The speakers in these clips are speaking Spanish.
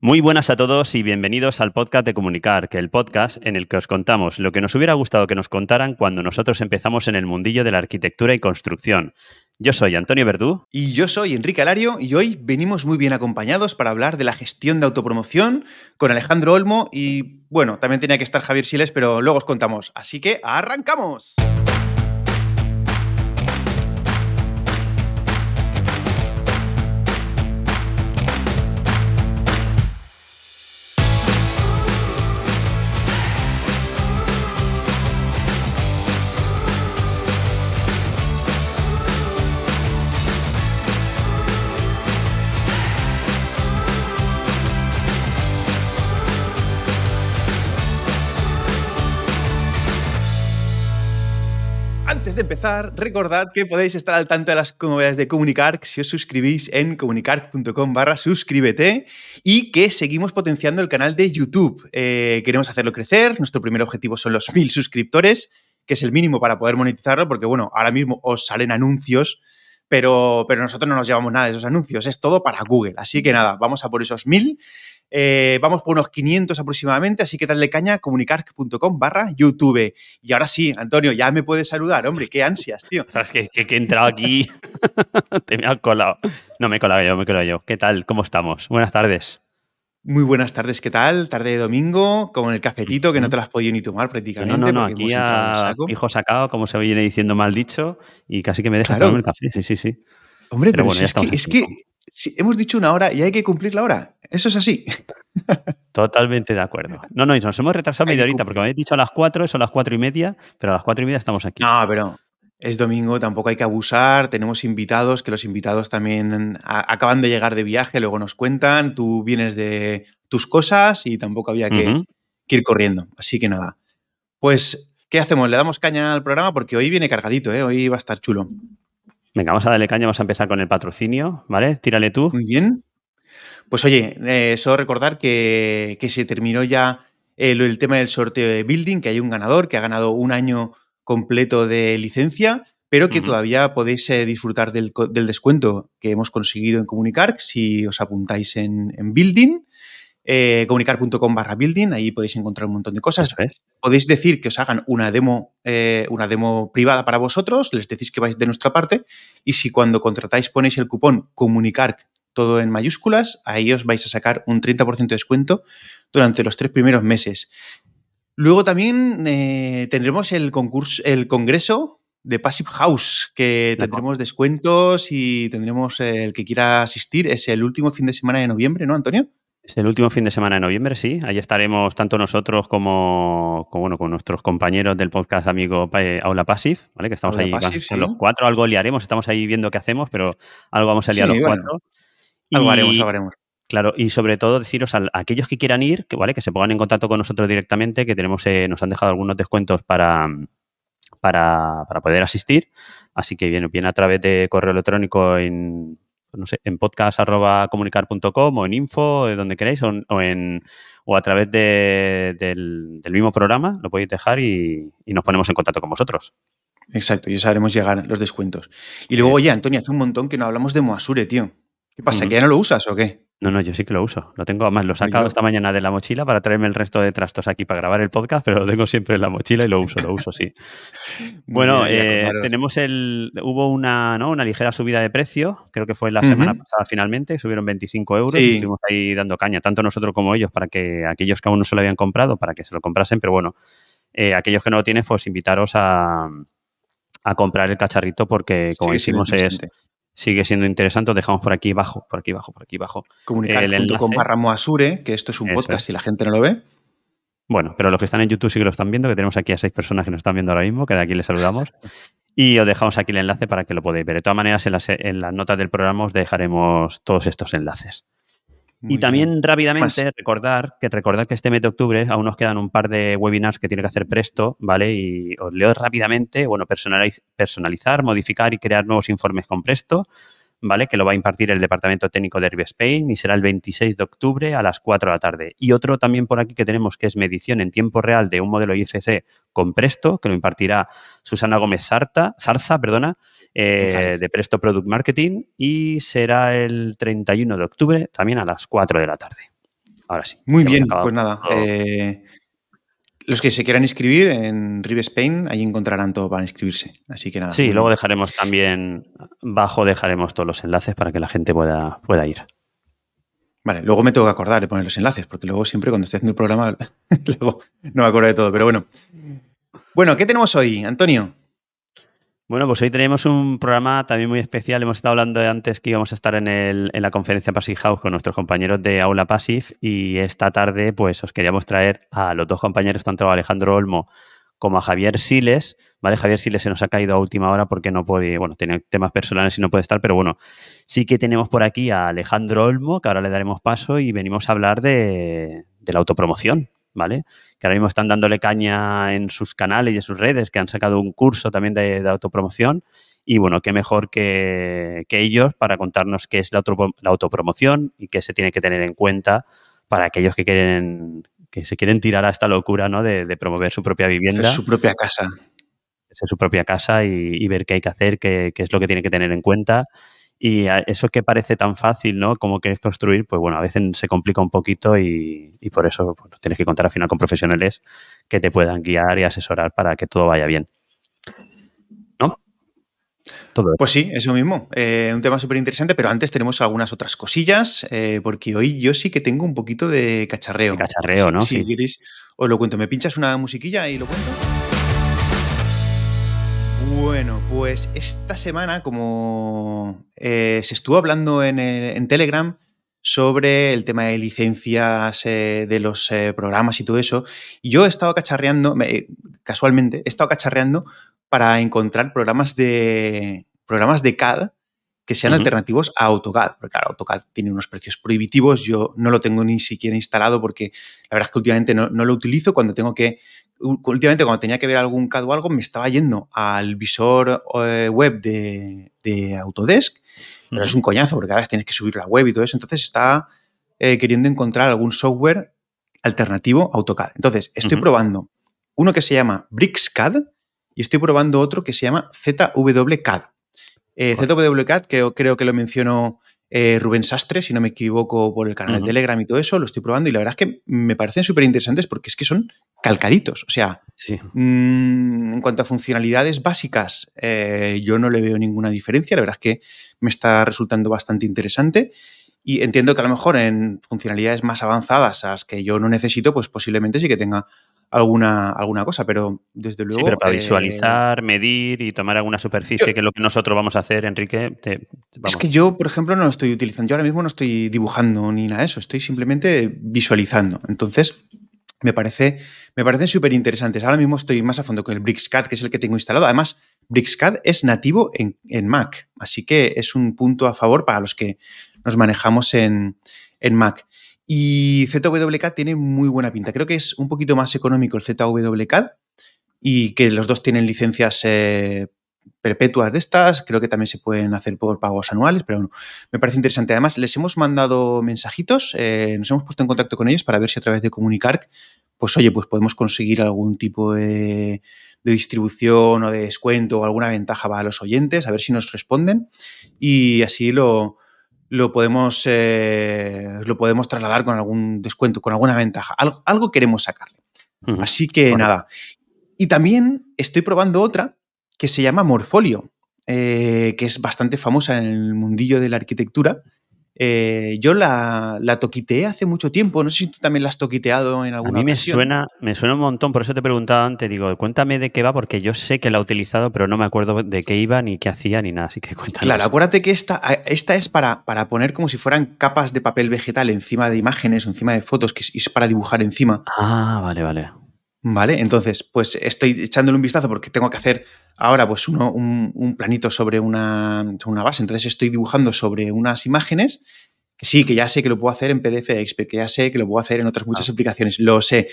Muy buenas a todos y bienvenidos al podcast de Comunicar, que el podcast en el que os contamos lo que nos hubiera gustado que nos contaran cuando nosotros empezamos en el mundillo de la arquitectura y construcción. Yo soy Antonio Verdú. Y yo soy Enrique Alario y hoy venimos muy bien acompañados para hablar de la gestión de autopromoción con Alejandro Olmo y bueno, también tenía que estar Javier Siles, pero luego os contamos. Así que arrancamos. Recordad que podéis estar al tanto de las novedades de Comunicar si os suscribís en comunicar.com barra suscríbete y que seguimos potenciando el canal de YouTube. Eh, queremos hacerlo crecer, nuestro primer objetivo son los mil suscriptores, que es el mínimo para poder monetizarlo, porque bueno, ahora mismo os salen anuncios, pero, pero nosotros no nos llevamos nada de esos anuncios, es todo para Google. Así que nada, vamos a por esos mil. Eh, vamos por unos 500 aproximadamente, así que dale caña comunicar.com barra YouTube. Y ahora sí, Antonio, ya me puedes saludar, hombre, qué ansias, tío. Es que, que, he entrado aquí, te me has colado. No, me he colado yo, me he colado yo. ¿Qué tal? ¿Cómo estamos? Buenas tardes. Muy buenas tardes, ¿qué tal? Tarde de domingo, con el cafetito, que no te lo has podido ni tomar prácticamente. No, no, no, aquí a hijo sacado, como se viene diciendo mal dicho, y casi que me deja tomar el café, sí, sí, sí. Hombre, pero, bueno, es, que, es que, hemos dicho una hora y hay que cumplir la hora. Eso es así. Totalmente de acuerdo. No, no, y nos hemos retrasado media horita porque me habéis dicho a las cuatro, son las cuatro y media, pero a las cuatro y media estamos aquí. No, pero es domingo, tampoco hay que abusar. Tenemos invitados, que los invitados también acaban de llegar de viaje, luego nos cuentan. Tú vienes de tus cosas y tampoco había que, ir corriendo. Así que nada. Pues, ¿qué hacemos? Le damos caña al programa porque hoy viene cargadito, ¿eh? Hoy va a estar chulo. Venga, vamos a darle caña, vamos a empezar con el patrocinio, ¿vale? Tírale tú. Muy bien. Pues oye, eh, solo recordar que, se terminó ya el, tema del sorteo de Building, que hay un ganador que ha ganado un año completo de licencia, pero que todavía podéis eh, disfrutar del, descuento que hemos conseguido en Comunicar si os apuntáis en, Building. Eh, comunicar.com barra building, ahí podéis encontrar un montón de cosas. Podéis decir que os hagan una demo, una demo privada para vosotros, les decís que vais de nuestra parte, y si cuando contratáis ponéis el cupón comunicar todo en mayúsculas, ahí os vais a sacar un 30% de descuento durante los tres primeros meses. Luego también eh, tendremos el concurso, el congreso de Passive House, que tendremos descuentos y tendremos el que quiera asistir. Es el último fin de semana de noviembre, ¿no, Antonio? Es el último fin de semana de noviembre, sí. Ahí estaremos tanto nosotros como, bueno, con nuestros compañeros del podcast amigo eh, Aula Passive, ¿vale? Que estamos ahí los cuatro, algo liaremos, estamos ahí viendo qué hacemos, pero algo vamos a liar los cuatro. Algo haremos, algo haremos. Claro, y sobre todo deciros a, aquellos que quieran ir, que vale, que se pongan en contacto con nosotros directamente, que tenemos, eh, nos han dejado algunos descuentos para, para, poder asistir. Así que viene bien a través de correo electrónico en, no sé, en podcast.comunicar.com o en info, donde queráis, o, en, o a través del, mismo programa, lo podéis dejar y, nos ponemos en contacto con vosotros. Exacto, y os haremos llegar los descuentos. Y luego, oye, Antonio, hace un montón que no hablamos de Moasure, tío. ¿Qué pasa? ¿Que ya no lo usas o qué? No, no, yo sí que lo uso. Lo tengo, más lo he sacado esta mañana de la mochila para traerme el resto de trastos aquí para grabar el podcast, pero lo tengo siempre en la mochila y lo uso, lo uso, sí. bueno, eh, tenemos el. Hubo una, ¿no? una ligera subida de precio, creo que fue la semana pasada finalmente, subieron 25 euros y estuvimos ahí dando caña, tanto nosotros como ellos, para que aquellos que aún no se lo habían comprado, para que se lo comprasen, pero bueno, eh, aquellos que no lo tienen, pues invitaros a, a comprar el cacharrito porque, como decimos, es, sigue siendo interesante. Os dejamos por aquí abajo, por aquí abajo, por aquí abajo. Comunicar.com barra Moasure, que esto es un podcast y la gente no lo ve. Bueno, pero los que están en YouTube sí que lo están viendo, que tenemos aquí a seis personas que nos están viendo ahora mismo, que de aquí les saludamos. y os dejamos aquí el enlace para que lo podáis ver. De todas maneras, en las, en las notas del programa os dejaremos todos estos enlaces y también rápidamente recordar que recordar que este mes de octubre aún nos quedan un par de webinars que tiene que hacer Presto, ¿vale? Y os leo rápidamente, bueno, personalizar, modificar y crear nuevos informes con Presto, ¿vale? Que lo va a impartir el Departamento Técnico de Airbnb Spain y será el 26 de octubre a las 4 de la tarde. Y otro también por aquí que tenemos que es medición en tiempo real de un modelo IFC con Presto, que lo impartirá Susana Gómez Zarta, Zarza, perdona, eh, de Presto Product Marketing y será el 31 de octubre también a las 4 de la tarde. ahora sí. Muy bien, pues nada. Eh, los que se quieran inscribir en Rive Spain, ahí encontrarán todo para inscribirse. Así que nada. Sí, luego dejaremos también, bajo dejaremos todos los enlaces para que la gente pueda, pueda ir. Vale, luego me tengo que acordar de poner los enlaces, porque luego siempre cuando estoy haciendo el programa, luego no me acuerdo de todo, pero bueno. Bueno, ¿qué tenemos hoy, Antonio? Bueno, pues hoy tenemos un programa también muy especial. Hemos estado hablando de antes que íbamos a estar en, el, en la conferencia Passive House con nuestros compañeros de Aula Passive y esta tarde pues os queríamos traer a los dos compañeros, tanto a Alejandro Olmo como a Javier Siles. ¿vale? Javier Siles se nos ha caído a última hora porque no puede, bueno, tiene temas personales y no puede estar, pero bueno, sí que tenemos por aquí a Alejandro Olmo, que ahora le daremos paso y venimos a hablar de, de la autopromoción, ¿vale? Que ahora mismo están dándole caña en sus canales y en sus redes, que han sacado un curso también de, autopromoción. Y bueno, qué mejor que, ellos para contarnos qué es la, autopromoción y qué se tiene que tener en cuenta para aquellos que quieren que se quieren tirar a esta locura ¿no? de, promover su propia vivienda. su propia casa. su propia casa y, ver qué hay que hacer, qué, qué, es lo que tiene que tener en cuenta y eso que parece tan fácil, ¿no? Como que es construir, pues bueno, a veces se complica un poquito y, por eso pues, tienes que contar al final con profesionales que te puedan guiar y asesorar para que todo vaya bien. ¿No? Todo pues sí, eso mismo. Eh, un tema súper interesante, pero antes tenemos algunas otras cosillas, eh, porque hoy yo sí que tengo un poquito de cacharreo. De cacharreo, ¿no? Si queréis, os lo cuento. ¿Me pinchas una musiquilla y lo cuento? Bueno, pues esta semana, como eh, se estuvo hablando en, eh, Telegram sobre el tema de licencias eh, de los programas y todo eso, yo he estado cacharreando, casualmente, he estado cacharreando para encontrar programas de, programas de CAD que sean alternativos a AutoCAD. Porque claro, AutoCAD tiene unos precios prohibitivos, yo no lo tengo ni siquiera instalado porque la verdad es que últimamente no, lo utilizo cuando tengo que, últimamente cuando tenía que ver algún CAD o algo, me estaba yendo al visor eh, web de, Autodesk, pero es un coñazo porque cada vez tienes que subir la web y todo eso, entonces está eh, queriendo encontrar algún software alternativo a AutoCAD. Entonces, estoy probando uno que se llama BricsCAD y estoy probando otro que se llama ZWCAD. Eh, ZWCAT, que creo que lo mencionó eh, Rubén Sastre, si no me equivoco, por el canal de Telegram y todo eso, lo estoy probando y la verdad es que me parecen súper interesantes porque es que son calcaditos. O sea, mm, en cuanto a funcionalidades básicas, eh, yo no le veo ninguna diferencia. La verdad es que me está resultando bastante interesante. Y entiendo que a lo mejor en funcionalidades más avanzadas, a las que yo no necesito, pues posiblemente sí que tenga alguna, alguna cosa, pero desde luego... Sí, pero para eh, visualizar, medir y tomar alguna superficie, que es lo que nosotros vamos a hacer, Enrique. es que yo, por ejemplo, no lo estoy utilizando. Yo ahora mismo no estoy dibujando ni nada de eso, estoy simplemente visualizando. Entonces, me, parece, me parecen súper interesantes. Ahora mismo estoy más a fondo con el BricsCAD, que es el que tengo instalado. Además, BricsCAD es nativo en, en Mac, así que es un punto a favor para los que nos manejamos en, en Mac. Y ZWCAD tiene muy buena pinta. Creo que es un poquito más económico el ZWCAD y que los dos tienen licencias eh, perpetuas de estas. Creo que también se pueden hacer por pagos anuales, pero bueno, me parece interesante. Además, les hemos mandado mensajitos, eh, nos hemos puesto en contacto con ellos para ver si a través de Comunicar, pues oye, pues podemos conseguir algún tipo de, de distribución o de descuento o alguna ventaja para los oyentes, a ver si nos responden y así lo, lo podemos, eh, lo podemos trasladar con algún descuento, con alguna ventaja. Algo, queremos sacarle. Así que nada. Y también estoy probando otra que se llama Morfolio, eh, que es bastante famosa en el mundillo de la arquitectura eh, yo la, la, toquiteé hace mucho tiempo. No sé si tú también la has toquiteado en alguna A mí me suena, me suena un montón, por eso te preguntaba antes. Digo, cuéntame de qué va, porque yo sé que la he utilizado, pero no me acuerdo de qué iba, ni qué hacía, ni nada. Así que cuéntame. Claro, acuérdate que esta, esta es para, para poner como si fueran capas de papel vegetal encima de imágenes encima de fotos, que es para dibujar encima. Ah, vale, vale. Vale, entonces, pues estoy echándole un vistazo porque tengo que hacer ahora pues uno, un, planito sobre una, una, base. Entonces estoy dibujando sobre unas imágenes que sí, que ya sé que lo puedo hacer en PDF Expert, que ya sé que lo puedo hacer en otras muchas ah. aplicaciones, lo sé,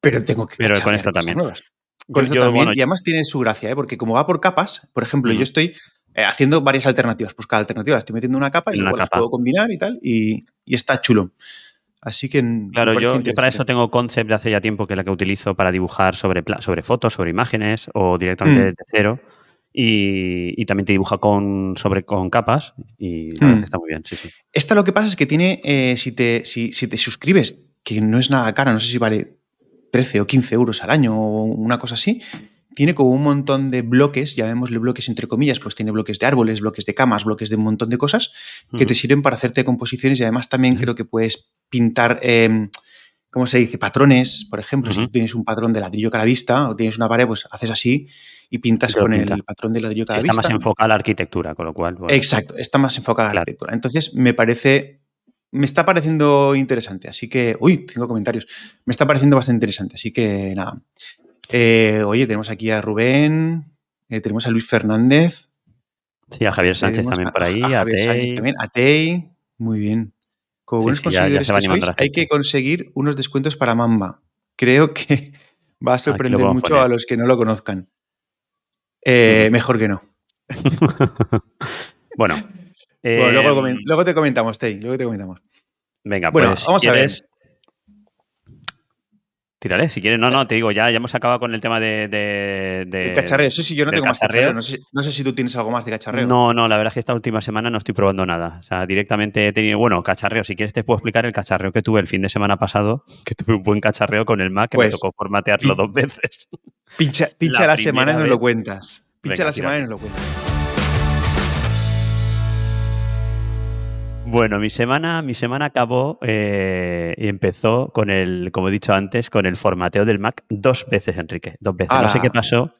pero tengo que... Pero con esto también. Con esto también, y además tiene su gracia, ¿eh? porque como va por capas, por ejemplo, yo estoy eh, haciendo varias alternativas, pues cada alternativa la estoy metiendo una capa y luego las puedo combinar y tal, y, y está chulo. Así que. Claro, yo, para eso tengo Concept de hace ya tiempo que es la que utilizo para dibujar sobre, sobre fotos, sobre imágenes o directamente mm. de cero. y, también te dibuja con, sobre, con capas y hmm. está muy bien. Sí, sí. Esta lo que pasa es que tiene, eh, si, te, si, te suscribes, que no es nada caro, no sé si vale 13 o 15 euros al año o una cosa así, tiene como un montón de bloques, llamémosle bloques entre comillas, pues tiene bloques de árboles, bloques de camas, bloques de un montón de cosas que te sirven para hacerte composiciones y además también creo que puedes pintar... Em, ¿cómo se dice? Patrones, por ejemplo, si tienes un patrón de ladrillo cada vista o tienes una pared, pues haces así y pintas con el patrón de ladrillo cada vista. Está más enfocada a la arquitectura, con lo cual. Exacto, está más enfocada a la arquitectura. Entonces, me parece. Me está pareciendo interesante, así que. Uy, tengo comentarios. Me está pareciendo bastante interesante, así que nada. Eh, oye, tenemos aquí a Rubén, eh, tenemos a Luis Fernández. Sí, a Javier Sánchez también por ahí, a, Javier Sánchez también, a Tei. Muy bien. Como buenos conseguidores hay que conseguir unos descuentos para Mamba. Creo que va a sorprender mucho a los que no lo conozcan. Eh, mejor que no. bueno. Em, luego, te comentamos, Tei. Luego te comentamos. Venga, bueno, pues, vamos a ver. Tírale, si quieres. No, no, te digo, ya, ya hemos acabado con el tema de. de, cacharreo. Sí, sí, yo no tengo más cacharreo. No sé, no sé, si tú tienes algo más de cacharreo. No, no, la verdad es que esta última semana no estoy probando nada. O sea, directamente he tenido. Bueno, cacharreo. Si quieres, te puedo explicar el cacharreo que tuve el fin de semana pasado, que tuve un buen cacharreo con el Mac, que me pues, tocó formatearlo dos veces. Pincha, pincha la, semana y nos lo cuentas. Pincha la semana y nos lo cuentas. Bueno, mi semana, mi semana acabó eh, y empezó con el, como he dicho antes, con el formateo del Mac dos veces, Enrique. Dos veces. No sé qué pasó.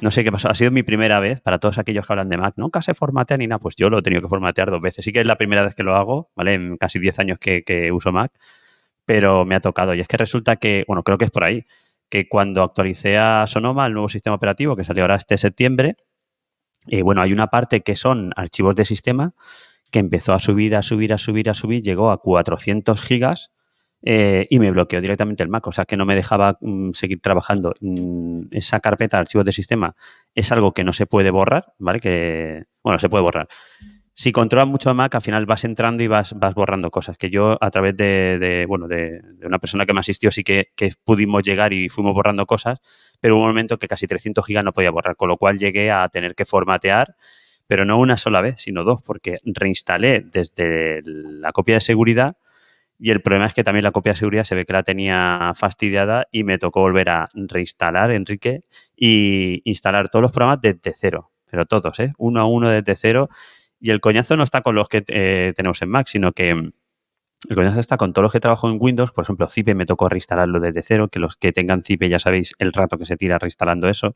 No sé qué pasó. Ha sido mi primera vez para todos aquellos que hablan de Mac. Nunca se formatea ni nada. Pues yo lo he tenido que formatear dos veces. Sí que es la primera vez que lo hago, ¿vale? En casi 10 años que, que uso Mac. Pero me ha tocado. Y es que resulta que, bueno, creo que es por ahí, que cuando actualicé a Sonoma, el nuevo sistema operativo que salió ahora este septiembre, eh, bueno, hay una parte que son archivos de sistema que empezó a subir, a subir, a subir, a subir, llegó a 400 gigas eh, y me bloqueó directamente el Mac, o sea que no me dejaba mm, seguir trabajando. Mm, esa carpeta de archivos de sistema es algo que no se puede borrar, ¿vale? Que, bueno, se puede borrar. Si controlas mucho Mac, al final vas entrando y vas, vas borrando cosas. Que yo, a través de, bueno, de, una persona que me asistió, sí que, que, pudimos llegar y fuimos borrando cosas, pero hubo un momento que casi 300 gigas no podía borrar, con lo cual llegué a tener que formatear pero no una sola vez, sino dos, porque reinstalé desde la copia de seguridad y el problema es que también la copia de seguridad se ve que la tenía fastidiada y me tocó volver a reinstalar, Enrique, y instalar todos los programas desde cero, pero todos, ¿eh? uno a uno desde cero. Y el coñazo no está con los que eh, tenemos en Mac, sino que el coñazo está con todos los que trabajo en Windows. Por ejemplo, Zipe me tocó reinstalarlo desde cero, que los que tengan Zipe ya sabéis el rato que se tira reinstalando eso.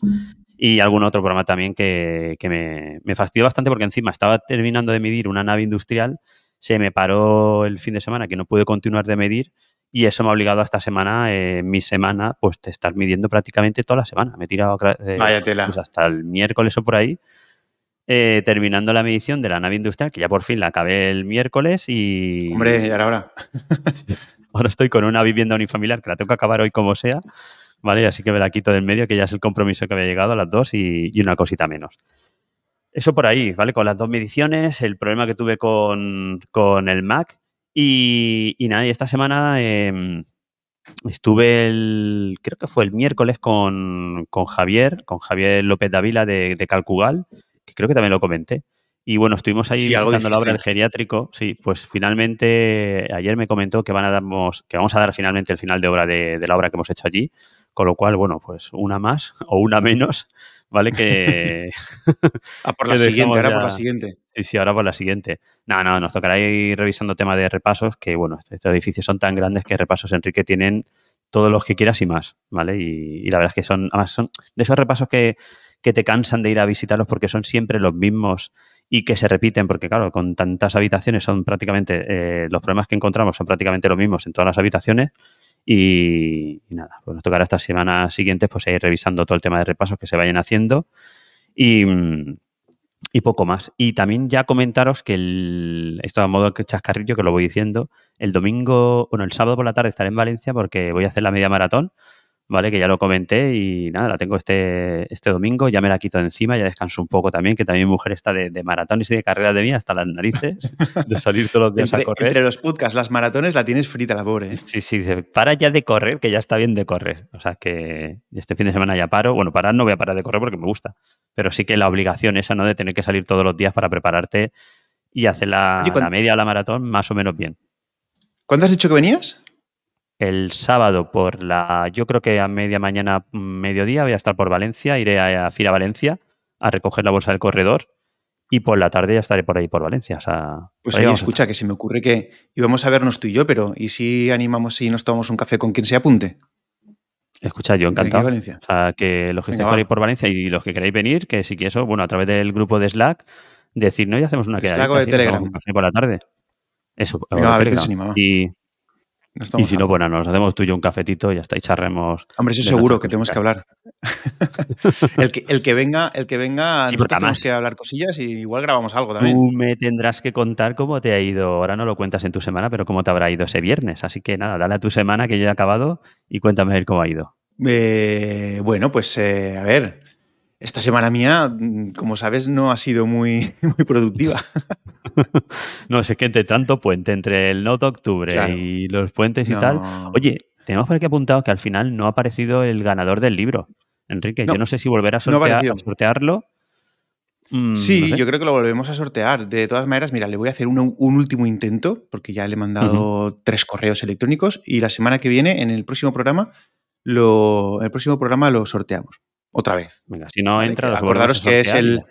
Y algún otro programa también que, me, me fastidió bastante porque encima estaba terminando de medir una nave industrial, se me paró el fin de semana que no pude continuar de medir y eso me ha obligado a esta semana, eh, mi semana, pues de estar midiendo prácticamente toda la semana. Me he tirado eh, pues hasta el miércoles o por ahí eh, terminando la medición de la nave industrial, que ya por fin la acabé el miércoles y... Hombre, y ahora. ahora estoy con una vivienda unifamiliar que la tengo que acabar hoy como sea, ¿vale? Así que me la quito del medio, que ya es el compromiso que había llegado a las dos y, una cosita menos. Eso por ahí, ¿vale? Con las dos mediciones, el problema que tuve con, el Mac y, nada, y esta semana em, estuve el, creo que fue el miércoles con, Javier, con Javier López Davila de, de Calcugal, que creo que también lo comenté. Y bueno, estuvimos ahí visitando la obra del geriátrico. Sí, pues finalmente ayer me comentó que van a darnos, que vamos a dar finalmente el final de obra de, la obra que hemos hecho allí. Con lo cual, bueno, pues una más o una menos, ¿vale? Que. ah, por la siguiente, ahora por la siguiente. Sí, sí, ahora por la siguiente. No, no, nos tocará ir revisando tema de repasos, que bueno, estos edificios son tan grandes que repasos Enrique tienen todos los que quieras y más, ¿vale? Y, y la verdad es que son, además son de esos repasos que que te cansan de ir a visitarlos porque son siempre los mismos y que se repiten, porque claro, con tantas habitaciones son prácticamente, eh, los problemas que encontramos son prácticamente los mismos en todas las habitaciones y, nada, pues nos tocará estas semanas siguientes pues ir revisando todo el tema de repasos que se vayan haciendo y, poco más. Y también ya comentaros que el, esto a modo que chascarrillo que lo voy diciendo, el domingo, bueno, el sábado por la tarde estaré en Valencia porque voy a hacer la media maratón ¿vale? Que ya lo comenté y nada, la tengo este, este domingo, ya me la quito de encima, ya descanso un poco también, que también mi mujer está de, de maratones y de carreras de mí hasta las narices, de salir todos los días entre, a correr. Entre los podcasts, las maratones la tienes frita la pobre. ¿eh? Sí, sí, dice, para ya de correr, que ya está bien de correr. O sea que este fin de semana ya paro. Bueno, parar no voy a parar de correr porque me gusta, pero sí que la obligación esa, ¿no? De tener que salir todos los días para prepararte y hacer la, Oye, ¿cuán- la media o la maratón más o menos bien. ¿Cuándo has dicho que venías? El sábado por la, yo creo que a media mañana, mediodía, voy a estar por Valencia, iré a, a Fira Valencia a recoger la bolsa del corredor y por la tarde ya estaré por ahí por Valencia. O sea, Pues oye, escucha, que se me ocurre que íbamos a vernos tú y yo, pero ¿y si animamos y nos tomamos un café con quien se apunte? Escucha, yo ¿De aquí a encantado. Valencia? O sea, que los que estéis por ahí por Valencia y los que queráis venir, que si quieres, bueno, a través del grupo de Slack, decirnos y hacemos una ¿De quedadita. Slack o de Telegram? un café por la tarde. Eso, Venga, a ver Telegram. se anima. Y, Y si no, bueno, nos hacemos tú y yo un cafetito y ya está, y charremos. Hombre, eso seguro que tenemos que hablar. el, que, el que venga, el que venga, Sí, tenemos que hablar cosillas y igual grabamos algo también. Tú me tendrás que contar cómo te ha ido, ahora no lo cuentas en tu semana, pero cómo te habrá ido ese viernes. Así que nada, dale a tu semana que yo he acabado y cuéntame cómo ha ido. Eh, bueno, pues eh, a ver, esta semana mía, mm, como sabes, no ha sido muy, muy productiva. No es que entre tanto puente, entre el Noto Octubre Claro. y los puentes y No. tal. Oye, tenemos por aquí apuntado que al final no ha aparecido el ganador del libro. Enrique, No, yo no sé si volver a, no sortear- sortearlo. Mm, Sí, no sé. yo creo que lo volvemos a sortear. De todas maneras, mira, le voy a hacer un, un último intento, porque ya le he mandado tres correos electrónicos y la semana que viene, en el próximo programa, lo, en el próximo programa lo sorteamos. Otra vez. Si no entra, los acordaros que es el-.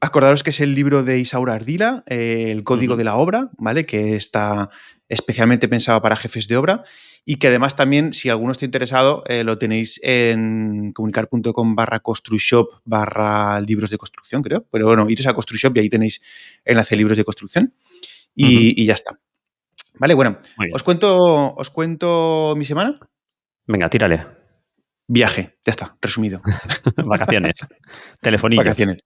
Acordaros que es el libro de Isaura Ardila, eh, El Código de la Obra, ¿vale? Que está especialmente pensado para jefes de obra y que además también, si alguno está interesado, eh, lo tenéis en comunicar.com barra construshop barra libros de construcción, creo. Pero bueno, iros a construshop y ahí tenéis enlace libros de construcción y, y ya está. Vale, bueno, os cuento, os cuento mi semana. Venga, tírale. Viaje, ya está, resumido. Vacaciones. Telefonillo. Vacaciones.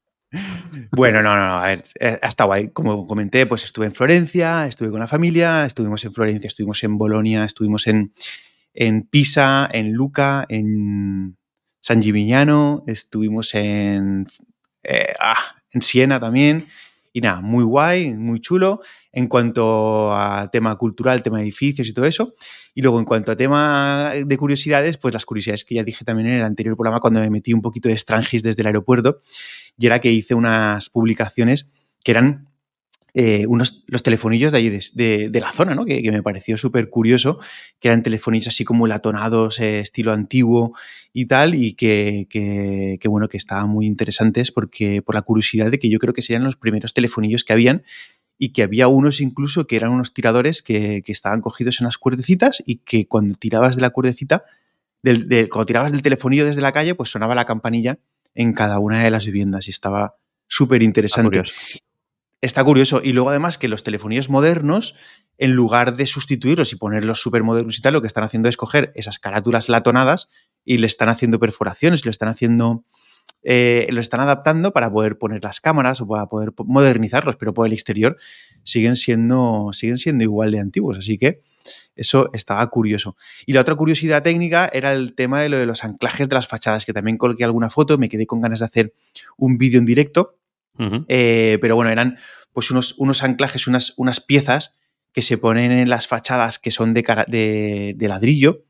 Bueno, no, no, no, a ver, eh, ha estado guay. Como comenté, pues estuve en Florencia, estuve con la familia, estuvimos en Florencia, estuvimos en Bolonia, estuvimos en, en Pisa, en Luca, en San Gimignano, estuvimos en, eh, ah, en Siena también. Y nada, muy guay, muy chulo en cuanto a tema cultural, tema de edificios y todo eso. Y luego en cuanto a tema de curiosidades, pues las curiosidades que ya dije también en el anterior programa cuando me metí un poquito de Strangis desde el aeropuerto, y era que hice unas publicaciones que eran eh, unos, los telefonillos de de, de, de la zona, ¿no? Que, que me pareció súper curioso, que eran telefonillos así como latonados, eh, estilo antiguo y tal, y que, que, que, bueno, que estaban muy interesantes porque por la curiosidad de que yo creo que serían los primeros telefonillos que habían y que había unos incluso que eran unos tiradores que, que estaban cogidos en las cuerdecitas y que cuando tirabas de la cuerdecita, del, del, cuando tirabas del telefonillo desde la calle, pues sonaba la campanilla en cada una de las viviendas y estaba súper interesante. Está curioso. Está curioso. Y luego además que los telefonías modernos, en lugar de sustituirlos y ponerlos súper modernos y tal, lo que están haciendo es coger esas carátulas latonadas y le están haciendo perforaciones, lo están haciendo, eh, lo están adaptando para poder poner las cámaras o para poder modernizarlos, pero por el exterior siguen siendo, siguen siendo igual de antiguos. Así que eso estaba curioso. Y la otra curiosidad técnica era el tema de lo de los anclajes de las fachadas, que también coloqué alguna foto, me quedé con ganas de hacer un vídeo en directo, uh -huh. eh, pero bueno, eran pues unos, unos anclajes, unas, unas, piezas que se ponen en las fachadas que son de, de, de, ladrillo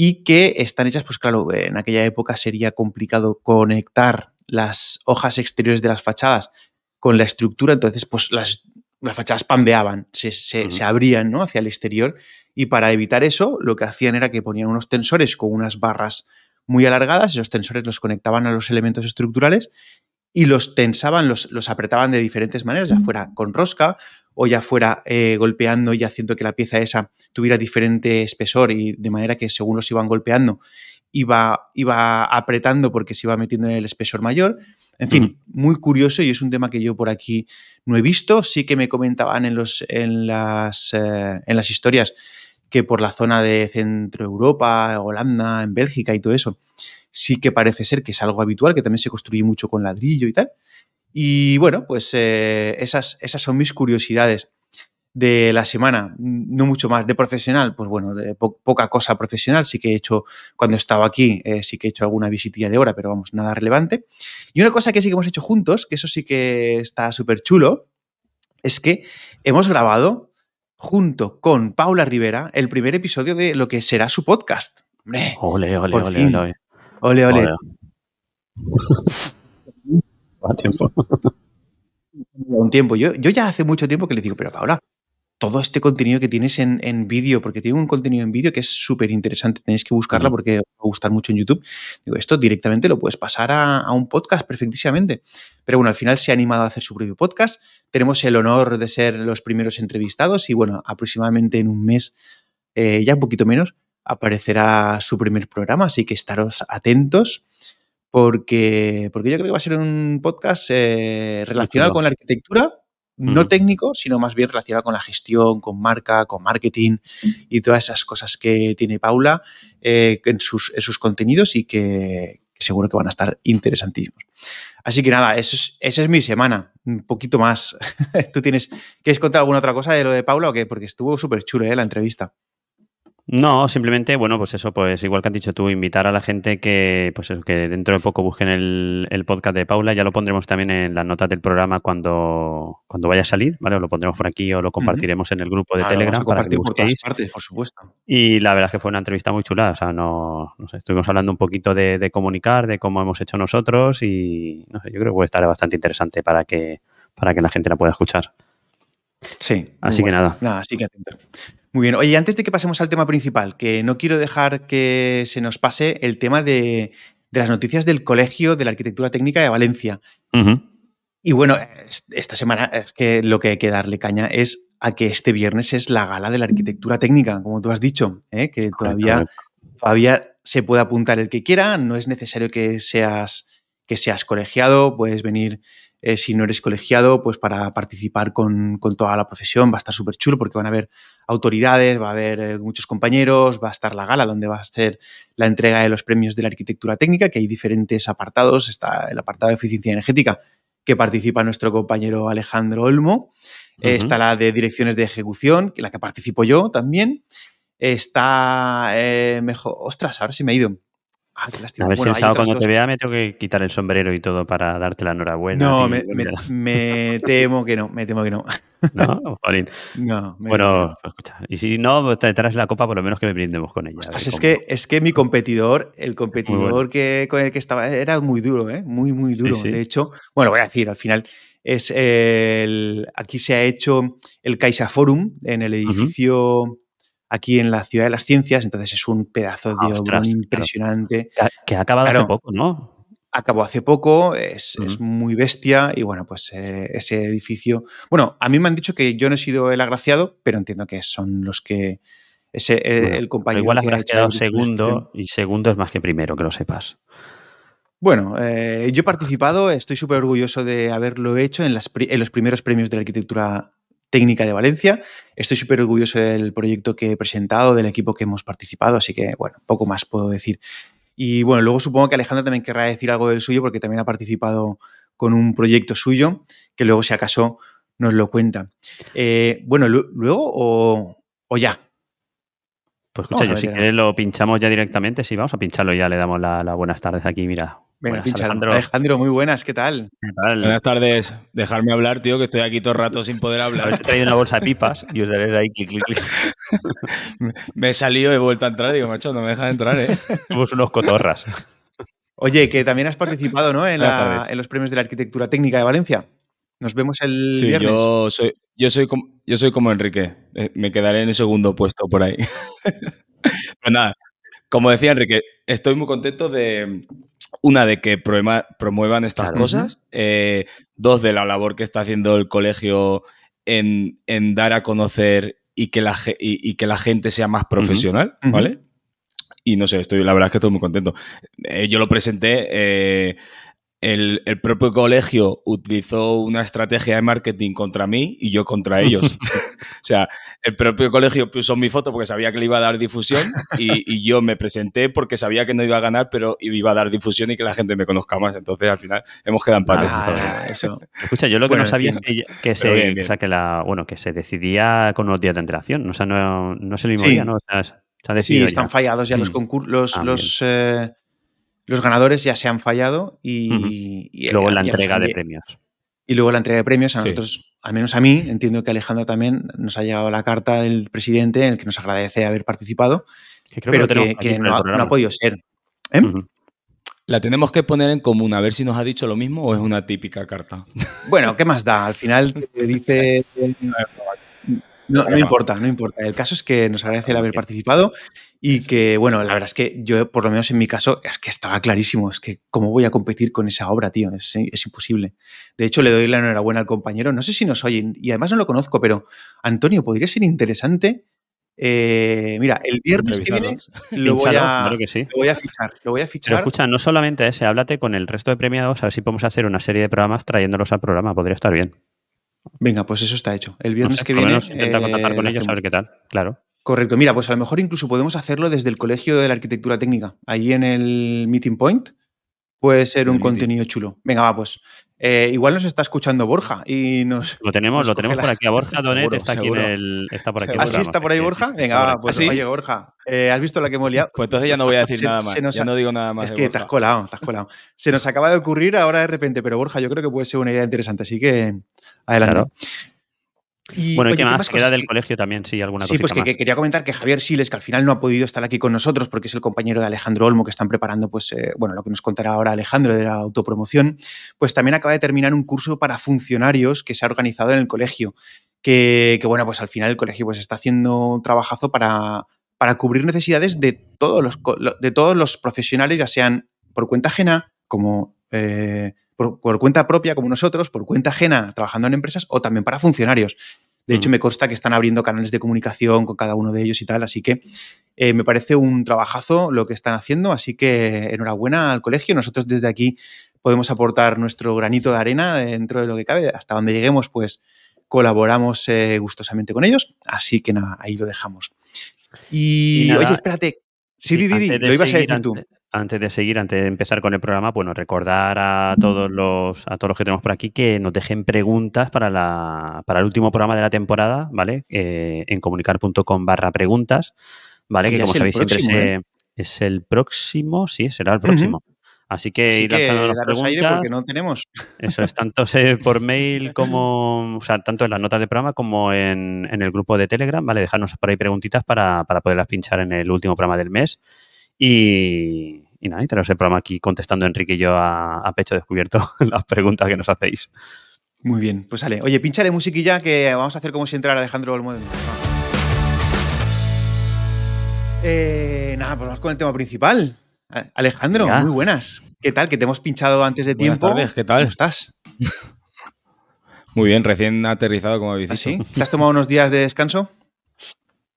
y que están hechas, pues claro, en aquella época sería complicado conectar las hojas exteriores de las fachadas con la estructura, entonces pues las, las fachadas pambeaban, se, se, uh -huh. se, abrían ¿no? hacia el exterior y para evitar eso lo que hacían era que ponían unos tensores con unas barras muy alargadas, esos tensores los conectaban a los elementos estructurales y los tensaban, los, los apretaban de diferentes maneras, ya fuera con rosca o ya fuera eh, golpeando y haciendo que la pieza esa tuviera diferente espesor y de manera que según los iban golpeando iba, iba apretando porque se iba metiendo en el espesor mayor. En fin, uh -huh. muy curioso y es un tema que yo por aquí no he visto. Sí que me comentaban en, los, en, las, eh, en las historias que por la zona de Centro Europa, Holanda, en Bélgica y todo eso, sí que parece ser que es algo habitual, que también se construye mucho con ladrillo y tal. Y bueno, pues eh, esas, esas son mis curiosidades. de la semana, no mucho más. De profesional, pues bueno, de poca cosa profesional. Sí que he hecho, cuando he estado aquí, eh, sí que he hecho alguna visitilla de hora, pero vamos, nada relevante. Y una cosa que sí que hemos hecho juntos, que eso sí que está súper chulo, es que hemos grabado junto con Paula Rivera el primer episodio de lo que será su podcast. Hombre, ole, ole, ole, ole, ole, ole. Tiempo. Un tiempo. Yo, yo ya hace mucho tiempo que le digo, pero Paula, todo este contenido que tienes en, vídeo, porque tiene un contenido en vídeo que es súper interesante, tenéis que buscarla porque os va a gustar mucho en YouTube. Digo, esto directamente lo puedes pasar a, un podcast perfectísimamente. Pero bueno, al final se ha animado a hacer su propio podcast. Tenemos el honor de ser los primeros entrevistados y bueno, aproximadamente en un mes, eh, ya un poquito menos, aparecerá su primer programa, así que estaros atentos. Porque, porque yo creo que va a ser un podcast eh, relacionado con la arquitectura, no técnico, sino más bien relacionado con la gestión, con marca, con marketing y todas esas cosas que tiene Paula eh, en, sus, contenidos y que, seguro que van a estar interesantísimos. Así que nada, eso esa es mi semana, un poquito más. ¿Tú tienes, quieres contar alguna otra cosa de lo de Paula o qué? Porque estuvo súper chulo ¿eh? la entrevista. No, simplemente, bueno, pues eso, pues igual que has dicho tú, invitar a la gente que, pues que dentro de poco busquen el, podcast de Paula, ya lo pondremos también en las notas del programa cuando, cuando vaya a salir, ¿vale? O lo pondremos por aquí o lo compartiremos en el grupo de Telegram para que por todas partes, por supuesto. Y la verdad es que fue una entrevista muy chula, o sea, no, no sé, estuvimos hablando un poquito de, comunicar, de cómo hemos hecho nosotros y, no sé, yo creo que puede estar bastante interesante para que, para que la gente la pueda escuchar. Sí. Así que nada. Nada, así que atento. Muy bien. Oye, antes de que pasemos al tema principal, que no quiero dejar que se nos pase el tema de, las noticias del Colegio de la Arquitectura Técnica de Valencia. Y bueno, esta semana es que lo que hay que darle caña es a que este viernes es la gala de la arquitectura técnica, como tú has dicho, ¿eh? que todavía, todavía se puede apuntar el que quiera, no es necesario que seas, que seas colegiado, puedes venir eh, si no eres colegiado, pues para participar con, toda la profesión va a estar súper chulo porque van a haber autoridades, va a haber eh, muchos compañeros, va a estar la gala donde va a ser la entrega de los premios de la arquitectura técnica, que hay diferentes apartados, está el apartado de eficiencia energética que participa nuestro compañero Alejandro Olmo, está la de direcciones de ejecución, que la que participo yo también, está eh, mejor, ostras, ahora sí me ha ido. Ah, a ver si el sábado cuando te vea me tengo que quitar el sombrero y todo para darte la enhorabuena. No, me, temo que no, me temo que no. ¿No? No. Bueno, pues escucha. Y si no, te traes la copa, por lo menos que me brindemos con ella. es, que, es que mi competidor, el competidor que, con el que estaba, era muy duro, ¿eh? Muy, muy duro. De hecho, bueno, voy a decir, al final es el. Aquí se ha hecho el Caixa Forum en el edificio aquí en la Ciudad de las Ciencias, entonces es un pedazo de obra impresionante. Que ha acabado hace poco, ¿no? Acabó hace poco, es, muy bestia y bueno, pues eh, ese edificio... Bueno, a mí me han dicho que yo no he sido el agraciado, pero entiendo que son los que... Ese, eh, el compañero... igual habrás quedado segundo y segundo es más que primero, que lo sepas. Bueno, eh, yo he participado, estoy súper orgulloso de haberlo hecho en, en, los primeros premios de la arquitectura técnica de Valencia. Estoy súper orgulloso del proyecto que he presentado, del equipo que hemos participado, así que, bueno, poco más puedo decir. Y bueno, luego supongo que Alejandro también querrá decir algo del suyo porque también ha participado con un proyecto suyo, que luego si acaso nos lo cuenta. Eh, bueno, luego o, ya. Pues escucha, yo si quieres lo pinchamos ya directamente, sí, vamos a pincharlo ya, le damos las buenas tardes aquí, mira, Venga, Alejandro. Alejandro. muy buenas, ¿qué tal? Buenas tardes. Dejarme hablar, tío, que estoy aquí todo el rato sin poder hablar. He traído una bolsa de pipas y os daréis ahí clic, clic, clic. me he salido, he vuelto a entrar, digo, macho, no me dejan entrar, ¿eh? Somos unos cotorras. Oye, que también has participado, ¿no? En, los premios de la arquitectura técnica de Valencia. Nos vemos el sí, viernes. Yo soy, yo, soy como, yo soy como Enrique. Eh, me quedaré en el segundo puesto por ahí. Pero nada, como decía Enrique, estoy muy contento de, una, de que promuevan estas cosas. Eh, dos, de la labor que está haciendo el colegio en, dar a conocer y que la, y, que la gente sea más profesional, ¿vale? Y no sé, estoy, la verdad es que estoy muy contento. Eh, yo lo presenté. Eh, el, propio colegio utilizó una estrategia de marketing contra mí y yo contra ellos. O sea, el propio colegio puso mi foto porque sabía que le iba a dar difusión y, yo me presenté porque sabía que no iba a ganar, pero iba a dar difusión y que la gente me conozca más. Entonces, al final, hemos quedado empates. Ah, eso. Escucha, yo lo que no sabía es que, se, O sea, que, la, bueno, que se decidía con unos días de antelación. O sea, no, no es el mismo día, ¿no? O sea, sí, están fallados ya los mm. concursos, los, ah, los, eh, los, ganadores ya se han fallado y, luego la entrega de premios. Y luego la entrega de premios a nosotros, al menos a mí, entiendo que Alejandro también nos ha llegado la carta del presidente en el que nos agradece haber participado, pero que, no, ha, podido ser. ¿Eh? La tenemos que poner en común, a ver si nos ha dicho lo mismo o es una típica carta. Bueno, ¿qué más da? Al final te dice No, no importa, no importa. El caso es que nos agradece el haber participado y que, bueno, la verdad es que yo, por lo menos en mi caso, es que estaba clarísimo. Es que, ¿cómo voy a competir con esa obra, tío? Es, imposible. De hecho, le doy la enhorabuena al compañero. No sé si nos oyen y además no lo conozco, pero Antonio, podría ser interesante. Eh, mira, el viernes que viene lo voy, a, voy a fichar. Lo voy a fichar. Pero escucha, no solamente ese, háblate con el resto de premiados, a ver si podemos hacer una serie de programas trayéndolos al programa. Podría estar bien. Venga, pues eso está hecho. El viernes que viene. Intentar contactar con eh, ellos, a ver qué tal. Claro. Correcto. Mira, pues a lo mejor incluso podemos hacerlo desde el Colegio de la Arquitectura Técnica, ahí en el Meeting Point. Puede ser un contenido chulo. Venga, va, pues. Eh, igual nos está escuchando Borja y nos. Lo tenemos, lo tenemos por aquí. A Borja Donet está aquí en el. Está por aquí. ¿Ah, sí? ¿Está por ahí Borja? Venga, va, pues oye, Borja. Eh, ¿Has visto la que hemos liado? Pues entonces ya no voy a decir nada más. ya no digo nada más. Es que te has colado, te has colado. Se nos acaba de ocurrir ahora de repente, pero Borja, yo creo que puede ser una idea interesante, así que adelante. Y, bueno, ¿y qué más? Queda del colegio también, sí, alguna cosa. Sí, pues que, quería comentar que Javier Siles, que al final no ha podido estar aquí con nosotros porque es el compañero de Alejandro Olmo que están preparando, pues, eh, bueno, lo que nos contará ahora Alejandro de la autopromoción, pues también acaba de terminar un curso para funcionarios que se ha organizado en el colegio. Que, bueno, pues al final el colegio pues está haciendo un trabajazo para, para cubrir necesidades de todos, los, de todos los profesionales, ya sean por cuenta ajena, como eh, por, cuenta propia como nosotros, por cuenta ajena trabajando en empresas o también para funcionarios. De hecho, me consta que están abriendo canales de comunicación con cada uno de ellos y tal, así que eh, me parece un trabajazo lo que están haciendo, así que enhorabuena al colegio. Nosotros desde aquí podemos aportar nuestro granito de arena dentro de lo que cabe, hasta donde lleguemos, pues colaboramos eh, gustosamente con ellos, así que nada, ahí lo dejamos. Y, oye, espérate, sí, lo ibas a decir tú antes de seguir, antes de empezar con el programa, bueno, recordar a todos los, a todos los que tenemos por aquí que nos dejen preguntas para, la, para el último programa de la temporada, ¿vale? Eh, en comunicar.com barra preguntas, ¿vale? Que, como sabéis siempre ¿eh? es el próximo, sí, será el próximo. Así que ir lanzando las preguntas. porque no tenemos. Eso es, tanto por mail como, o sea, tanto en las notas de programa como en, en el grupo de Telegram, ¿vale? Dejarnos por ahí preguntitas para, para poderlas pinchar en el último programa del mes. Y, nada, y tenemos el programa aquí contestando Enrique y yo a, pecho descubierto las preguntas que nos hacéis. Muy bien, pues sale. Oye, pinchale musiquilla que vamos a hacer como si entrara Alejandro Olmo eh, nada, pues vamos con el tema principal. Alejandro, muy buenas. ¿Qué tal? Que te hemos pinchado antes de tiempo. Tardes, ¿qué tal? ¿Cómo estás? Muy bien, recién aterrizado, como habéis ¿Ah, dicho. ¿Sí? ¿Te has tomado unos días de descanso?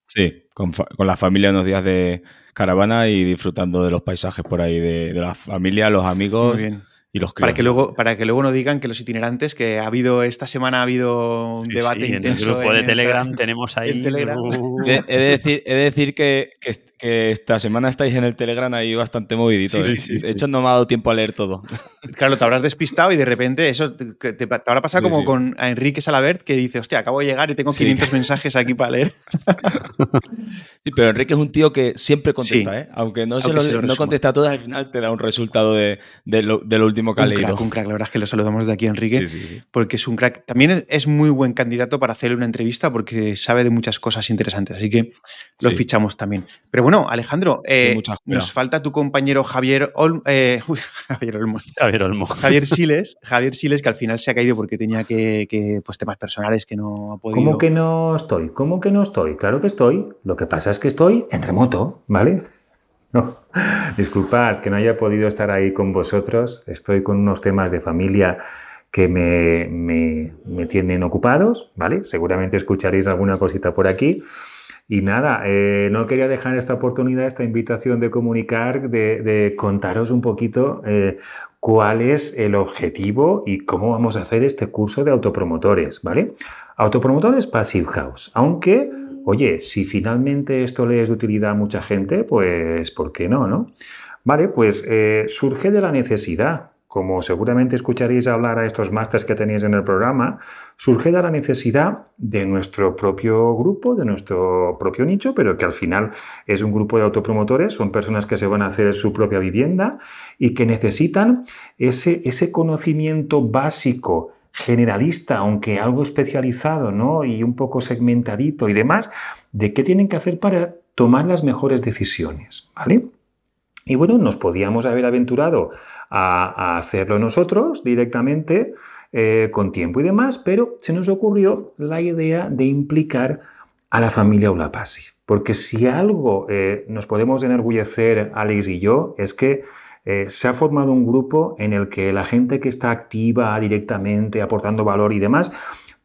Sí, con, con la familia unos días de, caravana y disfrutando de los paisajes por ahí, de, de la familia, los amigos. Y los para que luego para que luego no digan que los itinerantes que ha habido esta semana ha habido un debate intenso en el grupo de Telegram tenemos ahí he, de decir, he de decir que, que, esta semana estáis en el Telegram ahí bastante movidito ¿eh? de hecho no me ha dado tiempo a leer todo. Claro te habrás despistado y de repente eso te, te, habrá pasado como con Enrique Salabert que dice hostia acabo de llegar y tengo 500 mensajes aquí para leer sí pero Enrique es un tío que siempre contesta ¿eh? aunque no, se lo, no contesta a todas al final te da un resultado de, de, lo, de lo último un Crack, un crack, la verdad es que lo saludamos de aquí, Enrique, porque es un crack. También es muy buen candidato para hacerle una entrevista porque sabe de muchas cosas interesantes, así que lo fichamos también. Pero bueno, Alejandro, eh, nos falta tu compañero Javier, eh, Javier Olmo. Javier Olmo. Javier Siles, Javier Siles, que al final se ha caído porque tenía que, pues temas personales que no ha podido. ¿Cómo que no estoy? ¿Cómo que no estoy? Claro que estoy. Lo que pasa es que estoy en remoto, ¿vale? No, disculpad que no haya podido estar ahí con vosotros. Estoy con unos temas de familia que me, tienen ocupados, ¿vale? Seguramente escucharéis alguna cosita por aquí. Y nada, eh, no quería dejar esta oportunidad, esta invitación de comunicar, de, contaros un poquito eh, cuál es el objetivo y cómo vamos a hacer este curso de autopromotores, ¿vale? Autopromotores Passive House, aunque, oye, si finalmente esto le es de utilidad a mucha gente, pues, ¿por qué no, no? Vale, pues eh, surge de la necesidad, como seguramente escucharéis hablar a estos másters que tenéis en el programa, surge de la necesidad de nuestro propio grupo, de nuestro propio nicho, pero que al final es un grupo de autopromotores, son personas que se van a hacer su propia vivienda y que necesitan ese, ese conocimiento básico, generalista, aunque algo especializado, ¿no? Y un poco segmentadito y demás, de qué tienen que hacer para tomar las mejores decisiones, ¿vale? Y bueno, nos podíamos haber aventurado a, hacerlo nosotros directamente, eh, con tiempo y demás, pero se nos ocurrió la idea de implicar a la familia Ulapasi. Porque si algo eh, nos podemos enorgullecer, Alex y yo, es que eh, se ha formado un grupo en el que la gente que está activa directamente, aportando valor y demás,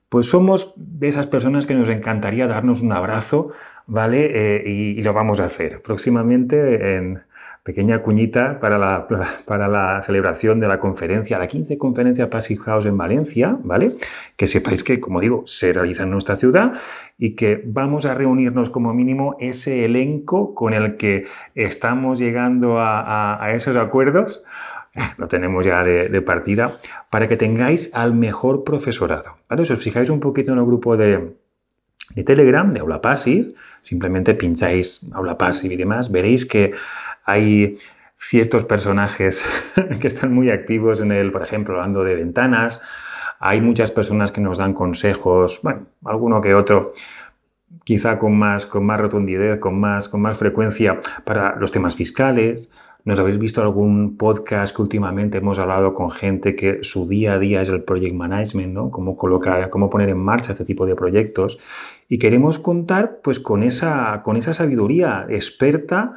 pues somos de esas personas que nos encantaría darnos un abrazo, ¿vale? y, lo vamos a hacer próximamente en, pequeña cuñita para la, para la celebración de la conferencia, la 15 conferencia Passive House en Valencia, ¿vale? Que sepáis que, como digo, se realiza en nuestra ciudad y que vamos a reunirnos como mínimo ese elenco con el que estamos llegando a, esos acuerdos lo tenemos ya de, partida, para que tengáis al mejor profesorado. ¿vale? Si os fijáis un poquito en el grupo de, de Telegram, de Aula Passive, simplemente pincháis Aula Passive y demás, veréis que hay ciertos personajes que están muy activos en el, por ejemplo, hablando de ventanas. Hay muchas personas que nos dan consejos, bueno, alguno que otro, quizá con más, con más rotundidad, con más, con más frecuencia para los temas fiscales. Nos habéis visto algún podcast que últimamente hemos hablado con gente que su día a día es el project management, ¿no? Cómo colocar, cómo poner en marcha este tipo de proyectos. Y queremos contar pues con esa, con esa sabiduría experta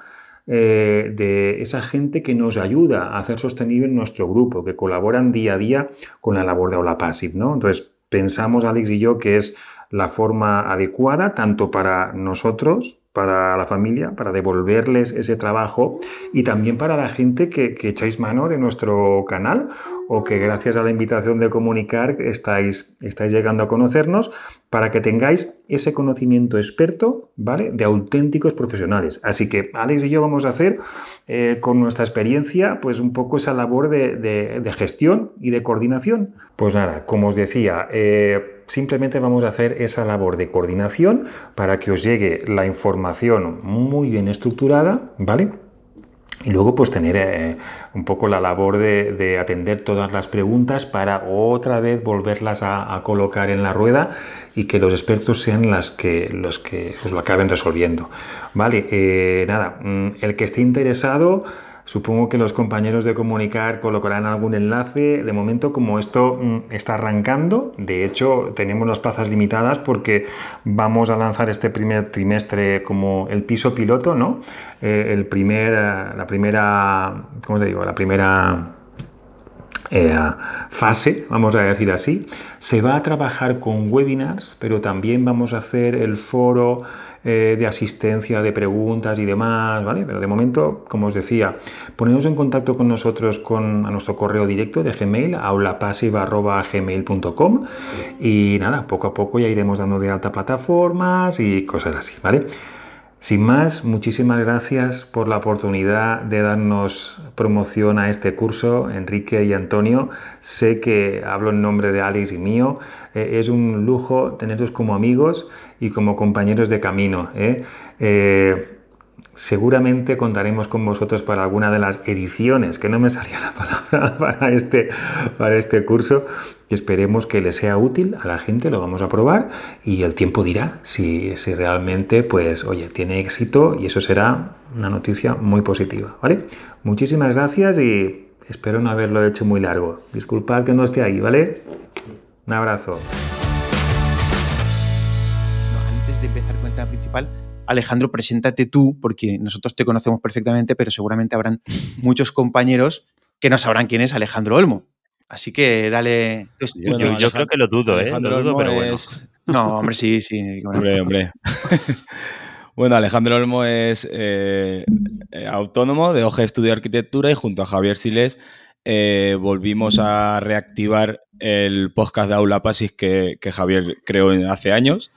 eh, de esa gente que nos ayuda a hacer sostenible nuestro grupo, que colaboran día a día con la labor de Aula Passive. ¿no? Entonces, pensamos, Alex y yo, que es la forma adecuada tanto para nosotros, para la familia, para devolverles ese trabajo y también para la gente que, echáis mano de nuestro canal o que gracias a la invitación de comunicar estáis, estáis llegando a conocernos para que tengáis ese conocimiento experto, ¿vale? De auténticos profesionales. Así que Alex y yo vamos a hacer eh, con nuestra experiencia pues un poco esa labor de, gestión y de coordinación. Pues nada, como os decía, eh, simplemente vamos a hacer esa labor de coordinación para que os llegue la información muy bien estructurada, ¿vale? Y luego pues tener eh, un poco la labor de, atender todas las preguntas para otra vez volverlas a, colocar en la rueda y que los expertos sean las que, los que os lo acaben resolviendo. Vale, eh, nada, mm, el que esté interesado Supongo que los compañeros de comunicar colocarán algún enlace. De momento, como esto mm, está arrancando, de hecho tenemos las plazas limitadas porque vamos a lanzar este primer trimestre como el piso piloto, ¿no? Eh, el primer, eh, la primera, ¿cómo te digo? La primera eh, fase, vamos a decir así. Se va a trabajar con webinars, pero también vamos a hacer el foro eh, de asistencia, de preguntas y demás, ¿vale? Pero de momento, como os decía, poneros en contacto con nosotros con, a nuestro correo directo de Gmail, aulapasiva.gmail.com y nada, poco a poco ya iremos dando de alta plataformas y cosas así, ¿vale? Sin más, muchísimas gracias por la oportunidad de darnos promoción a este curso, Enrique y Antonio. Sé que hablo en nombre de Alex y mío. Eh, es un lujo teneros como amigos y como compañeros de camino. ¿eh? Eh, seguramente contaremos con vosotros para alguna de las ediciones, que no me salía la palabra para este, para este curso, esperemos que le sea útil a la gente, lo vamos a probar y el tiempo dirá si, si realmente, pues, oye, tiene éxito y eso será una noticia muy positiva, ¿vale? Muchísimas gracias y espero no haberlo hecho muy largo. Disculpad que no esté ahí, ¿vale? Un abrazo. antes de empezar con el tema principal, Alejandro, preséntate tú, porque nosotros te conocemos perfectamente, pero seguramente habrán muchos compañeros que no sabrán quién es Alejandro Olmo. Así que dale. yo, creo que lo dudo, ¿eh? Lo dudo, pero bueno. No, hombre, sí, sí. Hombre, hombre. Bueno, Alejandro Olmo es eh, eh, autónomo de Oje Estudio de Arquitectura y junto a Javier Siles eh, volvimos a reactivar el podcast de Aula Pasis que, que Javier creó hace años,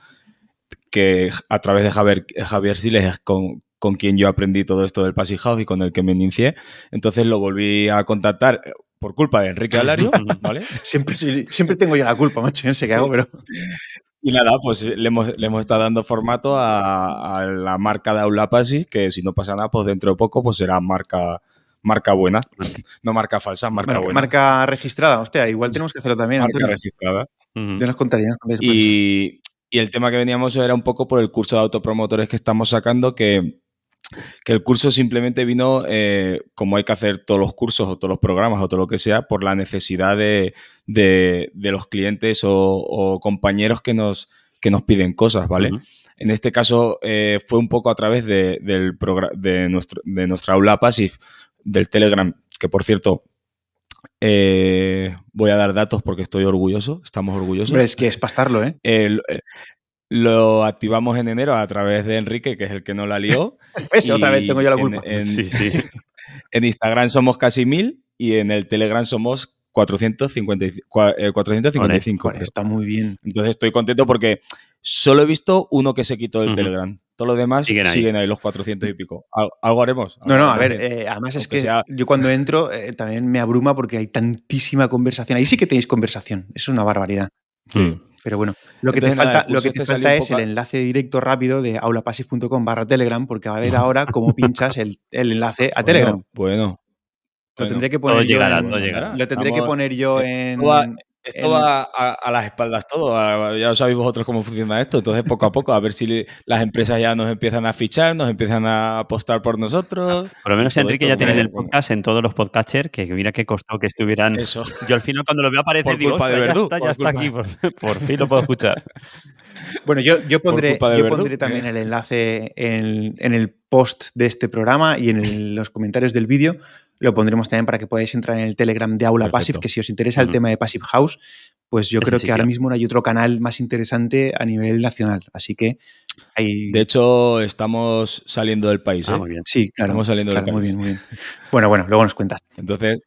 que a través de Javier, Javier Siles es con, con quien yo aprendí todo esto del Passive House y con el que me inicié. Entonces lo volví a contactar por culpa de Enrique Alario, ¿vale? Siempre, siempre tengo yo la culpa, macho, no sé qué hago, pero... Y nada, pues le hemos, le hemos estado dando formato a, a la marca de Aula Pasis, que si no pasa nada, pues dentro de poco pues será marca, marca buena. No marca falsa, marca, Marca, buena. marca registrada, hostia, igual tenemos que hacerlo también, Marca Antonio. registrada. Ya nos contaría. Y, y el tema que veníamos era un poco por el curso de autopromotores que estamos sacando, que, que el curso simplemente vino, eh, como hay que hacer todos los cursos o todos los programas o todo lo que sea, por la necesidad de, de- de los clientes o, o compañeros que nos, que nos piden cosas, ¿vale? En este caso eh, fue un poco a través de, del de, nuestro, de nuestra aula Passive, del Telegram, que por cierto, eh, voy a dar datos porque estoy orgulloso, estamos orgullosos. Hombre, es que es pastarlo, ¿eh? Eh, lo activamos en enero a través de Enrique, que es el que no la lió. ¿Ves? Otra vez tengo yo la en- culpa. En, Sí, sí. en Instagram somos casi mil y en el Telegram somos 450 y- cua- eh, 455. Joder, está muy bien. Entonces estoy contento porque solo he visto uno que se quitó del Ujú. Telegram. Todos los demás Siguen siguen ahí. los 400 y pico. Al- algo haremos. No, no, a ver, eh, además es que sea- yo cuando entro eh, también me abruma porque hay tantísima conversación. Ahí sí que tenéis conversación, es una barbaridad. Sí. Pero bueno, lo que Entonces, te nada, falta, lo que te este falta es poco el enlace directo rápido de aulapasis.com barra Telegram, porque va a ver ahora cómo pinchas el, el enlace a Telegram. Bueno. Lo tendré que poner Todo yo llegará, en- todo llegará. Lo tendré que poner yo en. esto va- Esto en- va a, a las espaldas todo. a- ya sabéis vosotros cómo funciona esto. Entonces, poco a poco, a ver si le- las empresas ya nos empiezan a fichar, nos empiezan a apostar por nosotros. Por lo menos Enrique esto ya tiene el podcast en todos los podcatchers, que mira qué costó que estuvieran. Eso. Yo al final cuando lo veo aparecer Por digo, culpa de "Ostras, ya Verdú, está, ya está aquí, por, por fin lo puedo escuchar. Bueno, yo, yo pondré, yo pondré también el enlace en, en el post de este programa y en el- los comentarios del vídeo. Lo pondremos también para que podáis entrar en el Telegram de Aula Perfecto. Passive, que si os interesa el tema de Passive House, pues yo Ese creo que sitio. ahora mismo no hay otro canal más interesante a nivel nacional. Así que hay... De hecho, estamos saliendo del país. Ah, ¿eh? muy bien. sí, claro. estamos saliendo del claro, muy país. bien, muy bien. Bueno, bueno, luego nos cuentas. Entonces,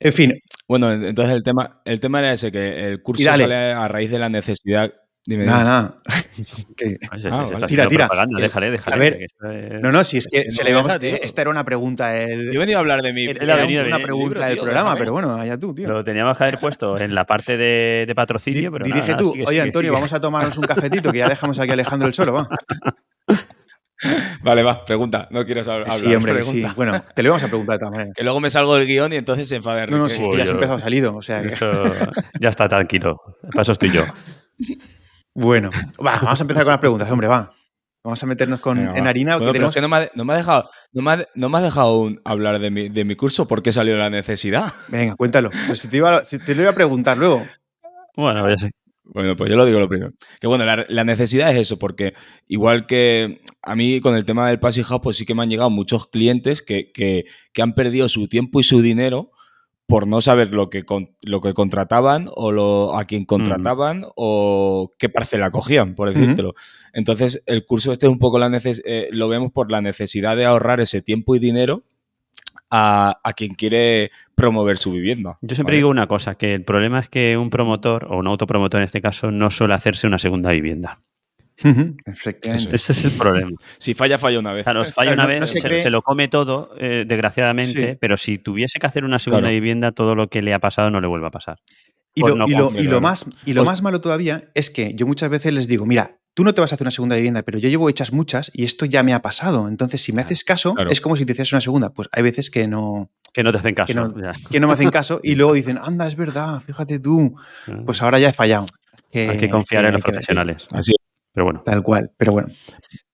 En fin, bueno, entonces el tema, el tema era ese, que el curso sale a raíz de la necesidad. Dime, nada, dime. nada. Ah, vale. está Tira, tira. propaganda, Que- déjale, déjale. a ver, que esto es- No, no, si es que se le vamos. deja. Esta era una pregunta. El, Yo he venido a hablar de mi. era Él ha una mi pregunta libro, del tío, programa, pero bueno, allá tú, tío. Lo teníamos que haber puesto en la parte de, de patrocinio, Di- pero dirige nada, nada, tú. sigue, Oye, sigue, Antonio, sigue. vamos a tomarnos un cafetito, que ya dejamos aquí a Alejandro el solo, va. Vale, va, pregunta. No quiero saber. Sí, hablar, hombre, que sí. pregunta. Bueno, te lo íbamos a preguntar de todas maneras. Que luego me salgo del guion y entonces se enfada No, no, sí, que ya has empezado salido. O sea, ya está tranquilo. Para eso estoy yo. Bueno, va, vamos a empezar con las preguntas, hombre, va. Vamos a meternos con, Venga, en harina. Bueno, que pero tenemos... es que no me, ha, no me ha dejado, no me ha, no me ha dejado un- hablar de mi, de mi curso porque salió la necesidad. Venga, cuéntalo. Pues si te, iba, si te lo iba a preguntar luego. Bueno, ya sé. Bueno, pues yo lo digo lo primero. Que bueno, la, la necesidad es eso, porque igual que a mí con el tema del Passive House, pues sí que me han llegado muchos clientes que, que- que han perdido su tiempo y su dinero por no saber lo que, con- lo que contrataban o lo, a quién contrataban o qué parcela cogían, por decírtelo. Entonces, el curso este es un poco la neces- eh, lo vemos por la necesidad de ahorrar ese tiempo y dinero a, a quien quiere promover su vivienda. Yo siempre ¿vale? digo una cosa, que el problema es que un promotor, o un autopromotor en este caso, no suele hacerse una segunda vivienda. Efectivamente. Ese es el problema. Si falla, falla una vez. Claro, falla una no- vez, no se se, cree- se lo come todo, eh, desgraciadamente, Sí. pero si tuviese que hacer una segunda Claro. vivienda, todo lo que le ha pasado no le vuelve a pasar. Y Por lo, no y lo- confiar, y lo claro. más, y lo Pues- más malo todavía es que yo muchas veces les digo, mira, tú no te vas a hacer una segunda vivienda, pero yo llevo hechas muchas y esto ya me ha pasado. Entonces, si me haces caso, claro. es como si te hicieras una segunda. Pues hay veces que no, Que no te hacen caso. Que no- ya. que no me hacen caso y luego dicen, anda, es verdad, fíjate tú. Pues ahora ya he fallado. Hay que confiar en los profesionales. Así Pero bueno, Tal cual, pero bueno.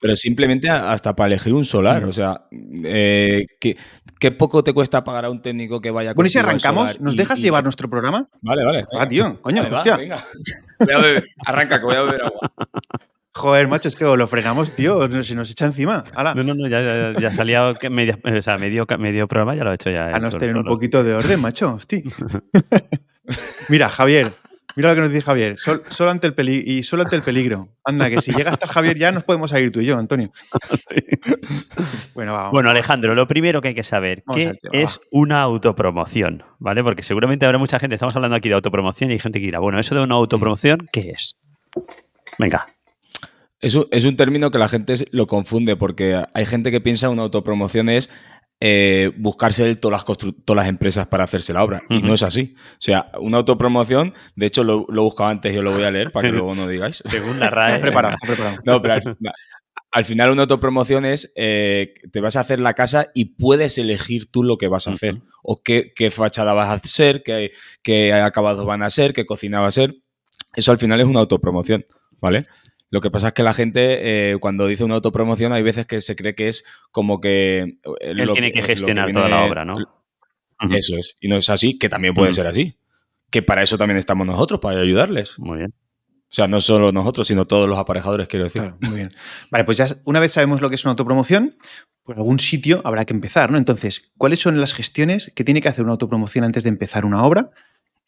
Pero simplemente hasta para elegir un solar. Mm. O sea, eh, ¿qué, qué poco te cuesta pagar a un técnico que vaya Bueno, y si arrancamos, ¿nos y- dejas y- llevar nuestro programa? Vale, vale. Ah, tío, coño, Vale, va, hostia. venga. Voy a beber. Arranca, que voy a beber agua. Joder, macho, es que o lo frenamos, tío, o se nos echa encima. No, no, no, ya, ya, ya salía media- o sea, medio, medio programa, ya lo he hecho ya. a nos esto tener un poquito de orden, macho, hostia. Mira, Javier, Mira lo que nos dice Javier. Sol- solo ante el peli- y solo ante el peligro. Anda, que si llega a estar Javier ya nos podemos ir tú y yo, Antonio. Sí. Bueno, Bueno, Alejandro, lo primero que hay que saber, Vamos ¿qué tema, es una autopromoción? ¿Vale? Porque seguramente habrá mucha gente, estamos hablando aquí de autopromoción y hay gente que dirá, bueno, eso de una autopromoción, ¿qué es? Venga. Es un, es un término que la gente se- lo confunde porque hay gente que piensa una autopromoción es eh, buscarse todas, las todas las empresas para hacerse la obra. Y no es así. O sea, una autopromoción, de hecho lo, lo he buscado antes y os lo voy a leer para que luego no digáis. RAE. Preparado, está preparado. No, pero al, al final una autopromoción es eh, te vas a hacer la casa y puedes elegir tú lo que vas a hacer. O qué, qué fachada vas a hacer, qué, qué acabados van a ser, qué cocina va a ser. Eso al final es una autopromoción, ¿vale? Lo que pasa es que la gente, eh, cuando dice una autopromoción, hay veces que se cree que es como que... eh, Él lo tiene que gestionar toda la obra, ¿no? Eso es. Y no es así, que también puede ser así. Que para eso también estamos nosotros, para ayudarles. Muy bien. O sea, no solo nosotros, sino todos los aparejadores, quiero decir. Claro, muy bien. Vale, pues ya una vez sabemos lo que es una autopromoción, por algún sitio habrá que empezar, ¿no? Entonces, ¿cuáles son las gestiones que tiene que hacer una autopromoción antes de empezar una obra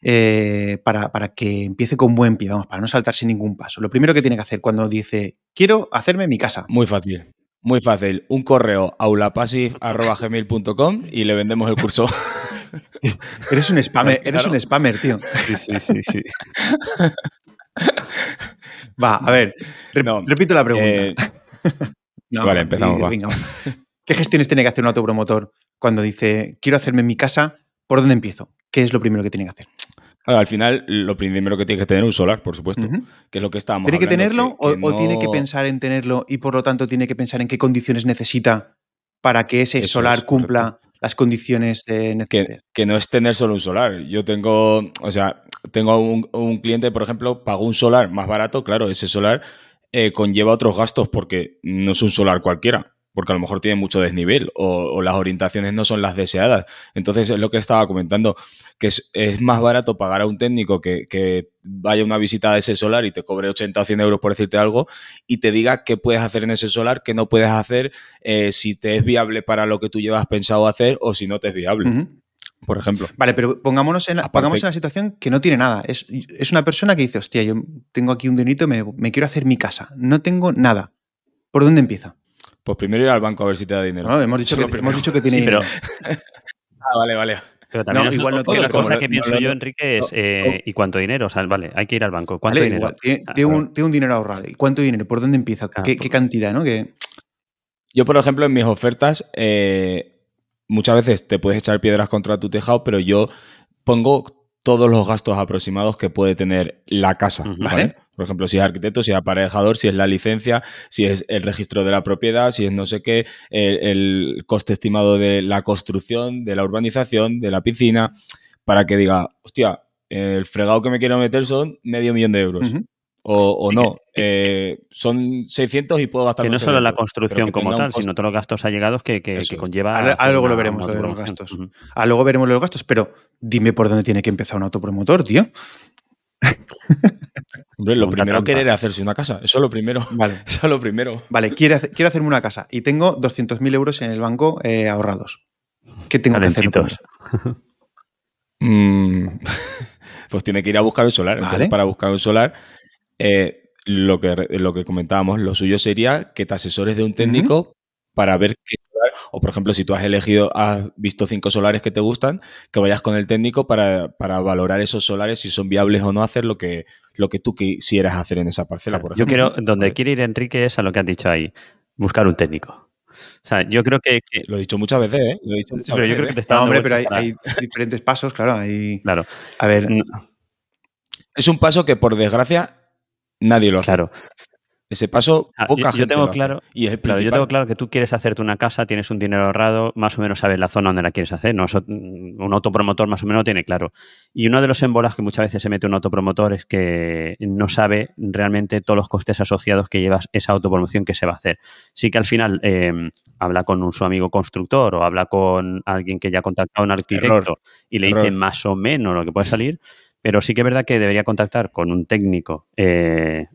eh, para, para que empiece con buen pie, vamos, para no saltarse ningún paso? Lo primero que tiene que hacer cuando dice, quiero hacerme mi casa. Muy fácil. Muy fácil. Un correo aulapasive.gmail.com y le vendemos el curso. Eres un spammer, eres Claro. un spammer, tío. Sí, sí, sí, sí. Va, a ver, rep- No, repito la pregunta. Eh, vale, empezamos, va. venga. ¿Qué gestiones tiene que hacer un autopromotor cuando dice, quiero hacerme mi casa? ¿Por dónde empiezo? ¿Qué es lo primero que tiene que hacer? Claro, al final, lo primero que tiene que tener es un solar, por supuesto. Que es lo que estábamos ¿Tiene que tenerlo o, que o tiene que pensar en tenerlo y por lo tanto tiene que pensar en qué condiciones necesita para que ese Eso solar es, cumpla las condiciones eh, necesarias? que, que no es tener solo un solar. Yo tengo, o sea, tengo un, un cliente, por ejemplo, pagó un solar más barato, claro, ese solar eh, conlleva otros gastos porque no es un solar cualquiera, porque a lo mejor tiene mucho desnivel o, o las orientaciones no son las deseadas. Entonces es lo que estaba comentando, que es, es más barato pagar a un técnico que, que vaya a una visita a ese solar y te cobre 80 o 100 euros por decirte algo y te diga qué puedes hacer en ese solar, qué no puedes hacer, eh, si te es viable para lo que tú llevas pensado hacer o si no te es viable por ejemplo. Vale, pero pongámonos en, la, Aparte- en la situación que no tiene nada. Es, es una persona que dice, hostia, yo tengo aquí un dinerito, me, me quiero hacer mi casa. No tengo nada. ¿Por dónde empieza? Pues primero ir al banco a ver si te da dinero. No, hemos, dicho que, hemos dicho que tiene Sí, pero, dinero. Ah, vale, vale. pero también No, igual no otra cosa que no pienso yo, Enrique, es eh, ¿y cuánto dinero? O sea, vale, hay que ir al banco. ¿Cuánto Vale, dinero? tiene, Ah, un, tiene un dinero ahorrado. ¿Y cuánto dinero? ¿Por dónde empieza? Ah, ¿Qué, por- qué cantidad? ¿no? Que, Yo, por ejemplo, en mis ofertas, eh, muchas veces te puedes echar piedras contra tu tejado, pero yo pongo todos los gastos aproximados que puede tener la casa. Vale. Por ejemplo, si es arquitecto, si es aparejador, si es la licencia, si es el registro de la propiedad, si es no sé qué, el, el coste estimado de la construcción, de la urbanización, de la piscina, para que diga, hostia, el fregado que me quiero meter son medio millón de euros. O, o Sí, no, que- eh, son 600 y puedo gastar Que no solo la construcción como tal, sino todos los gastos allegados que, que, que conlleva. Ahora- ahora luego lo veremos, lo de los gastos. Ah, luego veremos los gastos, pero dime por dónde tiene que empezar un autopromotor, tío. Hombre, lo primero trampa. querer es hacerse una casa. Eso es lo primero. Vale. Eso es lo primero. Vale, quiero, hacer- quiero hacerme una casa y tengo 200.000 euros en el banco eh, ahorrados. ¿Qué tengo que hacer? Mm, pues tiene que ir a buscar un solar. Entonces, Vale. para buscar un solar, eh, lo, que, lo que comentábamos, lo suyo sería que te asesores de un técnico para ver qué o por ejemplo, si tú has elegido, has visto cinco solares que te gustan, que vayas con el técnico para, para valorar esos solares, si son viables o no hacer lo que, lo que tú quisieras hacer en esa parcela, por Yo ejemplo. quiero, donde Vale. quiere ir Enrique es a lo que has dicho ahí, buscar un técnico. O sea, yo creo que. que- Lo he dicho muchas veces, ¿eh? Lo he dicho muchas pero yo creo que ¿eh? te está No, hombre, pero hay, diferentes pasos, claro. Hay, Claro, a ver, n- Es un paso que, por desgracia, nadie lo hace. claro. Ese paso, Ah, poca yo- gente tengo lo hace. claro- Y es el Claro, yo tengo claro que tú quieres hacerte una casa, tienes un dinero ahorrado, más o menos sabes la zona donde la quieres hacer. ¿no? Mm, un autopromotor más o menos lo tiene claro. Y uno de los embolas que muchas veces se mete un autopromotor es que no sabe realmente todos los costes asociados que lleva esa autopromoción que se va a hacer. Sí que al final eh, habla con un, su amigo constructor o habla con alguien que ya ha contactado a un arquitecto Error. y le Error. dice más o menos lo que puede salir, pero sí que es verdad que debería contactar con un técnico. eh,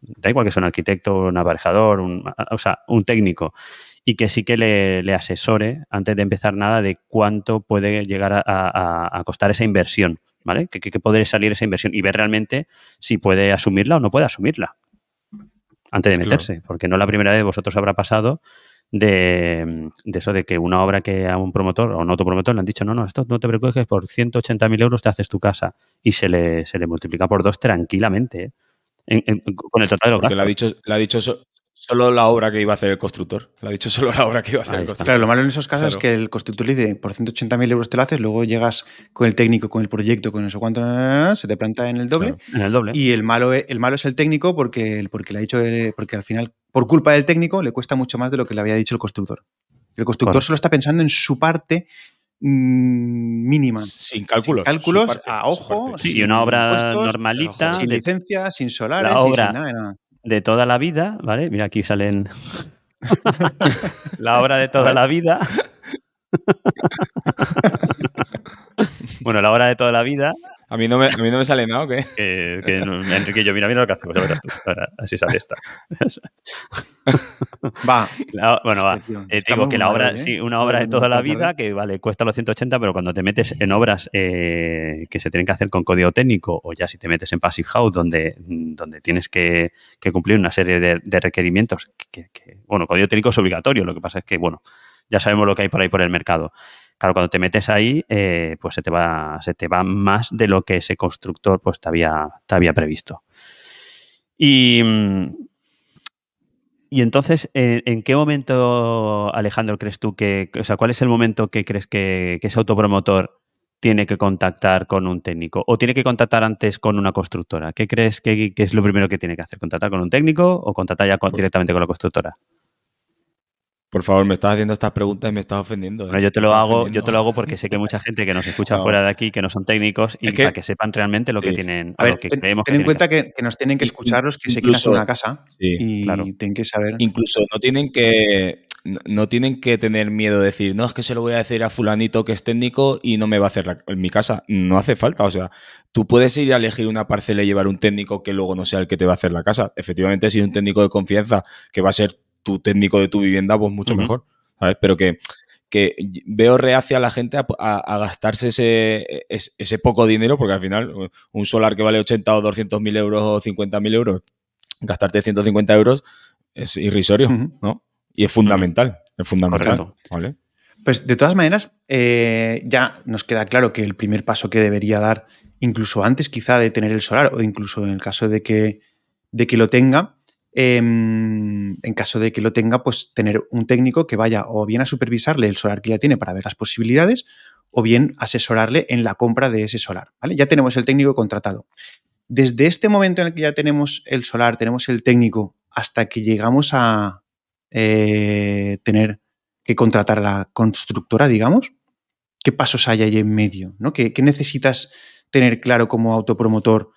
da igual que sea un arquitecto, un aparejador, un, o sea, un técnico, y que sí que le, le asesore antes de empezar nada de cuánto puede llegar a, a- a costar esa inversión ¿vale? Que, que, salir esa inversión y ver realmente si puede asumirla o no puede asumirla antes de meterse, claro. porque no la primera vez vosotros habrá pasado de, de, eso de que una obra que a un promotor o a un autopromotor le han dicho, no, no, esto no te preocupes, por 180.000 euros te haces tu casa y se le, se le multiplica por dos tranquilamente, ¿eh? En, en, con el total de los Porque. Le ha dicho, le ha dicho solo la obra que iba a hacer el constructor. Le ha dicho solo la obra que iba a hacer Ahí el constructor. Claro, lo malo en esos casos claro. es que el constructor le dice, por 180.000 euros te lo haces, luego llegas con el técnico, con el proyecto, con eso cuánto, se te planta en el doble. Claro. En el doble. Y el malo, el malo es el técnico porque, porque le ha dicho, porque al final, por culpa del técnico, le cuesta mucho más de lo que le había dicho el constructor. El constructor claro. solo está pensando en su parte mínima. Sin cálculos. Sin cálculos, parte, a ojo. Sí, y una obra normalita. Sin licencia, sin solares, la obra sin nada, nada de toda la vida, ¿vale? Mira, aquí salen la obra de toda la vida. bueno, la obra de toda la vida. A mí no me, a mí no me sale nada, ¿o qué? Que, que no, Enrique, yo, mira, mira lo que hacemos, verás tú. Ahora, así sale esta. va. La, bueno, va. Eh, digo que la obra, ¿eh? sí, una obra de toda la vida que, vale, cuesta los 180, pero cuando te metes en obras eh, que se tienen que hacer con código técnico o ya si te metes en Passive House, donde, donde tienes que, que cumplir una serie de, de requerimientos, que, que, bueno, código técnico es obligatorio, lo que pasa es que, bueno, ya sabemos lo que hay por ahí por el mercado. Claro, cuando te metes ahí, eh, pues se te, va, se te va más de lo que ese constructor pues, te, había, te había previsto. Y, y entonces, ¿en, ¿en, qué momento, Alejandro, crees tú que, o sea, cuál es el momento que crees que, que ese autopromotor tiene que contactar con un técnico? ¿O tiene que contactar antes con una constructora? ¿Qué crees que, que es lo primero que tiene que hacer? ¿Contactar con un técnico o contactar ya con, directamente con la constructora? Por favor, me estás haciendo estas preguntas y me estás ofendiendo. ¿eh? Bueno, yo te lo hago, yo te lo hago porque sé que hay mucha gente que nos escucha no. fuera de aquí, que no son técnicos, y es que, para que sepan realmente lo sí. que tienen, a ver, lo que ten, creemos ten que en cuenta que, que, nos tienen que escuchar los que se quieren hacer una casa sí, y claro. tienen que saber. Incluso no tienen que no tienen que tener miedo de decir, no, es que se lo voy a decir a fulanito que es técnico y no me va a hacer la, en mi casa. No hace falta, o sea, tú puedes ir a elegir una parcela y llevar un técnico que luego no sea el que te va a hacer la casa. Efectivamente, si es un técnico de confianza que va a ser tu técnico de tu vivienda, pues mucho uh -huh. mejor. ¿sabes? Pero que, que veo reacia a la gente a, a, a gastarse ese, ese, ese, poco dinero, porque al final un solar que vale 80 o 200 mil euros o 50 mil euros, gastarte 150 euros es irrisorio, uh -huh. ¿no? Y es fundamental, uh -huh. es fundamental. ¿vale? Pues de todas maneras, eh, ya nos queda claro que el primer paso que debería dar, incluso antes quizá de tener el solar, o incluso en el caso de que, de que lo tenga, eh, en caso de que lo tenga, pues tener un técnico que vaya o bien a supervisarle el solar que ya tiene para ver las posibilidades, o bien asesorarle en la compra de ese solar. ¿vale? Ya tenemos el técnico contratado. Desde este momento en el que ya tenemos el solar, tenemos el técnico, hasta que llegamos a eh, tener que contratar a la constructora, digamos, ¿qué pasos hay ahí en medio? ¿no? ¿Qué, ¿Qué, necesitas tener claro como autopromotor?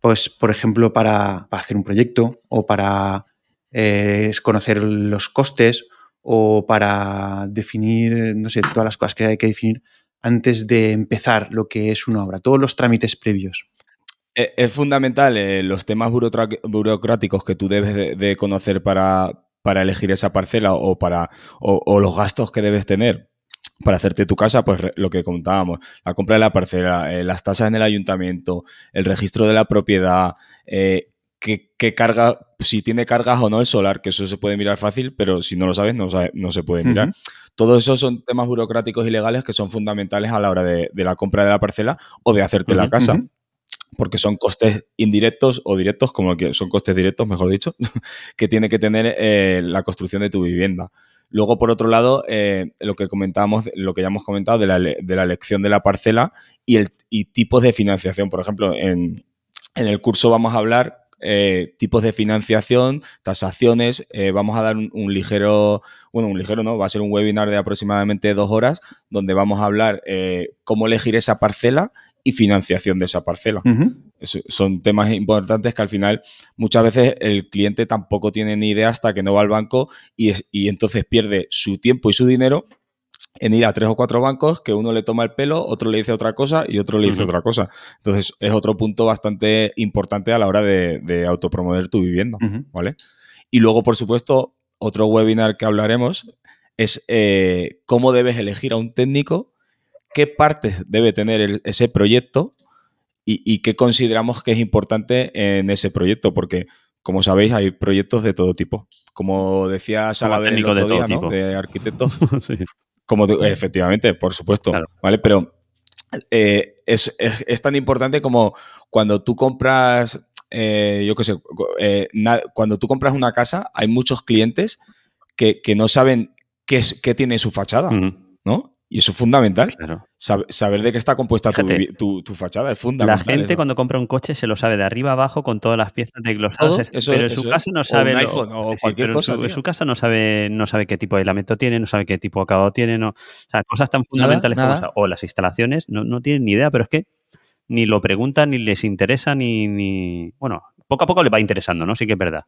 Pues, por ejemplo, para, hacer un proyecto o para eh, conocer los costes o para definir, no sé, todas las cosas que hay que definir antes de empezar lo que es una obra, todos los trámites previos. Eh, es fundamental eh, los temas burocráticos que tú debes de, conocer para, para, elegir esa parcela o, para, o los gastos que debes tener para hacerte tu casa, pues lo que contábamos, la compra de la parcela, eh, las tasas en el ayuntamiento, el registro de la propiedad, eh, qué, qué, carga, si tiene cargas o no el solar, que eso se puede mirar fácil, pero si no lo sabes, no, sabe, no se puede mirar. Uh -huh. Todo eso son temas burocráticos y legales que son fundamentales a la hora de, de la compra de la parcela o de hacerte uh -huh. la casa. Uh -huh porque son costes indirectos o directos, como que son costes directos, mejor dicho, que tiene que tener eh, la construcción de tu vivienda. Luego, por otro lado, eh, lo que comentábamos, lo que ya hemos comentado de la, elección de la parcela y, el, tipos de financiación. Por ejemplo, en, en el curso vamos a hablar eh, tipos de financiación, tasaciones, eh, vamos a dar un, ligero, bueno, un ligero no, va a ser un webinar de aproximadamente dos horas donde vamos a hablar eh, cómo elegir esa parcela y financiación de esa parcela. Es, son temas importantes que al final muchas veces el cliente tampoco tiene ni idea hasta que no va al banco y, es, y entonces pierde su tiempo y su dinero en ir a tres o cuatro bancos que uno le toma el pelo, otro le dice otra cosa y otro le dice uh -huh. otra cosa. Entonces es otro punto bastante importante a la hora de, de autopromover tu vivienda, uh -huh. ¿vale? Y luego, por supuesto, otro webinar que hablaremos es eh, cómo debes elegir a un técnico qué partes debe tener el, ese proyecto y, qué consideramos que es importante en ese proyecto, porque como sabéis, hay proyectos de todo tipo. Como decía Salaver el otro de día, ¿no? De arquitectos. Como efectivamente, por supuesto. ¿Vale? Pero eh, es, tan importante como cuando tú compras, eh, yo qué sé, eh, cuando tú compras una casa, hay muchos clientes que, no saben qué, es, qué tiene su fachada, ¿no? Y eso es fundamental. saber de qué está compuesta tu, fachada es fundamental. La gente cuando compra un coche se lo sabe de arriba abajo con todas las piezas de desglosadas. pero en su casa no sabe. O cualquier cosa. En su, casa no sabe, no sabe qué tipo de aislamiento tiene, no sabe qué tipo de acabado tiene. No, o sea, cosas tan fundamentales como o las instalaciones, no, no tienen ni idea, pero es que ni lo preguntan, ni les interesa, ni, ni. Bueno, poco a poco les va interesando, ¿no? Sí que es verdad.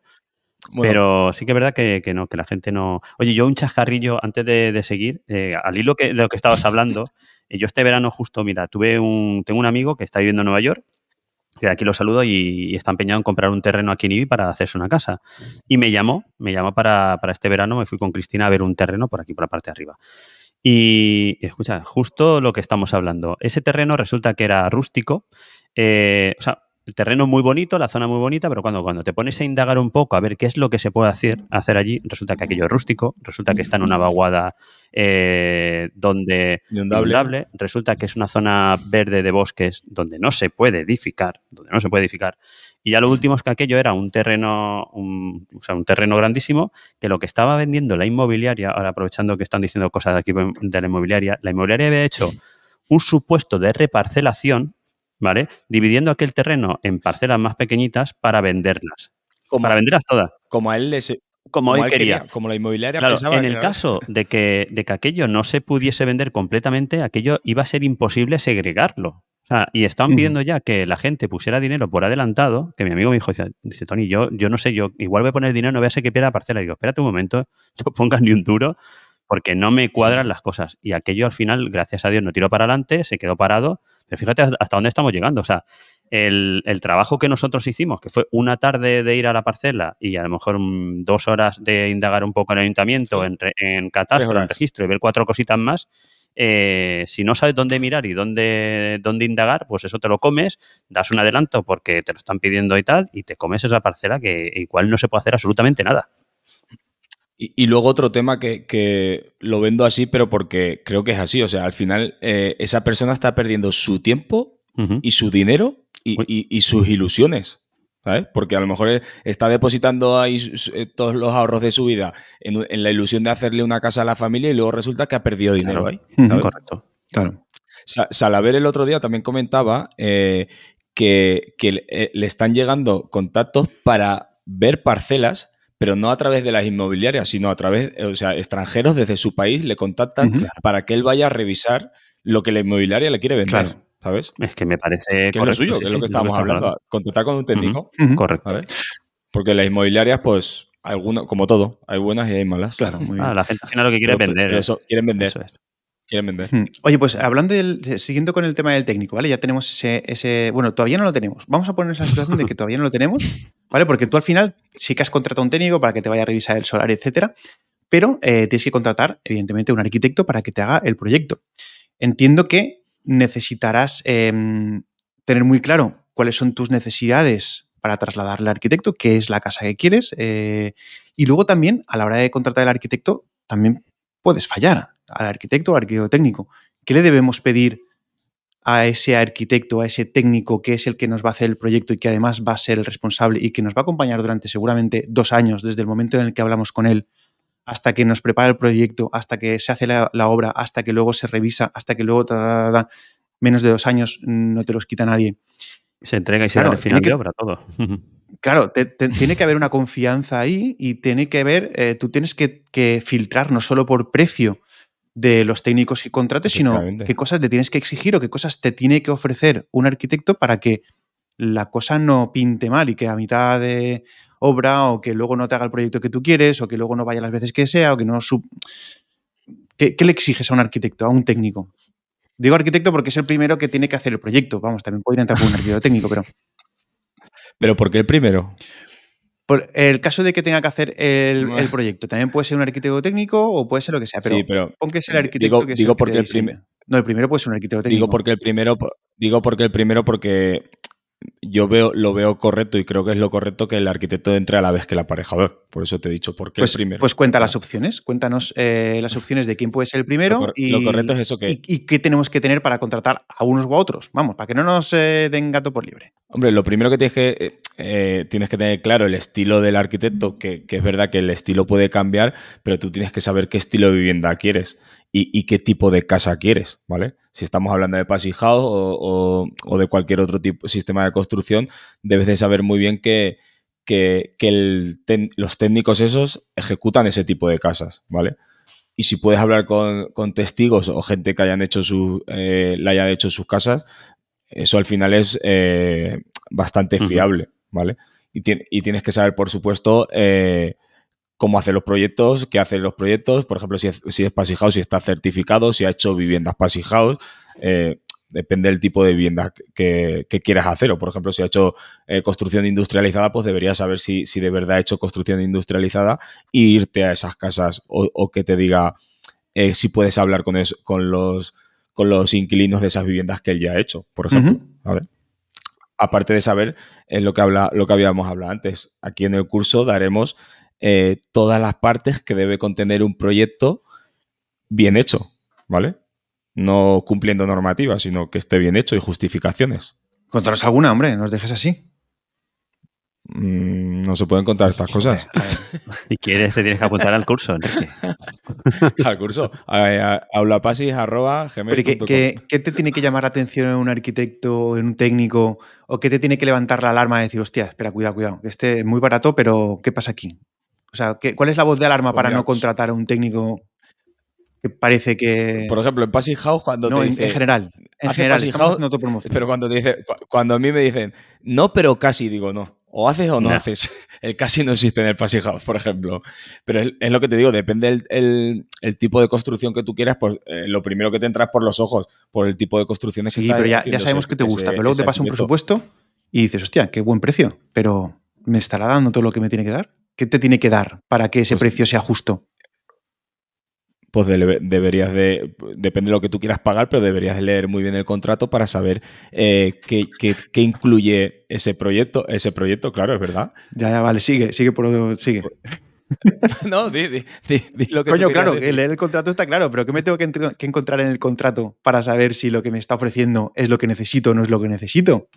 Pero sí que es verdad que, no, que la gente no. Oye, yo un chascarrillo antes de, seguir, eh, al hilo de lo que estabas hablando, eh, yo este verano justo, mira, tuve un, tengo un amigo que está viviendo en Nueva York, que aquí lo saludo y, está empeñado en comprar un terreno aquí en Ibi para hacerse una casa. Y me llamó, me llamó para, para este verano, me fui con Cristina a ver un terreno por aquí, por la parte de arriba. Y, escucha, justo lo que estamos hablando. Ese terreno resulta que era rústico. Eh, o sea, el terreno muy bonito, la zona muy bonita, pero cuando, cuando te pones a indagar un poco a ver qué es lo que se puede hacer, hacer allí, resulta que aquello es rústico, resulta que está en una vaguada eh, donde inundable. resulta que es una zona verde de bosques donde no se puede edificar, donde no se puede edificar. Y ya lo último es que aquello era un terreno, un, o sea, un terreno grandísimo, que lo que estaba vendiendo la inmobiliaria, ahora aprovechando que están diciendo cosas de aquí de la inmobiliaria, la inmobiliaria había hecho un supuesto de reparcelación ¿vale? Dividiendo aquel terreno en parcelas más pequeñitas para venderlas. para venderlas todas. Como a él les, como, él quería. Como la inmobiliaria pensaba En el caso de que, de que aquello no se pudiese vender completamente, aquello iba a ser imposible segregarlo. O sea, y estaban pidiendo ya que la gente pusiera dinero por adelantado, que mi amigo me dijo, dice, Tony, yo, yo no sé, yo igual voy a poner dinero, no voy a ser que pierda parcela. Y digo, espérate un momento, no pongas ni un duro, porque no me cuadran las cosas. Y aquello al final, gracias a Dios, no tiró para adelante, se quedó parado pero fíjate hasta dónde estamos llegando. O sea, el, trabajo que nosotros hicimos, que fue una tarde de ir a la parcela y a lo mejor dos horas de indagar un poco en el ayuntamiento, en, en, catastro, en registro y ver cuatro cositas más, eh, si no sabes dónde mirar y dónde, dónde indagar, pues eso te lo comes, das un adelanto porque te lo están pidiendo y tal, y te comes esa parcela que igual no se puede hacer absolutamente nada. Y, luego otro tema que, lo vendo así, pero porque creo que es así. O sea, al final eh, esa persona está perdiendo su tiempo y su dinero y, sus ilusiones. ¿sabes? Porque a lo mejor está depositando ahí eh, todos los ahorros de su vida en, la ilusión de hacerle una casa a la familia y luego resulta que ha perdido dinero ahí. Correcto. Claro. Salaver el otro día también comentaba eh, que, le están llegando contactos para ver parcelas pero no a través de las inmobiliarias, sino a través, o sea, extranjeros desde su país le contactan para que él vaya a revisar lo que la inmobiliaria le quiere vender. ¿Sabes? Es que me parece que es lo suyo, que es lo que estábamos hablando. Contactar con un técnico. Correcto. Porque las inmobiliarias, pues, algunas, como todo, hay buenas y hay malas. Claro, ah, la gente al final lo que quiere es vender. Eso, quieren vender. Oye, pues hablando del, siguiendo con el tema del técnico, ¿vale? Ya tenemos ese, bueno, todavía no lo tenemos. Vamos a poner esa situación de que todavía no lo tenemos, ¿vale? Porque tú al final sí que has contratado un técnico para que te vaya a revisar el solar, etcétera, pero eh, tienes que contratar, evidentemente, un arquitecto para que te haga el proyecto. Entiendo que necesitarás em, tener muy claro cuáles son tus necesidades para trasladarle al arquitecto, qué es la casa que quieres, eh, y luego también, a la hora de contratar al arquitecto, también puedes fallar al arquitecto o al arquitecto técnico. ¿Qué le debemos pedir a ese arquitecto, a ese técnico que es el que nos va a hacer el proyecto y que además va a ser el responsable y que nos va a acompañar durante seguramente dos años, desde el momento en el que hablamos con él, hasta que nos prepara el proyecto, hasta que se hace la, obra, hasta que luego se revisa, hasta que luego menos de dos años no te los quita nadie. Se entrega y se da el final de obra todo. Claro, tiene que haber una confianza ahí y tiene que haber, eh, tú tienes que, que, filtrar no solo por precio, de los técnicos que contrates, sino qué cosas te tienes que exigir o qué cosas te tiene que ofrecer un arquitecto para que la cosa no pinte mal y que a mitad de obra o que luego no te haga el proyecto que tú quieres o que luego no vaya las veces que sea o que no... Sub... ¿Qué, le exiges a un arquitecto, a un técnico? Digo arquitecto porque es el primero que tiene que hacer el proyecto. Vamos, también podría entrar por un arquitecto técnico, pero... ¿Pero por qué el primero? El caso de que tenga que hacer el, proyecto, también puede ser un arquitecto técnico o puede ser lo que sea, pero, sí, pero pon que es el arquitecto digo, que digo porque el No, el primero puede ser un arquitecto técnico. Digo porque el primero, digo porque el primero porque yo veo, lo veo correcto y creo que es lo correcto que el arquitecto entre a la vez que el aparejador. Por eso te he dicho, porque pues, el primero. Pues cuenta las opciones, cuéntanos eh, las opciones de quién puede ser el primero y, lo correcto es eso que... Y, qué tenemos que tener para contratar a unos u a otros. Vamos, para que no nos eh, den gato por libre. Hombre, lo primero que tienes que, eh, tienes que tener claro el estilo del arquitecto, que, que es verdad que el estilo puede cambiar, pero tú tienes que saber qué estilo de vivienda quieres y, qué tipo de casa quieres, ¿vale? Si estamos hablando de passive house o, de cualquier otro tipo sistema de construcción, debes de saber muy bien que, que, los técnicos esos ejecutan ese tipo de casas, ¿vale? Y si puedes hablar con, testigos o gente que hayan hecho su, eh, le hayan hecho sus casas, eso al final es eh, bastante fiable, ¿vale? Y, y, tienes que saber, por supuesto, eh, cómo hace los proyectos, qué hace los proyectos, por ejemplo, si es, si es House, si está certificado, si ha hecho viviendas House, eh, depende del tipo de vivienda que, quieras hacer. O, por ejemplo, si ha hecho construcción industrializada, pues deberías saber si, de verdad ha hecho construcción industrializada e irte a esas casas o, que te diga si puedes hablar con, con, los, con los inquilinos de esas viviendas que él ya ha hecho, por ejemplo. Aparte de saber lo, que habla, lo que habíamos hablado antes, aquí en el curso daremos eh, todas las partes que debe contener un proyecto bien hecho, ¿vale? No cumpliendo normativas, sino que esté bien hecho y justificaciones. Contaros alguna, hombre, nos dejes así. Mm, no se pueden contar estas cosas. Si quieres, te tienes que apuntar al curso, Enrique. al curso. aulapasis.gmail.com ¿qué, ¿qué, te tiene que llamar la atención en un arquitecto, en un técnico? ¿O qué te tiene que levantar la alarma de decir, hostia, espera, cuidado, cuidado, que esté es muy barato, pero ¿qué pasa aquí? O sea, ¿cuál es la voz de alarma pues para no pues contratar a un técnico que parece que. Por ejemplo, en Passing House, cuando no, te en, general. En general, estamos Pero cuando, te dice, cuando a mí me dicen, no, pero casi, digo, no. O haces o no, haces. El casi no existe en el Passing House, por ejemplo. Pero es, lo que te digo, depende el, tipo de construcción que tú quieras, pues eh, lo primero que te entra es por los ojos, por el tipo de construcciones que Sí, pero ya, sabemos que te gusta, pero luego te pasa un presupuesto y dices, hostia, qué buen precio, pero ¿me estará dando todo lo que me tiene que dar? ¿Qué te tiene que dar para que ese pues precio sea justo? Pues deberías de, depende de lo que tú quieras pagar, pero deberías de leer muy bien el contrato para saber eh, qué, incluye ese proyecto. Ese proyecto, claro, es verdad. Ya, ya, vale, sigue, sigue por sigue. no, di, di, di, lo que Coño, claro, leer el contrato está claro, pero ¿qué me tengo que, que, encontrar en el contrato para saber si lo que me está ofreciendo es lo que necesito o no es lo que necesito?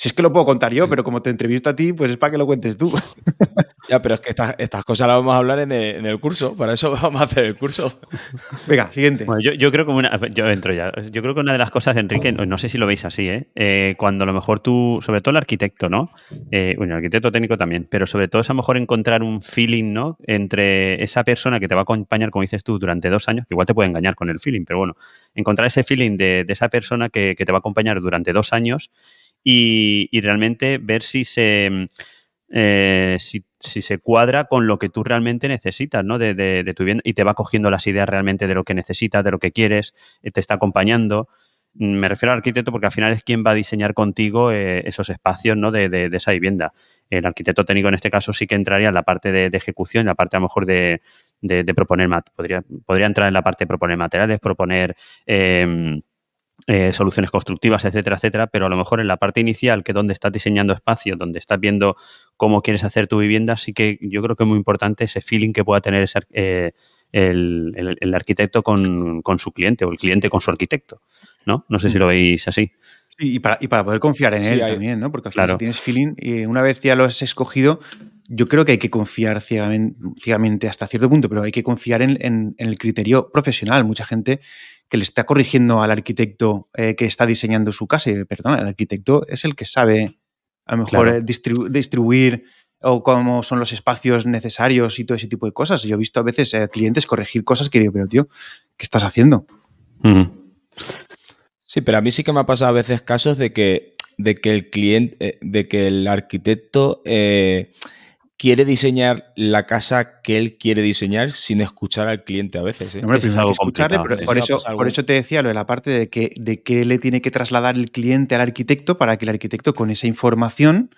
Si es que lo puedo contar yo, pero como te entrevisto a ti, pues es para que lo cuentes tú. Ya, pero es que estas, cosas las vamos a hablar en el, curso, para eso vamos a hacer el curso. Venga, siguiente. Bueno, yo, creo que una, yo entro ya. Yo creo que una de las cosas, Enrique, no, sé si lo veis así, ¿eh? ¿eh? cuando a lo mejor tú, sobre todo el arquitecto, ¿no? Eh, bueno, el arquitecto técnico también, pero sobre todo es a lo mejor encontrar un feeling, ¿no? Entre esa persona que te va a acompañar, como dices tú, durante dos años, que igual te puede engañar con el feeling, pero bueno, encontrar ese feeling de, esa persona que, que te va a acompañar durante dos años y, realmente ver si se, eh, si, se cuadra con lo que tú realmente necesitas, ¿no? De, tu bien y te va cogiendo las ideas realmente de lo que necesitas, de lo que quieres, eh, te está acompañando. Me refiero al arquitecto porque al final es quien va a diseñar contigo eh, esos espacios ¿no? de, esa vivienda. El arquitecto técnico en este caso sí que entraría en la parte de, ejecución, en la parte a lo mejor de, proponer, podría, podría entrar en la parte de proponer materiales, proponer em, eh, soluciones constructivas, etcétera, etcétera, pero a lo mejor en la parte inicial, que es donde estás diseñando espacio, donde estás viendo cómo quieres hacer tu vivienda, sí que yo creo que es muy importante ese feeling que pueda tener eh, el, arquitecto con, su cliente o el cliente con su arquitecto, ¿no? No sé si lo veis así. y, para, poder confiar en él también, ¿no? Porque al final si tienes feeling y una vez ya lo has escogido, yo creo que hay que confiar ciegamente, hasta cierto punto, pero hay que confiar en, el criterio profesional. Mucha gente que le está corrigiendo al arquitecto eh, que está diseñando su casa. Y, perdona, el arquitecto es el que sabe a lo mejor eh, distribuir o cómo son los espacios necesarios y todo ese tipo de cosas. Yo he visto a veces eh, clientes corregir cosas que digo, pero tío, ¿qué estás haciendo? Sí, pero a mí sí que me ha pasado a veces casos de que, de que el cliente, de que el arquitecto quiere diseñar la casa que él quiere diseñar sin escuchar al cliente a veces. ¿eh? Hombre, escucharle, pero por, eso, por eso te decía lo de la parte de que, de qué le tiene que trasladar el cliente al arquitecto para que el arquitecto con esa información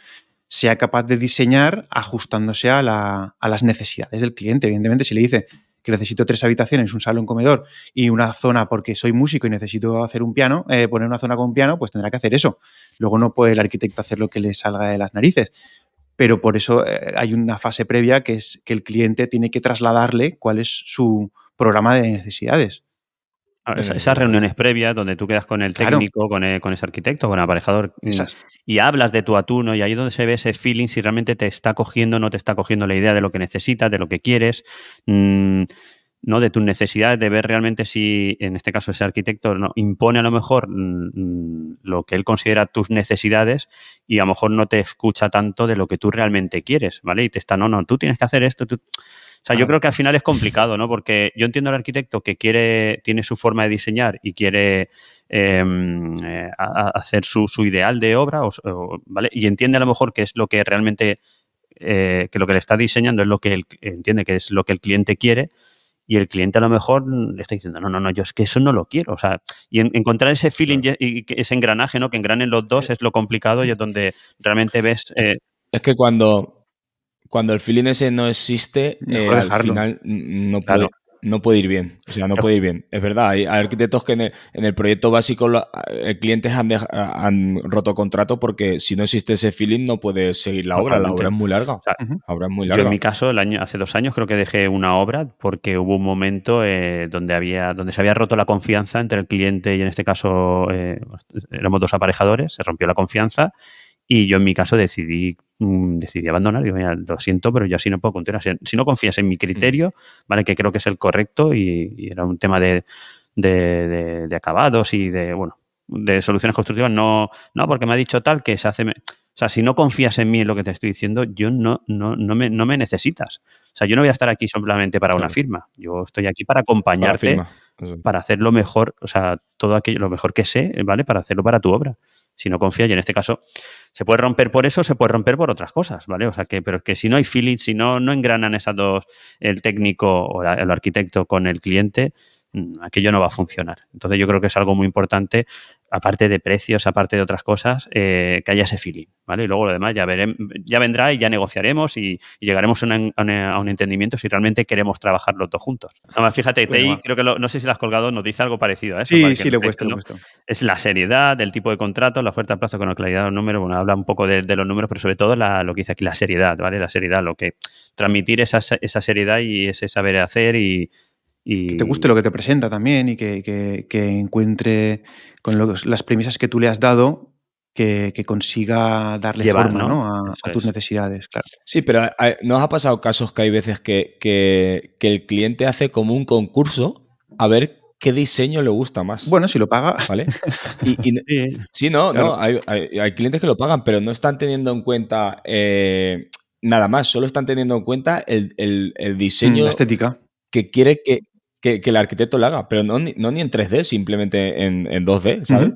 sea capaz de diseñar ajustándose a, las necesidades del cliente. Evidentemente, si le dice que necesito tres habitaciones, un salón, comedor y una zona porque soy músico y necesito hacer un piano, eh, poner una zona con un piano, pues tendrá que hacer eso. Luego no puede el arquitecto hacer lo que le salga de las narices. Pero por eso eh, hay una fase previa que es que el cliente tiene que trasladarle cuál es su programa de necesidades. Esas reuniones previas donde tú quedas con el técnico, con, con, ese arquitecto, con el aparejador mm, y hablas de tu atuno y ahí es donde se ve ese feeling si realmente te está cogiendo o no te está cogiendo la idea de lo que necesitas, de lo que quieres, mm, ¿no? de tus necesidades, de ver realmente si, en este caso, ese arquitecto ¿no? impone a lo mejor mm, lo que él considera tus necesidades y a lo mejor no te escucha tanto de lo que tú realmente quieres, ¿vale? Y te está, no, no, tú tienes que hacer esto, tú o sea, yo creo que al final es complicado, ¿no? Porque yo entiendo al arquitecto que quiere, tiene su forma de diseñar y quiere em, eh, hacer su, ideal de obra, ¿vale? Y entiende a lo mejor que es lo que realmente, eh, que lo que le está diseñando es lo que él entiende que es lo que el cliente quiere y el cliente a lo mejor le está diciendo, no, no, no, yo es que eso no lo quiero. O sea, y encontrar ese feeling y ese engranaje, ¿no? Que engranen los dos es lo complicado y es donde realmente ves... Eh, es que cuando, cuando el feeling ese no existe, eh, al final no puede, no puede ir bien. O sea, no puede ir bien. Es verdad, hay, arquitectos que en el, proyecto básico el clientes han, han, roto contrato porque si no existe ese feeling no puedes seguir la obra. La obra es muy larga. es muy larga. Yo en mi caso, el año, hace dos años creo que dejé una obra porque hubo un momento eh, donde, había, donde se había roto la confianza entre el cliente y en este caso eh, éramos dos aparejadores, se rompió la confianza y yo en mi caso decidí, mm, decidí abandonar. Digo, mira, lo siento, pero yo así no puedo continuar. Si, no confías en mi criterio, ¿vale? Que creo que es el correcto y, era un tema de, de, acabados y de, bueno, de soluciones constructivas. No, no, porque me ha dicho tal que se hace... O sea, si no confías en mí en lo que te estoy diciendo, yo no, no, no, me, no me necesitas. O sea, yo no voy a estar aquí simplemente para una firma. Yo estoy aquí para acompañarte, para, para hacer lo mejor, o sea, todo aquello, lo mejor que sé, ¿vale? Para hacerlo para tu obra si no confía, y en este caso se puede romper por eso, se puede romper por otras cosas, ¿vale? O sea que, pero es que si no hay feeling, si no, no engranan esas dos, el técnico o el arquitecto con el cliente, aquello no va a funcionar. Entonces yo creo que es algo muy importante aparte de precios, aparte de otras cosas, eh, que haya ese feeling, ¿vale? Y luego lo demás ya, veremos, ya vendrá y ya negociaremos y, llegaremos a, un entendimiento si realmente queremos trabajar los dos juntos. Además, fíjate, TI, creo que no sé si lo has colgado, nos dice algo parecido a eso. Sí, sí, lo he puesto, lo puesto. Es la seriedad del tipo de contrato, la oferta a plazo con la claridad de los números, bueno, habla un poco de, los números, pero sobre todo lo que dice aquí, la seriedad, ¿vale? La seriedad, lo que transmitir esa, esa seriedad y ese saber hacer y, que te guste lo que te presenta también y que, encuentre con las premisas que tú le has dado que, consiga darle forma a, tus necesidades, claro. Sí, pero ¿nos ha pasado casos que hay veces que, el cliente hace como un concurso a ver qué diseño le gusta más? Bueno, si lo paga. ¿Vale? sí, no, no hay, clientes que lo pagan, pero no están teniendo en cuenta eh, nada más, solo están teniendo en cuenta el, el diseño. La estética. Que quiere que, que, el arquitecto lo haga, pero no, no ni en 3D, simplemente en, 2D, ¿sabes?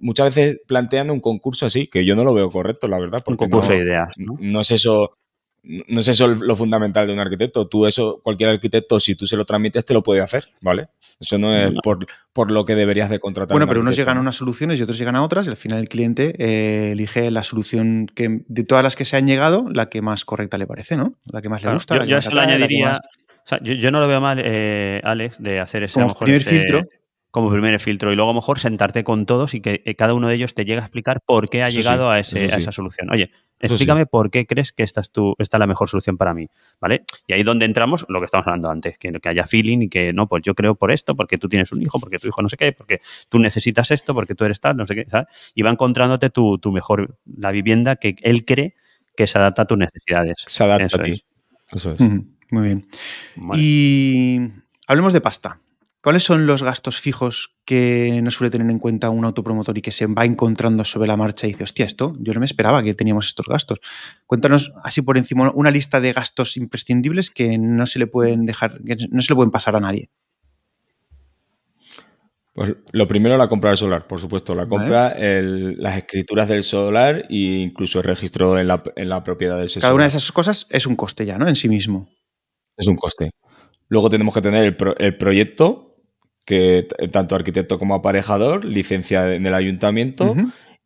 muchas veces plantean un concurso así, que yo no lo veo correcto, la verdad. Porque un concurso de ideas. ¿no? es eso. No es eso lo fundamental de un arquitecto. Tú eso, cualquier arquitecto, si tú se lo transmites, te lo puede hacer, ¿vale? Eso no es Por, lo que deberías de contratar. Bueno, pero unos llegan a unas soluciones y otros llegan a otras y al final el cliente eh, elige la solución que de todas las que se han llegado, la que más correcta le parece, ¿no? La que más le gusta. Yo, la añadiría, yo, no lo veo mal, eh, Alex, de hacer ese, como primer filtro. Como primer filtro. Y luego a lo mejor sentarte con todos y que eh, cada uno de ellos te llegue a explicar por qué ha llegado a, ese, a, esa solución. Oye, explícame por qué crees que esta es, tu, esta la mejor solución para mí. ¿Vale? Y ahí donde entramos, lo que estamos hablando antes, que, que haya feeling y que no, pues yo creo por esto, porque tú tienes un hijo, porque tu hijo no sé qué, porque tú necesitas esto, porque tú eres tal, no sé qué, ¿sabes? Y va encontrándote tu, tu mejor, la vivienda que él cree que se adapta a tus necesidades. Se adapta a ti. Eso es. Muy bien. Y hablemos de pasta. ¿Cuáles son los gastos fijos que no suele tener en cuenta un autopromotor y que se va encontrando sobre la marcha y dice, hostia, esto yo no me esperaba que teníamos estos gastos? Cuéntanos así por encima una lista de gastos imprescindibles que no se le pueden dejar, que no se le pueden pasar a nadie. Pues lo primero, la compra del solar, por supuesto. La compra, las escrituras del solar e incluso el registro en la, propiedad del. Cada una de esas cosas es un coste ya, ¿no? En sí mismo es un coste. Luego tenemos que tener el, proyecto, que tanto arquitecto como aparejador, licencia en el ayuntamiento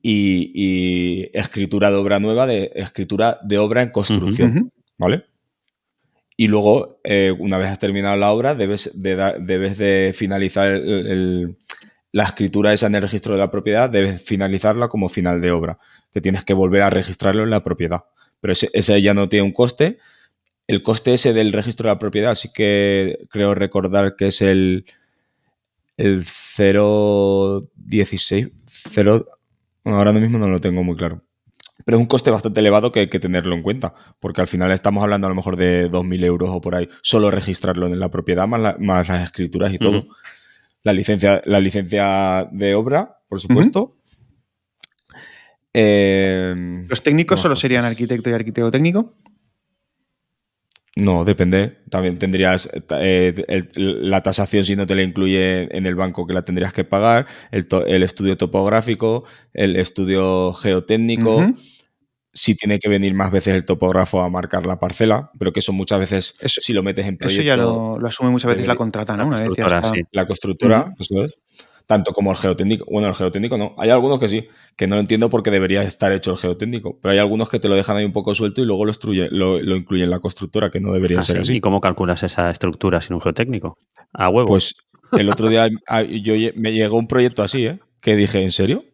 y, escritura de obra nueva, de escritura de obra en construcción. ¿Vale? Y luego, eh, una vez has terminado la obra, debes de, debes de finalizar la escritura esa en el registro de la propiedad, debes finalizarla como final de obra, que tienes que volver a registrarlo en la propiedad. Pero ese, ya no tiene un coste. El coste ese del registro de la propiedad sí que creo recordar que es el, el 0,16, 0, ahora mismo no lo tengo muy claro. Pero es un coste bastante elevado que hay que tenerlo en cuenta, porque al final estamos hablando a lo mejor de 2.000 euros o por ahí, solo registrarlo en la propiedad, más, las escrituras y todo. la, licencia, la licencia de obra, por supuesto. Em, ¿Los técnicos solo serían arquitecto y arquitecto técnico? No, depende. También tendrías eh, la tasación si no te la incluye en el banco que la tendrías que pagar, el, estudio topográfico, el estudio geotécnico. Si tiene que venir más veces el topógrafo a marcar la parcela, pero que eso muchas veces, si lo metes en proyecto... Eso ya lo, asume muchas veces la contrata, ¿no? La constructora, sí. La constructora, eso es tanto como el geotécnico. Bueno, el geotécnico no. Hay algunos que sí, que no entiendo por qué debería estar hecho el geotécnico, pero hay algunos que te lo dejan ahí un poco suelto y luego lo, lo, lo incluyen en la constructora, que no debería ah, ser así. ¿Y cómo calculas esa estructura sin un geotécnico? A huevo. Pues el otro día yo, me llegó un proyecto así, ¿eh? Que dije, ¿en serio?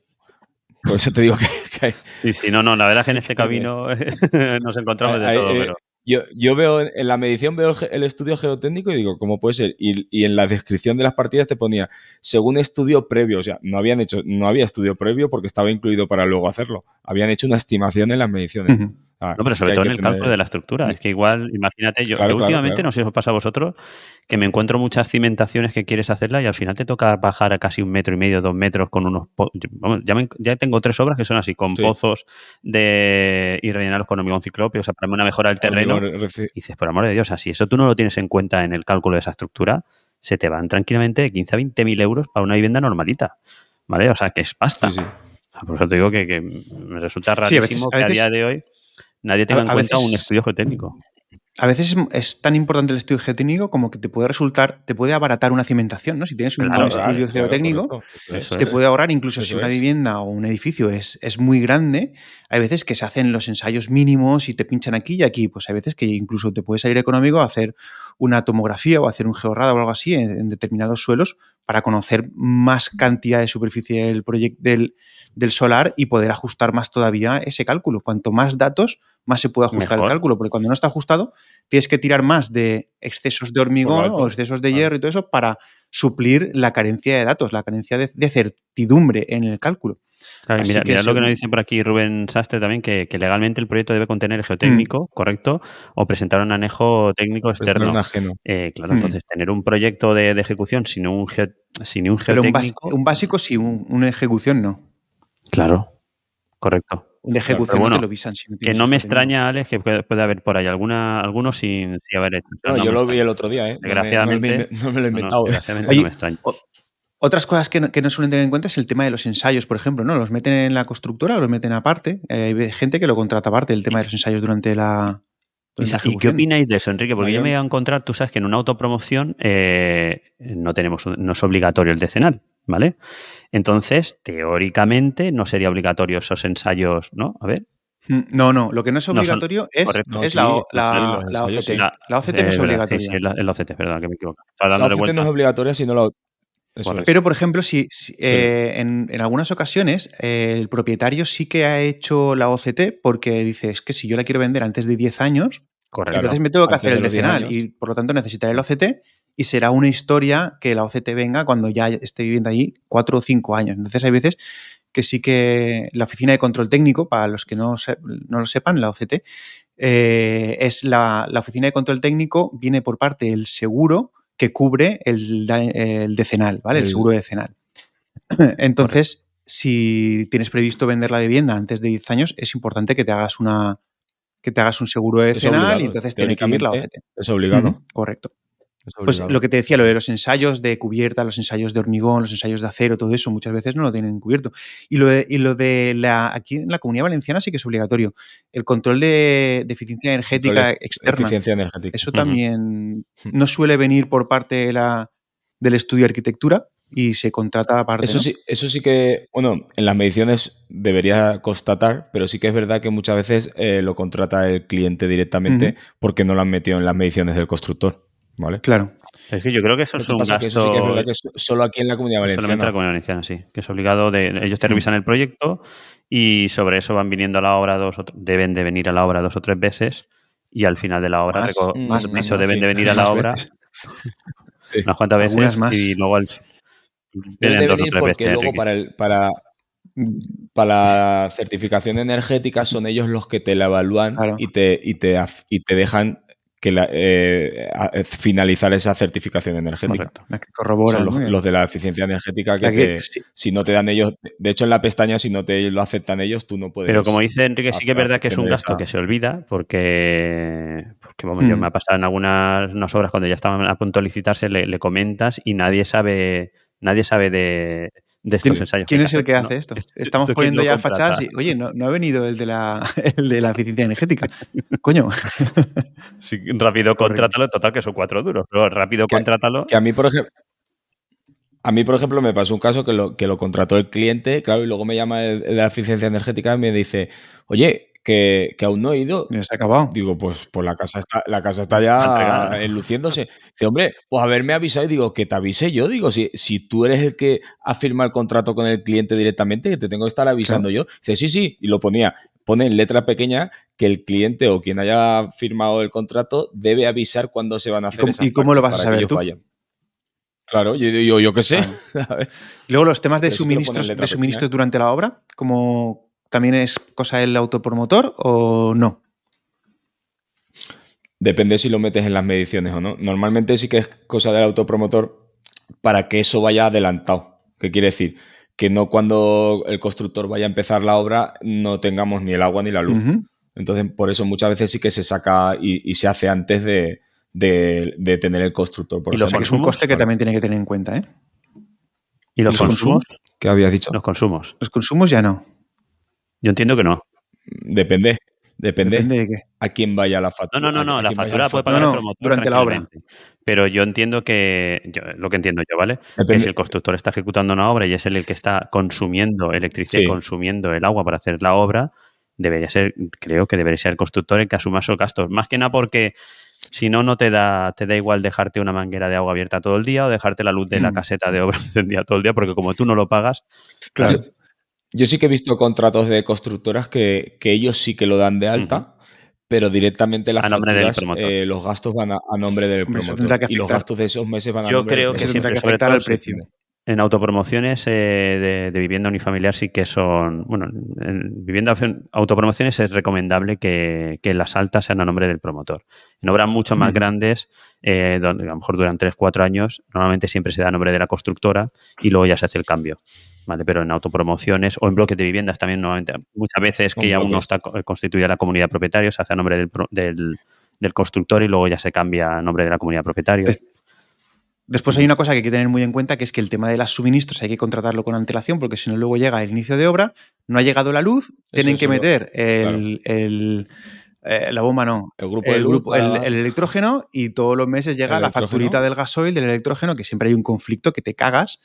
Por eso te digo que... Sí, sí, no, no, la verdad es que en este camino nos encontramos de todo, pero... Yo, veo en la medición veo el, estudio geotécnico y digo, ¿cómo puede ser? Y, en la descripción de las partidas te ponía, según estudio previo, o sea, no habían hecho, no había estudio previo porque estaba incluido para luego hacerlo. Habían hecho una estimación en las mediciones. Ah, no, pero sobre todo en el cálculo de la estructura. Es que igual, imagínate, yo, últimamente, no sé si os pasa a vosotros, que me encuentro muchas cimentaciones que quieres hacerla y al final te toca bajar a casi un metro y medio, dos metros con unos... ya, ya, tengo tres obras que son así, con pozos de y rellenarlos con hormigón ciclopio, o sea, para una mejora del terreno. Y dices, por amor de Dios, si eso tú no lo tienes en cuenta en el cálculo de esa estructura, se te van tranquilamente de 15 a 20 mil euros para una vivienda normalita. ¿Vale? O sea, que es pasta. por eso te digo que, me resulta rarísimo que a día de hoy nadie tenga en cuenta un estudio geotécnico. A veces es, tan importante el estudio geotécnico como que te puede resultar, te puede abaratar una cimentación, ¿no? Si tienes un buen estudio geotécnico, te puede ahorrar, incluso si una vivienda o un edificio es, es, muy grande, hay veces que se hacen los ensayos mínimos y te pinchan aquí y aquí, pues hay veces que incluso te puede salir económico hacer una tomografía o hacer un georrada o algo así en, determinados suelos para conocer más cantidad de superficie del, del, del solar y poder ajustar más todavía ese cálculo. Cuanto más datos, más se puede ajustar el cálculo, porque cuando no está ajustado, tienes que tirar más de excesos de hormigón o excesos de hierro y todo eso para suplir la carencia de datos, la carencia de, certidumbre en el cálculo. Claro, mira, lo que nos dice por aquí Rubén Sastre también, que, legalmente el proyecto debe contener el geotécnico, mm. correcto, o presentar un anejo técnico externo. Eh, claro, mm. entonces tener un proyecto de, ejecución sin un, sin un geotécnico... un, básico, sí, una ejecución no. Claro, correcto. De ejecución lo visan. que no me extraña, Alex, que puede, haber por ahí alguna, algunos sin, haber hecho. No, yo lo vi el otro día, ¿eh? Desgraciadamente. No me, lo he inventado. desgraciadamente no me extraña. Otras cosas que no, suelen tener en cuenta es el tema de los ensayos, por ejemplo, ¿no? Los meten en la constructora o los meten aparte. Eh, hay gente que lo contrata aparte, el tema de los ensayos durante la, ¿Y qué opináis de eso, Enrique? Porque yo me voy a encontrar, tú sabes que en una autopromoción eh, no tenemos, no es obligatorio el decenal, ¿vale? Entonces, teóricamente, no sería obligatorio esos ensayos, ¿no? A ver. Mm, no, no, lo que no es obligatorio es, la, la, la, OCT. La, OCT no es obligatoria. Sí, el OCT, perdón, que me equivoco. La OCT no es obligatoria, sino la Pero, por ejemplo, si, eh, en, en, algunas ocasiones eh, el propietario sí que ha hecho la OCT porque dice, es que si yo la quiero vender antes de 10 años, entonces me tengo que hacer el decenal y por lo tanto necesitaré el OCT y será una historia que la OCT venga cuando ya esté viviendo allí cuatro o cinco años. Entonces hay veces que sí que la Oficina de Control Técnico, para los que no, no lo sepan, la OCT, eh, es la, Oficina de Control Técnico, viene por parte del seguro que cubre el, decenal, ¿vale? El, seguro decenal. Entonces, si tienes previsto vender la vivienda antes de 10 años, es importante que te hagas una que te hagas un seguro decenal y entonces tiene que ir la OCT. Es obligado. correcto. Pues lo que te decía, lo de los ensayos de cubierta, los ensayos de hormigón, los ensayos de acero, todo eso, muchas veces no lo tienen cubierto. Y lo de, y lo de la, aquí en la comunidad valenciana sí que es obligatorio. El control de, eficiencia energética externa. Eso también no suele venir por parte de la, del estudio de arquitectura, y se contrata aparte. Eso ¿no? sí, eso sí que, bueno, en las mediciones debería constatar, pero sí que es verdad que muchas veces eh, lo contrata el cliente directamente porque no lo han metido en las mediciones del constructor, ¿vale? Claro. Es que yo creo que eso es un que gasto. eso sí que es verdad que so- solo aquí en la Comunidad Solamente la Valenciana. comunidad valenciana, sí. Que es obligado de. Ellos te Mm. revisan el proyecto y sobre eso van viniendo a la obra dos o deben de venir a la obra dos o tres veces y al final de la obra Más, reco- más, más, deben sí. de venir a la obra. Sí. unas cuantas Algunas veces más. y luego al- vienen dos o tres porque veces. luego para, el, para, para la certificación energética son ellos los que te la evalúan Claro. y, te, y, te, y te dejan que la- eh, a- eh, finalizar esa certificación energética. Correcto. La que corrobora. Son los, de la eficiencia energética que, La que- te- sí. si no te dan ellos, de hecho en la pestaña si no te lo aceptan ellos, tú no puedes. Pero como dice Enrique, sí que es verdad que es un gasto esa- que se olvida porque, porque vamos, yo Mm. me ha pasado en algunas unas obras cuando ya estaban a punto de licitarse, le, le comentas y nadie sabe nadie sabe de, de estos ¿Quién, ensayos. quién hay es el que hace ¿no? esto? Estamos esto poniendo ya contrata. fachadas y, oye, no, no ha venido el de la, el de la eficiencia energética. Coño. Sí, rápido contrátalo, total que son cuatro duros, pero rápido Que- contrátalo. Que a mí, por ejemplo. A mí, por ejemplo, me pasó un caso que lo, que lo contrató el cliente, claro, y luego me llama de la eficiencia energética y me dice, oye, que, que aún no he ido. Ya se ha acabado. Digo, pues, pues la casa está, la casa está ya enluciéndose. Dice, hombre, pues haberme avisado y digo, que te avise yo. Digo, si, si tú eres el que ha firmado el contrato con el cliente directamente, que te tengo que estar avisando yo. Dice, sí, sí, y lo ponía. Pone en letra pequeña que el cliente o quien haya firmado el contrato debe avisar cuándo se van a hacer cómo- esas y cómo lo vas a saber tú? vayan. Claro, yo, yo, yo qué sé. Y luego los temas de Pero suministros, de suministros pequeña. durante la obra, como también es cosa del autopromotor o no. Depende si lo metes en las mediciones o no. Normalmente sí que es cosa del autopromotor para que eso vaya adelantado. ¿Qué quiere decir? Que no cuando el constructor vaya a empezar la obra no tengamos ni el agua ni la luz. Entonces, por eso muchas veces sí que se saca y, y se hace antes de, de- de tener el constructor. Por ¿Y los es un consumos? coste que Vale. también tiene que tener en cuenta, ¿eh? ¿Y los ¿Los consumos? ¿Qué habías dicho? Los consumos. Los consumos ya no. Yo entiendo que no. Depende. Depende, Depende de qué. a quién vaya la factura. no, no, no. La factura puede pagar No, el promotor durante la obra. Pero yo entiendo que, yo- lo que entiendo yo, ¿vale? Que Depende. si el constructor está ejecutando una obra y es él el que está consumiendo electricidad y consumiendo el agua para hacer la obra, debería ser, creo que debería ser el constructor el que asuma esos gastos. Más que nada porque si no, no te da, te da igual dejarte una manguera de agua abierta todo el día o dejarte la luz de la Mm. caseta de obra encendida todo el día, porque como tú no lo pagas, Claro. Yo sí que he visto contratos de constructoras que, que ellos sí que lo dan de alta, pero directamente las A nombre del facturas, promotor. eh, los gastos van a, a nombre del promotor. que Y los gastos de esos meses van a Yo nombre del creo que que siempre, sobre afectar todo al precio. En autopromociones eh, de, de vivienda unifamiliar sí que son, bueno, en vivienda autopromociones es recomendable que, que las altas sean a nombre del promotor. En obras mucho más grandes, eh, donde a lo mejor duran 3-4 años, normalmente siempre se da a nombre de la constructora y luego ya se hace el cambio. ¿Vale? Pero en autopromociones o en bloques de viviendas también normalmente, muchas veces que Un aún no bloque. está co- constituida la comunidad de propietarios, se hace a nombre del, del, del constructor y luego ya se cambia a nombre de la comunidad de propietarios. Es- Después hay una cosa que hay que tener muy en cuenta, que es que el tema de los suministros hay que contratarlo con antelación, porque si no luego llega el inicio de obra, no ha llegado la luz, tienen eso que meter el, el- eh, la bomba no, El grupo el, grupo, el, el electrógeno y todos los meses llega la facturita del gasoil, del electrógeno, que siempre hay un conflicto que te cagas,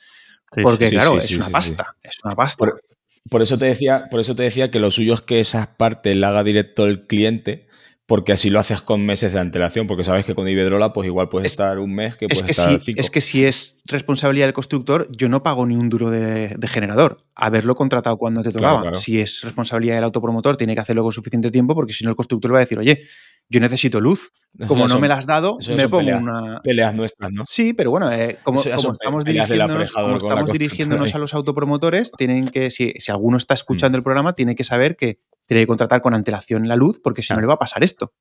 porque sí, claro, sí, es sí, una sí, pasta, es una pasta. Por, por eso te decía, por eso te decía que lo suyo es que esas partes la haga directo el cliente, porque así lo haces con meses de antelación, porque sabes que con Iberdrola pues igual puedes Es- estar un mes que Es puedes que, estar si, cinco. es que si es responsabilidad del constructor, yo no pago ni un duro de, de generador. Haberlo contratado cuando te tocaba. claro. Si es responsabilidad del autopromotor, tiene que hacerlo con suficiente tiempo, porque si no el constructor va a decir, oye, yo necesito luz. Como no son me la has dado, me pongo peleas. una. Peleas nuestras, ¿no? Sí, pero bueno, eh, como, estamos dirigiéndonos, como estamos dirigiéndonos ahí. a los autopromotores, tienen que, si, si alguno está Mm. escuchando el programa, tiene que saber que tiene que contratar con antelación la luz, porque si no le va a pasar esto.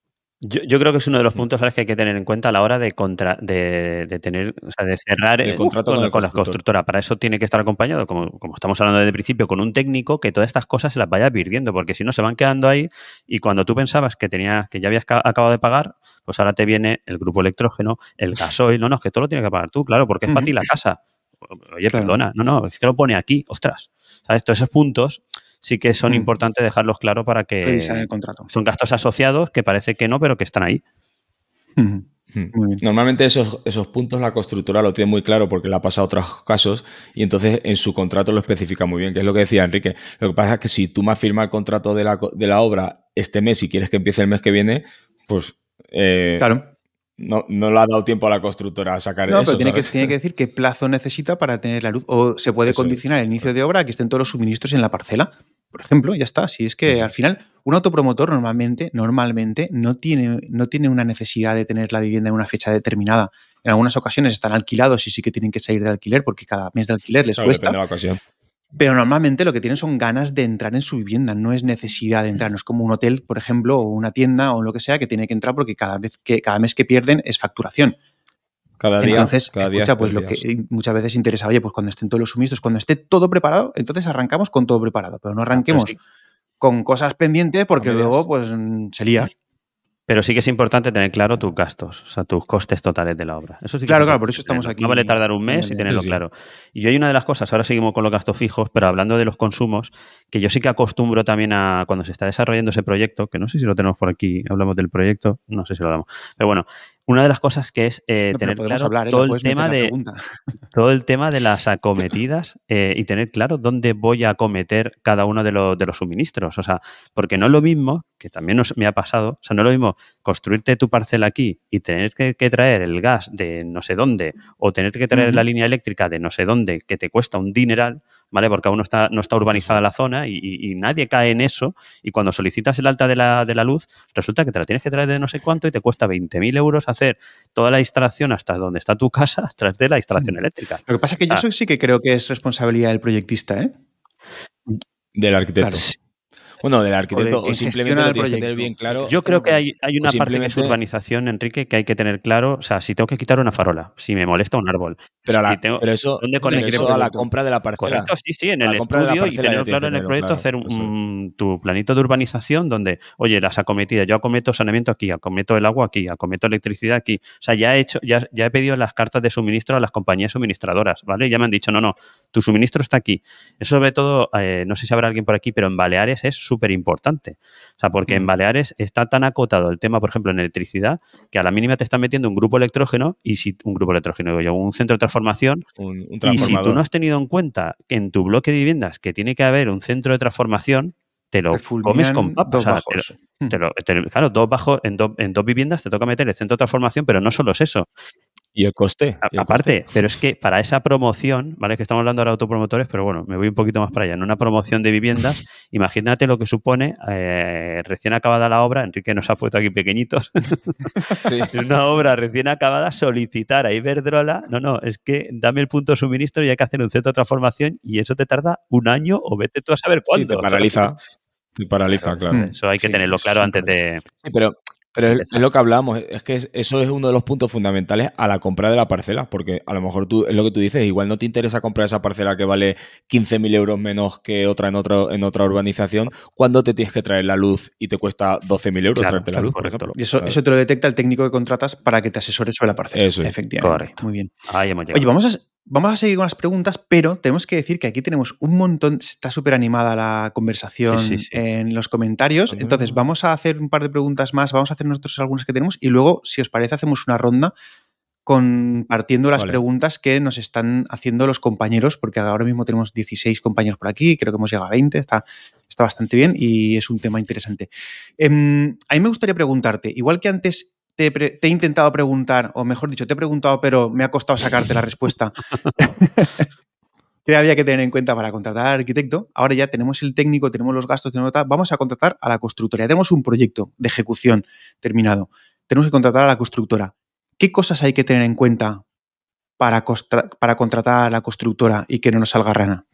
Yo, yo creo que es uno de los puntos ¿sabes? que hay que tener en cuenta a la hora de, contra, de, de tener, o sea, de cerrar El eh, contrato con, con el con la constructor. constructora. Para eso tiene que estar acompañado, como, como estamos hablando desde el principio, con un técnico que todas estas cosas se las vaya advirtiendo, porque si no se van quedando ahí y cuando tú pensabas que tenía, que ya habías ca- acabado de pagar, pues ahora te viene el grupo electrógeno, el gasoil, no, no, es que todo lo tienes que pagar tú, claro, porque es para ti la casa. Oye, Claro. perdona, no, no, es que lo pone aquí, ostras. ¿Sabes? Todos esos puntos sí que son Mm. importantes dejarlos claros para que Revisar el contrato. son gastos asociados que parece que no, pero que están ahí. Hmm. Normalmente esos, esos puntos la constructora lo tiene muy claro porque le ha pasado otros casos y entonces en su contrato lo especifica muy bien, que es lo que decía Enrique. Lo que pasa es que si tú me has firmado el contrato de la, de la obra este mes y quieres que empiece el mes que viene, pues eh, claro. no, no le ha dado tiempo a la constructora a sacar no, eso. pero tiene que, tiene que, decir qué plazo necesita para tener la luz. O se puede eso condicionar el inicio de obra a que estén todos los suministros en la parcela por ejemplo, ya está. Si es que al final un autopromotor normalmente, normalmente no tiene, no tiene una necesidad de tener la vivienda en una fecha determinada. En algunas ocasiones están alquilados y sí que tienen que salir de alquiler porque cada mes de alquiler les claro, cuesta. De la ocasión. Pero normalmente lo que tienen son ganas de entrar en su vivienda, no es necesidad de entrar. No es como un hotel, por ejemplo, o una tienda o lo que sea que tiene que entrar porque cada, vez que, cada mes que pierden es facturación. Cada día. Entonces, cada día escucha, pues lo que muchas veces interesa, oye, pues cuando estén todos los suministros, cuando esté todo preparado, entonces arrancamos con todo preparado, pero no arranquemos. Pero sí con cosas pendientes porque luego pues se lía. Pero sí que es importante tener claro tus gastos, o sea, tus costes totales de la obra. Eso sí claro, claro, por eso estamos aquí. No vale tardar un mes y tenerlo sí, sí. claro. Y yo hay una de las cosas, ahora seguimos con los gastos fijos, pero hablando de los consumos, que yo sí que acostumbro también a, cuando se está desarrollando ese proyecto, que no sé si lo tenemos por aquí, hablamos del proyecto, no sé si lo hablamos, pero bueno, una de las cosas que es eh, no, tener claro hablar, ¿eh? todo, el tema de, todo el tema de las acometidas eh, y tener claro dónde voy a acometer cada uno de, lo, de, los suministros. O sea, porque no es lo mismo, que también nos, me ha pasado, o sea, no es lo mismo construirte tu parcela aquí y tener que, que traer el gas de no sé dónde o tener que traer uh -huh. la línea eléctrica de no sé dónde que te cuesta un dineral, ¿vale? Porque aún no está, no está urbanizada la zona y, y, y, nadie cae en eso. Y cuando solicitas el alta de la, de la luz, resulta que te la tienes que traer de no sé cuánto y te cuesta 20.000 euros hacer toda la instalación hasta donde está tu casa tras de la instalación eléctrica. Lo que pasa es que yo ah. sí que creo que es responsabilidad del proyectista, ¿eh? Del arquitecto. Claro. Bueno, del arquitecto o, de, o simplemente lo tienes que tener bien claro. Yo creo que hay, hay una parte que es urbanización, Enrique, que hay que tener claro. O sea, si tengo que quitar una farola, si me molesta un árbol. Pero, si la, tengo, pero eso, ¿dónde pero eso a la compra de la parcela. Correcto, sí, sí, en el estudio y tenerlo claro en el proyecto, claro, hacer un, tu planito de urbanización donde, oye, las acometidas, yo acometo saneamiento aquí, acometo el agua aquí, acometo electricidad aquí. O sea, ya he hecho, ya, ya he pedido las cartas de suministro a las compañías suministradoras, ¿vale? Ya me han dicho, no, no, tu suministro está aquí. Eso sobre todo, eh, no sé si habrá alguien por aquí, pero en Baleares es súper importante. O sea, porque en Baleares está tan acotado el tema, por ejemplo, en electricidad, que a la mínima te están metiendo un grupo electrógeno y si un grupo electrógeno, digo yo, un centro de transformación, un, un y si tú no has tenido en cuenta que en tu bloque de viviendas que tiene que haber un centro de transformación, te lo te comes con papas. O sea, te lo, te lo, te, claro, dos bajos, en, do, en dos viviendas te toca meter el centro de transformación, pero no solo es eso. Y el coste. Y el Aparte, coste. pero es que para esa promoción, ¿vale? Que estamos hablando ahora de autopromotores, pero bueno, me voy un poquito más para allá. En una promoción de viviendas, imagínate lo que supone eh, recién acabada la obra, Enrique nos ha puesto aquí pequeñitos, sí. una obra recién acabada, solicitar a Iberdrola, no, no, es que dame el punto de suministro y hay que hacer un centro de transformación y eso te tarda un año o vete tú a saber cuándo. Sí, te paraliza. Te paraliza, claro. claro. Eso hay que sí, tenerlo claro antes de... Sí, pero pero es, es, lo que hablábamos, es que eso es uno de los puntos fundamentales a la compra de la parcela, porque a lo mejor tú, es lo que tú dices, igual no te interesa comprar esa parcela que vale 15.000 euros menos que otra en, otro, en otra urbanización, cuando te tienes que traer la luz y te cuesta 12.000 euros claro, traerte claro, la luz, correcto. por ejemplo. Y eso, claro. eso te lo detecta el técnico que contratas para que te asesore sobre la parcela. Eso es. Efectivamente. Correcto. Muy bien. Ahí hemos llegado. Oye, vamos a, Vamos a seguir con las preguntas, pero tenemos que decir que aquí tenemos un montón, está súper animada la conversación sí, sí, sí. en los comentarios. Entonces, vamos a hacer un par de preguntas más, vamos a hacer nosotros algunas que tenemos y luego, si os parece, hacemos una ronda compartiendo las vale. preguntas que nos están haciendo los compañeros, porque ahora mismo tenemos 16 compañeros por aquí, creo que hemos llegado a 20, está, está bastante bien y es un tema interesante. Eh, a mí me gustaría preguntarte, igual que antes te, he intentado preguntar, o mejor dicho, te he preguntado, pero me ha costado sacarte la respuesta. que había que tener en cuenta para contratar al arquitecto. Ahora ya tenemos el técnico, tenemos los gastos, tenemos tal, vamos a contratar a la constructora. Ya tenemos un proyecto de ejecución terminado. Tenemos que contratar a la constructora. ¿Qué cosas hay que tener en cuenta para contratar a la constructora y que no nos salga rana?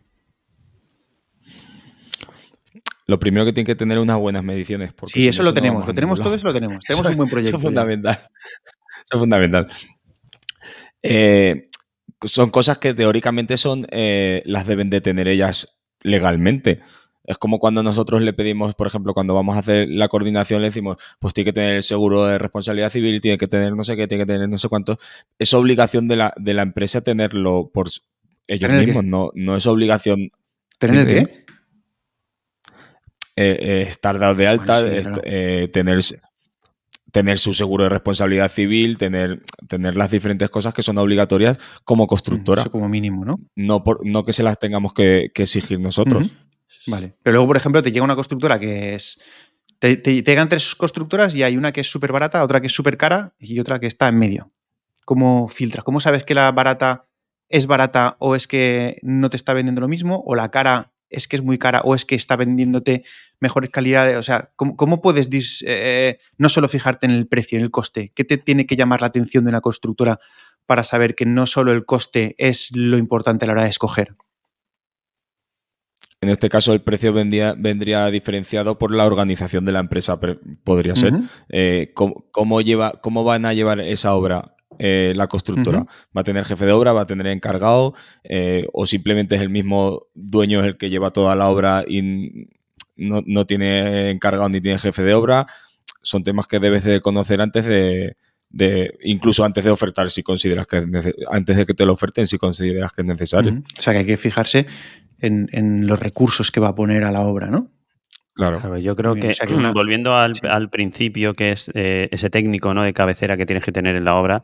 Lo primero que tiene que tener unas buenas mediciones. Sí, eso, lo tenemos, lo tenemos todo eso lo tenemos. Tenemos eso, un buen proyecto. Eso es fundamental. Eso es fundamental. Eh, son cosas que teóricamente son, eh, las deben de tener ellas legalmente. Es como cuando nosotros le pedimos, por ejemplo, cuando vamos a hacer la coordinación, le decimos, pues tiene que tener el seguro de responsabilidad civil, tiene que tener no sé qué, tiene que tener no sé cuánto. Es obligación de la, de la empresa tenerlo por ellos mismos, no, no es obligación. ¿Tener el qué? Eh, eh, estar dado de alta, bueno, sí, claro. eh, tener tener su seguro de responsabilidad civil, tener, tener las diferentes cosas que son obligatorias como constructora. Eso como mínimo, ¿no? No, por, no que se las tengamos que, exigir nosotros. Vale. Pero luego, por ejemplo, te llega una constructora que es. Te, te, llegan tres constructoras y hay una que es súper barata, otra que es súper cara y otra que está en medio. ¿Cómo filtras? ¿Cómo sabes que la barata es barata o es que no te está vendiendo lo mismo? ¿O la cara es que es muy cara o es que está vendiéndote mejores calidades? O sea, ¿cómo, puedes eh, no solo fijarte en el precio, en el coste? ¿Qué te tiene que llamar la atención de una constructora para saber que no solo el coste es lo importante a la hora de escoger? En este caso, el precio vendría, vendría diferenciado por la organización de la empresa, podría ser. Eh, ¿cómo, lleva, ¿Cómo van a llevar esa obra eh, la constructora. Va a tener jefe de obra, va a tener encargado, eh, o simplemente es el mismo dueño el que lleva toda la obra y no, tiene encargado ni tiene jefe de obra. Son temas que debes de conocer antes de, incluso antes de ofertar, si consideras que es antes de que te lo oferten, si consideras que es necesario. O sea que hay que fijarse en, los recursos que va a poner a la obra, ¿no? Claro. yo creo que, volviendo al, principio, que es eh, ese técnico ¿no? de cabecera que tienes que tener en la obra,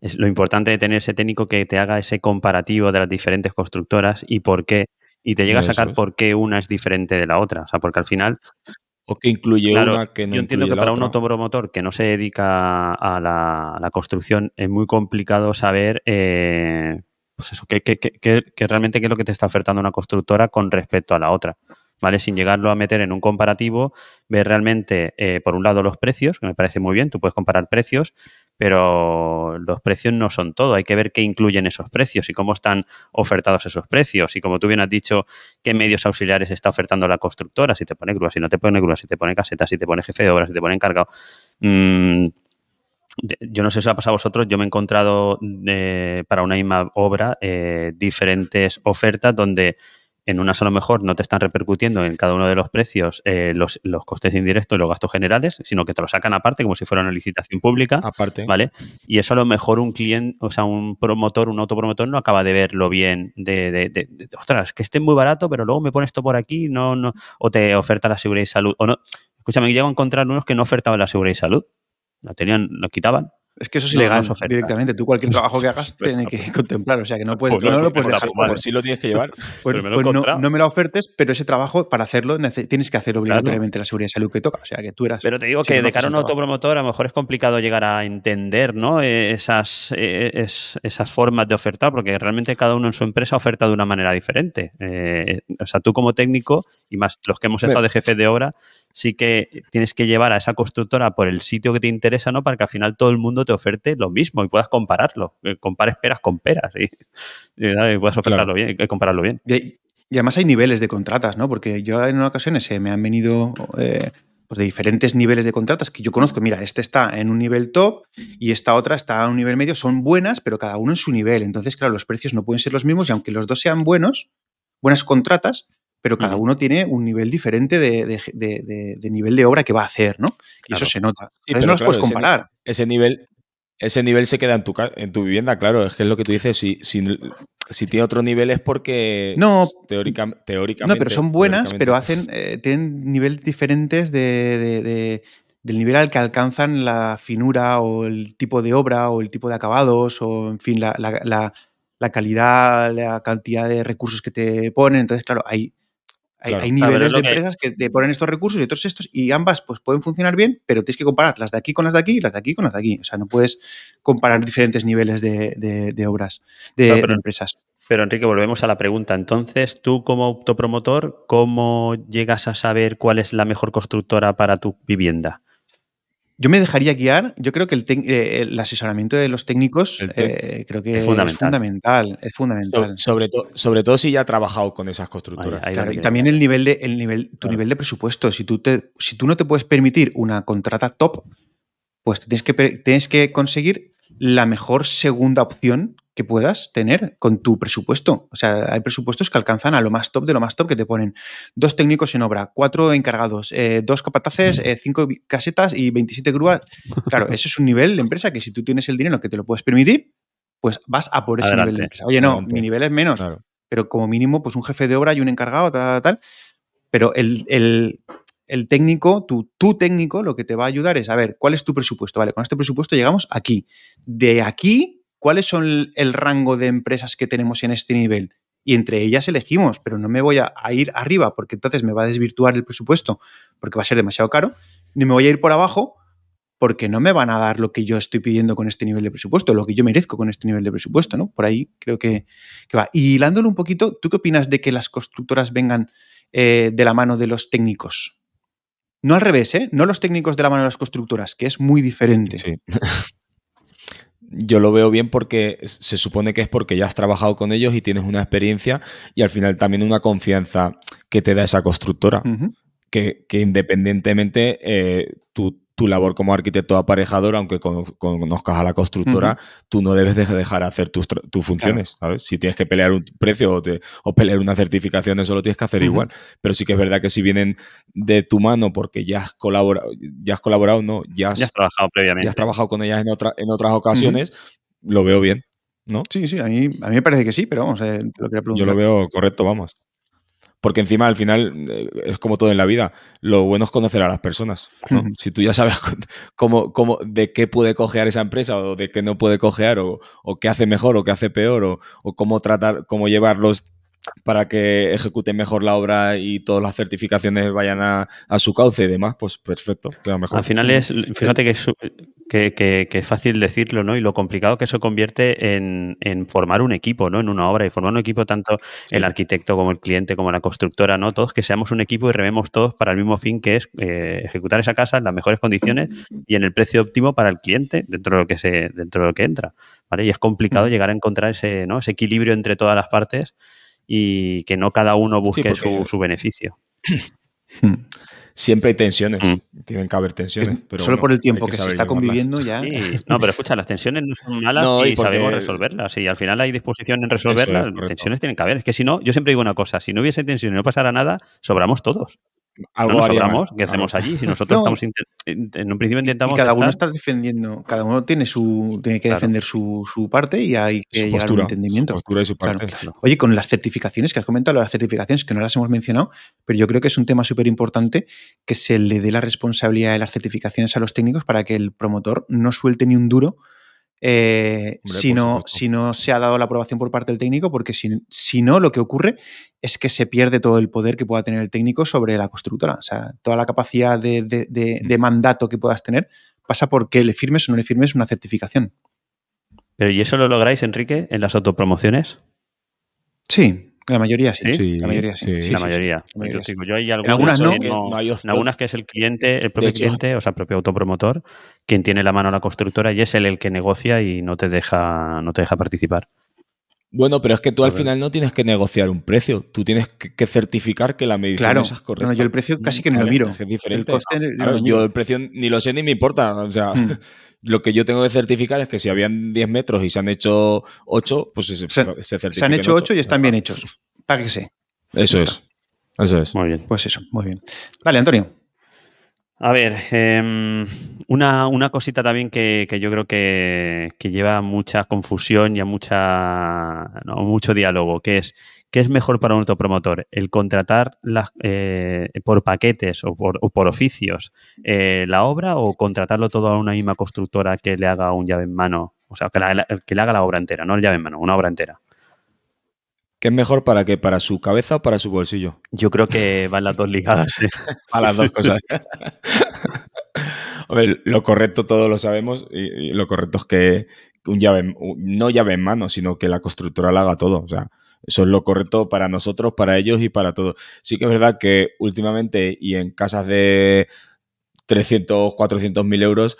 es lo importante de tener ese técnico que te haga ese comparativo de las diferentes constructoras y por qué, y te llega a sacar por qué una es diferente de la otra. O sea, porque al final. O que incluye una que no Yo entiendo que para un autopromotor que no se dedica a la, construcción es muy complicado saber. Eh, pues eso, que, que, realmente qué es lo que te está ofertando una constructora con respecto a la otra. Sin llegarlo a meter en un comparativo, ver realmente, eh, por un lado, los precios, que me parece muy bien, tú puedes comparar precios, pero los precios no son todo, hay que ver qué incluyen esos precios y cómo están ofertados esos precios. Y como tú bien has dicho, qué medios auxiliares está ofertando la constructora, si te pone grúa, si no te pone grúa, si te pone caseta, si te pone jefe de obra, si te pone encargado. Mm, yo no sé si os ha pasado a vosotros, yo me he encontrado eh, para una misma obra eh, diferentes ofertas donde en una a lo mejor no te están repercutiendo en cada uno de los precios eh, los, costes indirectos y los gastos generales, sino que te lo sacan aparte como si fuera una licitación pública. Aparte. ¿Vale? Y eso a lo mejor un cliente, o sea, un promotor, un autopromotor no acaba de verlo bien, de, de, de, ostras, que esté muy barato, pero luego me pones esto por aquí, no, no, o te oferta la seguridad y salud, o no. Escúchame, llego a encontrar unos que no ofertaban la seguridad y salud. La tenían, lo quitaban. Es que eso es ilegal directamente. Tú cualquier trabajo que hagas pues tienes que contemplar. O sea, que no puedes, pues no, lo puedes dejar. Por sí lo tienes que llevar. Pues, no, me lo ofertes, pero ese trabajo, para hacerlo, tienes que hacer obligatoriamente la seguridad de salud que toca. O sea, que tú eras... Pero te digo que de cara a un autopromotor a lo mejor es complicado llegar a entender ¿no? E, esas, e, esas formas de ofertar, porque realmente cada uno en su empresa oferta de una manera diferente. Eh, o sea, tú como técnico, y más los que hemos estado de jefe de obra, sí que tienes que llevar a esa constructora por el sitio que te interesa, ¿no? Para que al final todo el mundo te oferte lo mismo y puedas compararlo. Compares peras con peras y, puedas ofertarlo bien, compararlo bien. Y, además hay niveles de contratas, ¿no? Porque yo en ocasiones se me han venido eh, pues de diferentes niveles de contratas que yo conozco. Mira, este está en un nivel top y esta otra está en un nivel medio. Son buenas, pero cada uno en su nivel. Entonces, claro, los precios no pueden ser los mismos y aunque los dos sean buenos, buenas contratas, pero cada uno tiene un nivel diferente de, nivel de obra que va a hacer, ¿no? Y eso se nota. Sí, no los puedes comparar. Ese, nivel, ese nivel se queda en tu, en tu vivienda, claro. Es que es lo que tú dices. Si, si, tiene otro nivel es porque. No. teóricamente. No, pero son buenas, pero hacen. Eh, tienen niveles diferentes de, del nivel al que alcanzan la finura o el tipo de obra o el tipo de acabados o, en fin, la, la calidad, la cantidad de recursos que te ponen. Entonces, claro, hay hay, niveles de empresas que... te ponen estos recursos y otros estos, y ambas pues, pueden funcionar bien, pero tienes que comparar las de aquí con las de aquí y las de aquí con las de aquí. O sea, no puedes comparar diferentes niveles de, obras, de, empresas. Pero Enrique, volvemos a la pregunta. Entonces, tú como autopromotor, ¿cómo llegas a saber cuál es la mejor constructora para tu vivienda? Yo me dejaría guiar. Yo creo que el, eh, asesoramiento de los técnicos eh, creo que es fundamental. Es fundamental. sobre, sobre todo si ya ha trabajado con esas constructoras. y también el nivel de, el nivel, tu nivel de presupuesto. Si tú, te, si tú no te puedes permitir una contrata top, pues tienes que, tienes que conseguir la mejor segunda opción que puedas tener con tu presupuesto. O sea, hay presupuestos que alcanzan a lo más top de lo más top que te ponen dos técnicos en obra, cuatro encargados, eh, dos capataces, eh, cinco casetas y 27 grúas. Claro, eso es un nivel de empresa que si tú tienes el dinero que te lo puedes permitir, pues vas a por ese nivel de empresa. Oye, no, mi nivel es menos, pero como mínimo, pues un jefe de obra y un encargado, tal, tal, tal. Pero el, el técnico, tu, tu técnico, lo que te va a ayudar es a ver cuál es tu presupuesto. Vale, con este presupuesto llegamos aquí. De aquí, ¿cuáles son el, rango de empresas que tenemos en este nivel? y entre ellas elegimos, pero no me voy a, ir arriba porque entonces me va a desvirtuar el presupuesto porque va a ser demasiado caro, ni me voy a ir por abajo porque no me van a dar lo que yo estoy pidiendo con este nivel de presupuesto, lo que yo merezco con este nivel de presupuesto, ¿no? Por ahí creo que, que va. Y hilándolo un poquito, ¿tú qué opinas de que las constructoras vengan eh, de la mano de los técnicos? No al revés, ¿eh? No los técnicos de la mano de las constructoras, que es muy diferente. Sí. yo lo veo bien porque se supone que es porque ya has trabajado con ellos y tienes una experiencia y al final también una confianza que te da esa constructora. Uh -huh. que, que, independientemente eh, tú tu labor como arquitecto aparejador, aunque conozcas a la constructora, uh -huh. tú no debes de dejar de hacer tus, tus funciones. Claro. ¿sabes? Si tienes que pelear un precio o, te, o, pelear una certificación, eso lo tienes que hacer uh -huh. igual. Pero sí que es verdad que si vienen de tu mano porque ya has colaborado, ya has colaborado, no, ya has, ya has trabajado previamente. Ya has trabajado con ellas en, otra, en otras ocasiones, uh -huh. lo veo bien. ¿no? Sí, sí, a mí, a mí me parece que sí, pero vamos, eh, lo quería Yo lo veo correcto, vamos. Porque encima, al final, eh, es como todo en la vida. Lo bueno es conocer a las personas. ¿no? Uh -huh. Si tú ya sabes cómo, cómo, de qué puede cojear esa empresa o de qué no puede cojear o, o qué hace mejor o qué hace peor o, o, cómo tratar, cómo llevarlos para que ejecuten mejor la obra y todas las certificaciones vayan a, a su cauce y demás, pues perfecto, mejor. Al final es, fíjate que es, que, que, que es fácil decirlo, ¿no? Y lo complicado que eso convierte en, en, formar un equipo, ¿no? En una obra y formar un equipo tanto sí. el arquitecto como el cliente como la constructora, ¿no? Todos que seamos un equipo y rememos todos para el mismo fin que es eh, ejecutar esa casa en las mejores condiciones y en el precio óptimo para el cliente dentro de lo que se dentro de lo que entra, ¿vale? Y es complicado llegar a encontrar ese, ¿no? ese equilibrio entre todas las partes y que no cada uno busque sí, su, su, beneficio. Siempre hay tensiones, mm. tienen que haber tensiones. Pero Solo bueno, por el tiempo que, que se está conviviendo ya. Sí. No, pero escucha, las tensiones no son malas no, y, y sabemos resolverlas. Y al final hay disposición en resolverlas. Es, tensiones tienen que haber. Es que si no, yo siempre digo una cosa: si no hubiese tensión y no pasara nada, sobramos todos algo no nos sobramos, ¿qué hacemos allí? Si nosotros no. estamos en un principio intentamos. Y cada uno estar... está defendiendo, cada uno tiene su tiene que claro. defender su, su, parte y hay que su llegar postura, a un entendimiento. Su postura y su parte. Claro. Oye, con las certificaciones que has comentado, las certificaciones que no las hemos mencionado, pero yo creo que es un tema súper importante que se le dé la responsabilidad de las certificaciones a los técnicos para que el promotor no suelte ni un duro eh, Hombre, si, no, si, no, se ha dado la aprobación por parte del técnico, porque si, si, no, lo que ocurre es que se pierde todo el poder que pueda tener el técnico sobre la constructora. O sea, toda la capacidad de, de, de, de mandato que puedas tener pasa por que le firmes o no le firmes una certificación. Pero ¿y eso lo lográis, Enrique, en las autopromociones? Sí, la mayoría sí. sí la mayoría sí. sí, sí la, mayoría. la mayoría. Yo, yo hay algunas, en algunas no, no, en algunas que es el cliente, el propio cliente, o sea, el propio autopromotor, quien tiene la mano a la constructora y es él el que negocia y no te deja, no te deja participar. Bueno, pero es que tú al final no tienes que negociar un precio, tú tienes que, certificar que la medición claro. es correcta. No, yo el precio casi que no lo miro. Es diferente. El coste claro, yo el precio ni lo sé ni me importa. O sea, mm. lo que yo tengo que certificar es que si habían 10 metros y se han hecho 8, pues se, se, se certifican. Se han hecho 8, 8 y están bien hechos. Páguese. Eso es. Eso es. Muy bien. Pues eso, muy bien. Vale, Antonio. A ver, eh, una, una, cosita también que, que yo creo que, que, lleva mucha confusión y a mucha, no, mucho diálogo, que es ¿qué es mejor para un autopromotor? ¿El contratar eh, por paquetes o por, por oficios eh, la obra o contratarlo todo a una misma constructora que le haga un llave en mano? O sea, que, la, que le haga la obra entera, no el llave en mano, una obra entera. ¿Qué es mejor para qué? ¿Para su cabeza o para su bolsillo? Yo creo que van las dos ligadas. ¿eh? a las dos cosas. a ver, lo correcto todos lo sabemos y, lo correcto es que un llave, no llave en mano, sino que la constructora lo haga todo. O sea, eso es lo correcto para nosotros, para ellos y para todos. Sí que es verdad que últimamente y en casas de 300, 400 mil euros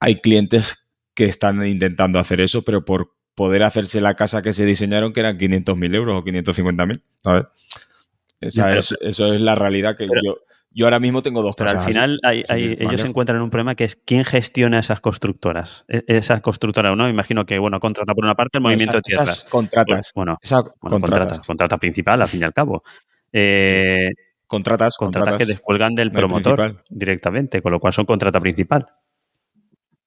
hay clientes que están intentando hacer eso, pero por poder hacerse la casa que se diseñaron, que eran 500.000 euros o 550.000. ¿sabes? Esa pero, es, eso es la realidad que pero, yo, yo ahora mismo tengo dos pero casas. al final hay, hay, ellos se encuentran en un problema que es quién gestiona esas constructoras. E, esas constructoras, ¿no? Imagino que, bueno, contrata por una parte el movimiento esas, de tierras. Esas contratas. Pues, bueno, esa bueno contratas. Contrata, contrata principal, al fin y al cabo. Eh, contratas, contratas, contratas que descuelgan del promotor principal. directamente, con lo cual son contrata principal.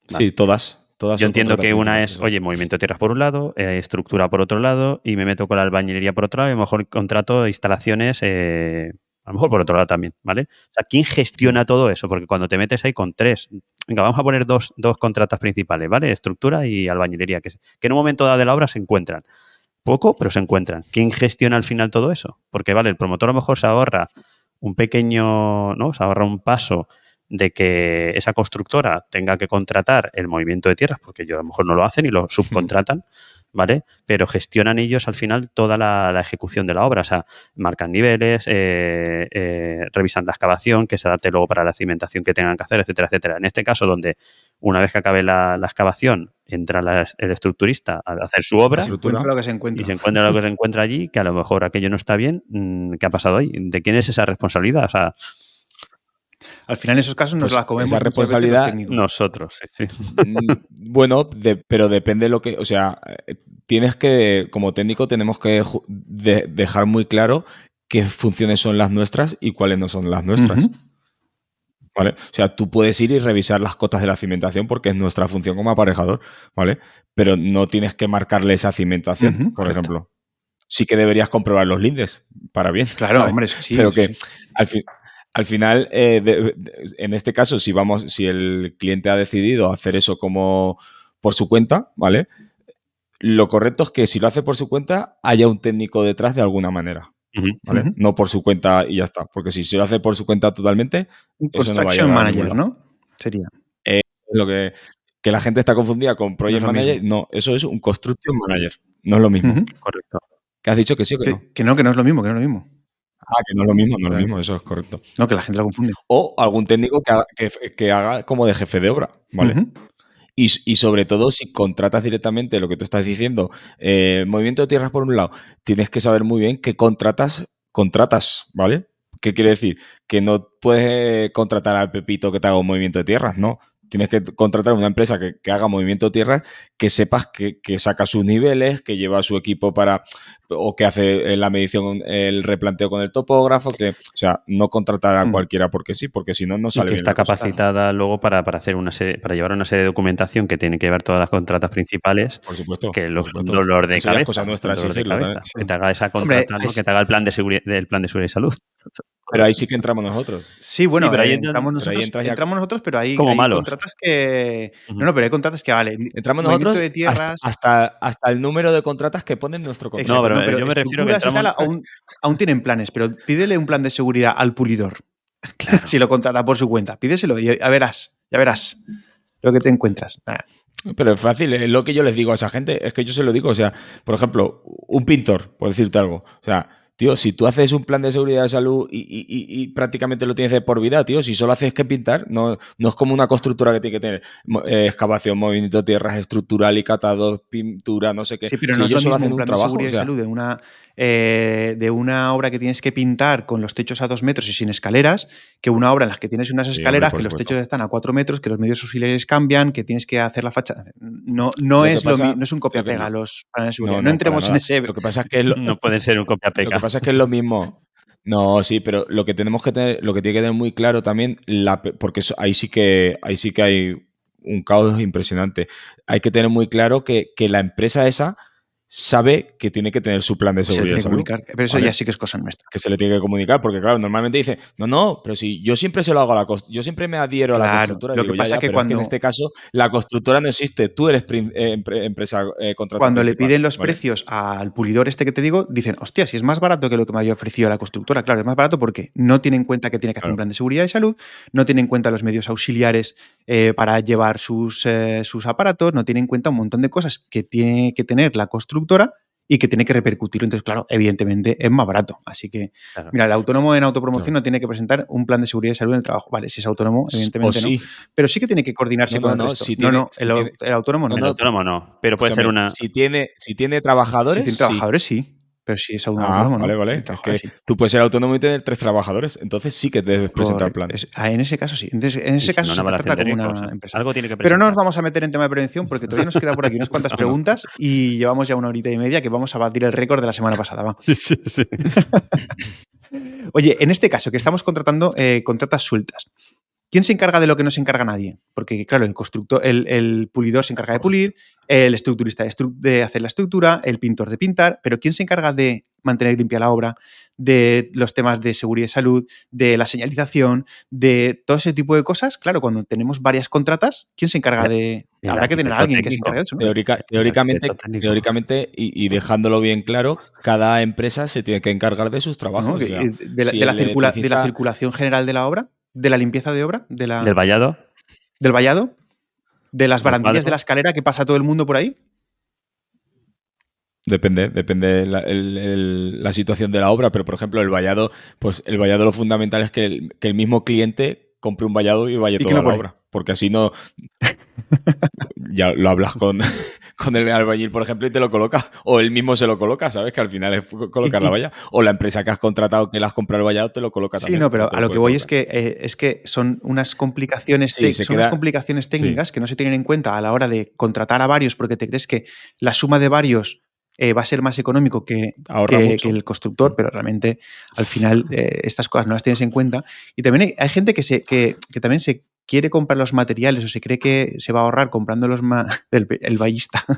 Vale. Sí, todas. Todas Yo entiendo que una es, oye, movimiento de tierras por un lado, eh, estructura por otro lado, y me meto con la albañilería por otro lado, y a lo mejor contrato instalaciones, eh, A lo mejor por otro lado también, ¿vale? O sea, ¿quién gestiona todo eso? Porque cuando te metes ahí con tres, venga, vamos a poner dos, dos contratas principales, ¿vale? Estructura y albañilería, que, que en un momento dado de la obra se encuentran. Poco, pero se encuentran. ¿Quién gestiona al final todo eso? Porque, vale, el promotor a lo mejor se ahorra un pequeño, ¿no? Se ahorra un paso de que esa constructora tenga que contratar el movimiento de tierras, porque ellos a lo mejor no lo hacen y lo subcontratan, ¿vale? Pero gestionan ellos al final toda la, ejecución de la obra, o sea, marcan niveles, eh, eh, revisan la excavación, que se adapte luego para la cimentación que tengan que hacer, etcétera, etcétera. En este caso, donde una vez que acabe la, excavación, entra el estructurista a hacer su obra lo que se encuentra. y se encuentra lo que se encuentra allí, que a lo mejor aquello no está bien, mm, ¿qué ha pasado ahí? ¿De quién es esa responsabilidad? O sea, al final, en esos casos, nos pues la comemos esa responsabilidad nosotros, sí, mm, bueno, pero depende de lo que. O sea, eh, tienes que, como técnico, tenemos que dejar muy claro qué funciones son las nuestras y cuáles no son las nuestras. ¿Vale? O sea, tú puedes ir y revisar las cotas de la cimentación porque es nuestra función como aparejador, ¿vale? Pero no tienes que marcarle esa cimentación, por ejemplo. Sí que deberías comprobar los lindes, para bien. Claro, hombre, sí. Pero que al fin, al final, eh, en este caso, si vamos, si el cliente ha decidido hacer eso como por su cuenta, ¿vale? Lo correcto es que si lo hace por su cuenta, haya un técnico detrás de alguna manera. ¿vale? No por su cuenta y ya está. Porque si se lo hace por su cuenta totalmente. Un construction manager, ¿no? Sería. Eh, lo que, que, la gente está confundida con project manager. No, eso es un construction manager. No es lo mismo. Correcto. ¿Qué has dicho que sí o que, no? Que no, que no es lo mismo, que no es lo mismo. Ah, que no es lo mismo, no es lo mismo, eso es correcto. No, que la gente lo confunde. O algún técnico que haga, como de jefe de obra, ¿vale? y, sobre todo, si contratas directamente lo que tú estás diciendo, eh, movimiento de tierras por un lado, tienes que saber muy bien qué contratas, contratas, ¿vale? ¿Qué quiere decir? Que no puedes contratar al Pepito que te haga un movimiento de tierras, no tienes que contratar una empresa que, haga movimiento de tierras, que sepas que, saca sus niveles, que lleva su equipo para, o que hace la medición, el replanteo con el topógrafo, que, o sea, no contratar a cualquiera porque sí, porque si no, no sale. Y que está capacitada luego para, hacer una serie, para llevar una serie de documentación que tiene que ver todas las contratas principales. Por supuesto. Que los dolor de cabeza. Cosa nuestra, de cabeza. Que te haga esa contrata, que te haga el plan de seguridad, del plan de seguridad y salud. Pero ahí sí que entramos nosotros. Sí, bueno, pero ahí entramos, nosotros, entramos nosotros, pero hay, como hay contratas que. No, no, pero hay contratas que vale. Entramos nosotros de tierras, hasta, hasta, el número de contratas que ponen nuestro contrato. No, pero, yo me refiero a que entramos... aún, aún, tienen planes, pero pídele un plan de seguridad al pulidor. Claro. si lo contrata por su cuenta. Pídeselo y ya verás, ya verás lo que te encuentras. Pero es fácil, es lo que yo les digo a esa gente, es que yo se lo digo, o sea, por ejemplo, un pintor, por decirte algo, o sea, Tío, si tú haces un plan de seguridad de salud y, prácticamente lo tienes de por vida, tío, si solo haces que pintar, no, no es como una constructora que tiene que tener eh, excavación, movimiento de tierras estructural y catado, pintura, no sé qué. Sí, pero no es lo mismo un plan de seguridad de salud de una, eh, de una obra que tienes que pintar con los techos a dos metros y sin escaleras, que una obra en la que tienes unas escaleras, que los techos están a cuatro metros, que los medios auxiliares cambian, que tienes que hacer la fachada. No, no, es, lo, no es un copia-pega los planes. No, entremos en ese. Lo que pasa es que no pueden ser un copia-pega pasa es que es lo mismo. No, sí, pero lo que tenemos que tener, lo que tiene que tener muy claro también, la, porque ahí sí que, ahí sí que hay un caos impresionante. Hay que tener muy claro que, que la empresa esa sabe que tiene que tener su plan de seguridad. pero eso ya sí que es cosa nuestra. Que se le tiene que comunicar, porque claro, normalmente dice, no, no, pero si yo siempre se lo hago a la yo siempre me adhiero a la constructora. Lo que pasa es que cuando... en este caso la constructora no existe, tú eres eh, empresa eh, Cuando le piden los precios al pulidor este que te digo, dicen, hostia, si es más barato que lo que me había ofrecido la constructora. Claro, es más barato porque no tiene en cuenta que tiene que hacer un plan de seguridad y salud, no tiene en cuenta los medios auxiliares eh, para llevar sus, sus aparatos, no tiene en cuenta un montón de cosas que tiene que tener la constructora y que tiene que repercutir. Entonces, claro, evidentemente es más barato. Así que, mira, el autónomo en autopromoción no tiene que presentar un plan de seguridad y salud en el trabajo. Vale, si es autónomo, evidentemente no. Pero sí que tiene que coordinarse con el resto. no, no, el, autónomo no. El autónomo no, pero puede ser una... Si tiene, si tiene trabajadores... Si tiene trabajadores, sí. Pero si es autónomo, ah, Vale, vale. tú puedes ser autónomo y tener tres trabajadores, entonces sí que debes presentar plan. Ah, en ese caso sí. en ese caso se trata como una empresa. Algo tiene que Pero no nos vamos a meter en tema de prevención porque todavía nos queda por aquí unas cuantas preguntas y llevamos ya una horita y media que vamos a batir el récord de la semana pasada. Va. Sí, sí. Oye, en este caso que estamos contratando eh, contratas sueltas, ¿Quién se encarga de lo que no se encarga nadie? Porque, claro, el constructor, el, pulidor se encarga de pulir, el estructurista de, hacer la estructura, el pintor de pintar, pero ¿quién se encarga de mantener limpia la obra, de los temas de seguridad y salud, de la señalización, de todo ese tipo de cosas? Claro, cuando tenemos varias contratas, ¿quién se encarga de...? Habrá que tener a alguien que se encargue de eso. teóricamente, teóricamente y, dejándolo bien claro, cada empresa se tiene que encargar de sus trabajos. de, la, de la circulación general de la obra de la limpieza de obra, de la, del vallado, del vallado, de las barandillas de la escalera que pasa todo el mundo por ahí. Depende, depende la, la, situación de la obra, pero por ejemplo el vallado, pues el vallado lo fundamental es que el, que el mismo cliente compre un vallado y vaya toda la obra, porque así no ya lo hablas con, con el albañil, por ejemplo, y te lo coloca, o él mismo se lo coloca, ¿sabes? Que al final es colocar la valla, o la empresa que has contratado que le has comprado el vallado te lo coloca también. Sí, no, pero a lo que voy es que, eh, es que son unas complicaciones, son unas complicaciones técnicas que no se tienen en cuenta a la hora de contratar a varios porque te crees que la suma de varios eh, va a ser más económico que, que, el constructor, pero realmente al final eh, estas cosas no las tienes en cuenta. Y también hay, gente que, se, que, que, también se quiere comprar los materiales o se cree que se va a ahorrar comprando los el, el ballista.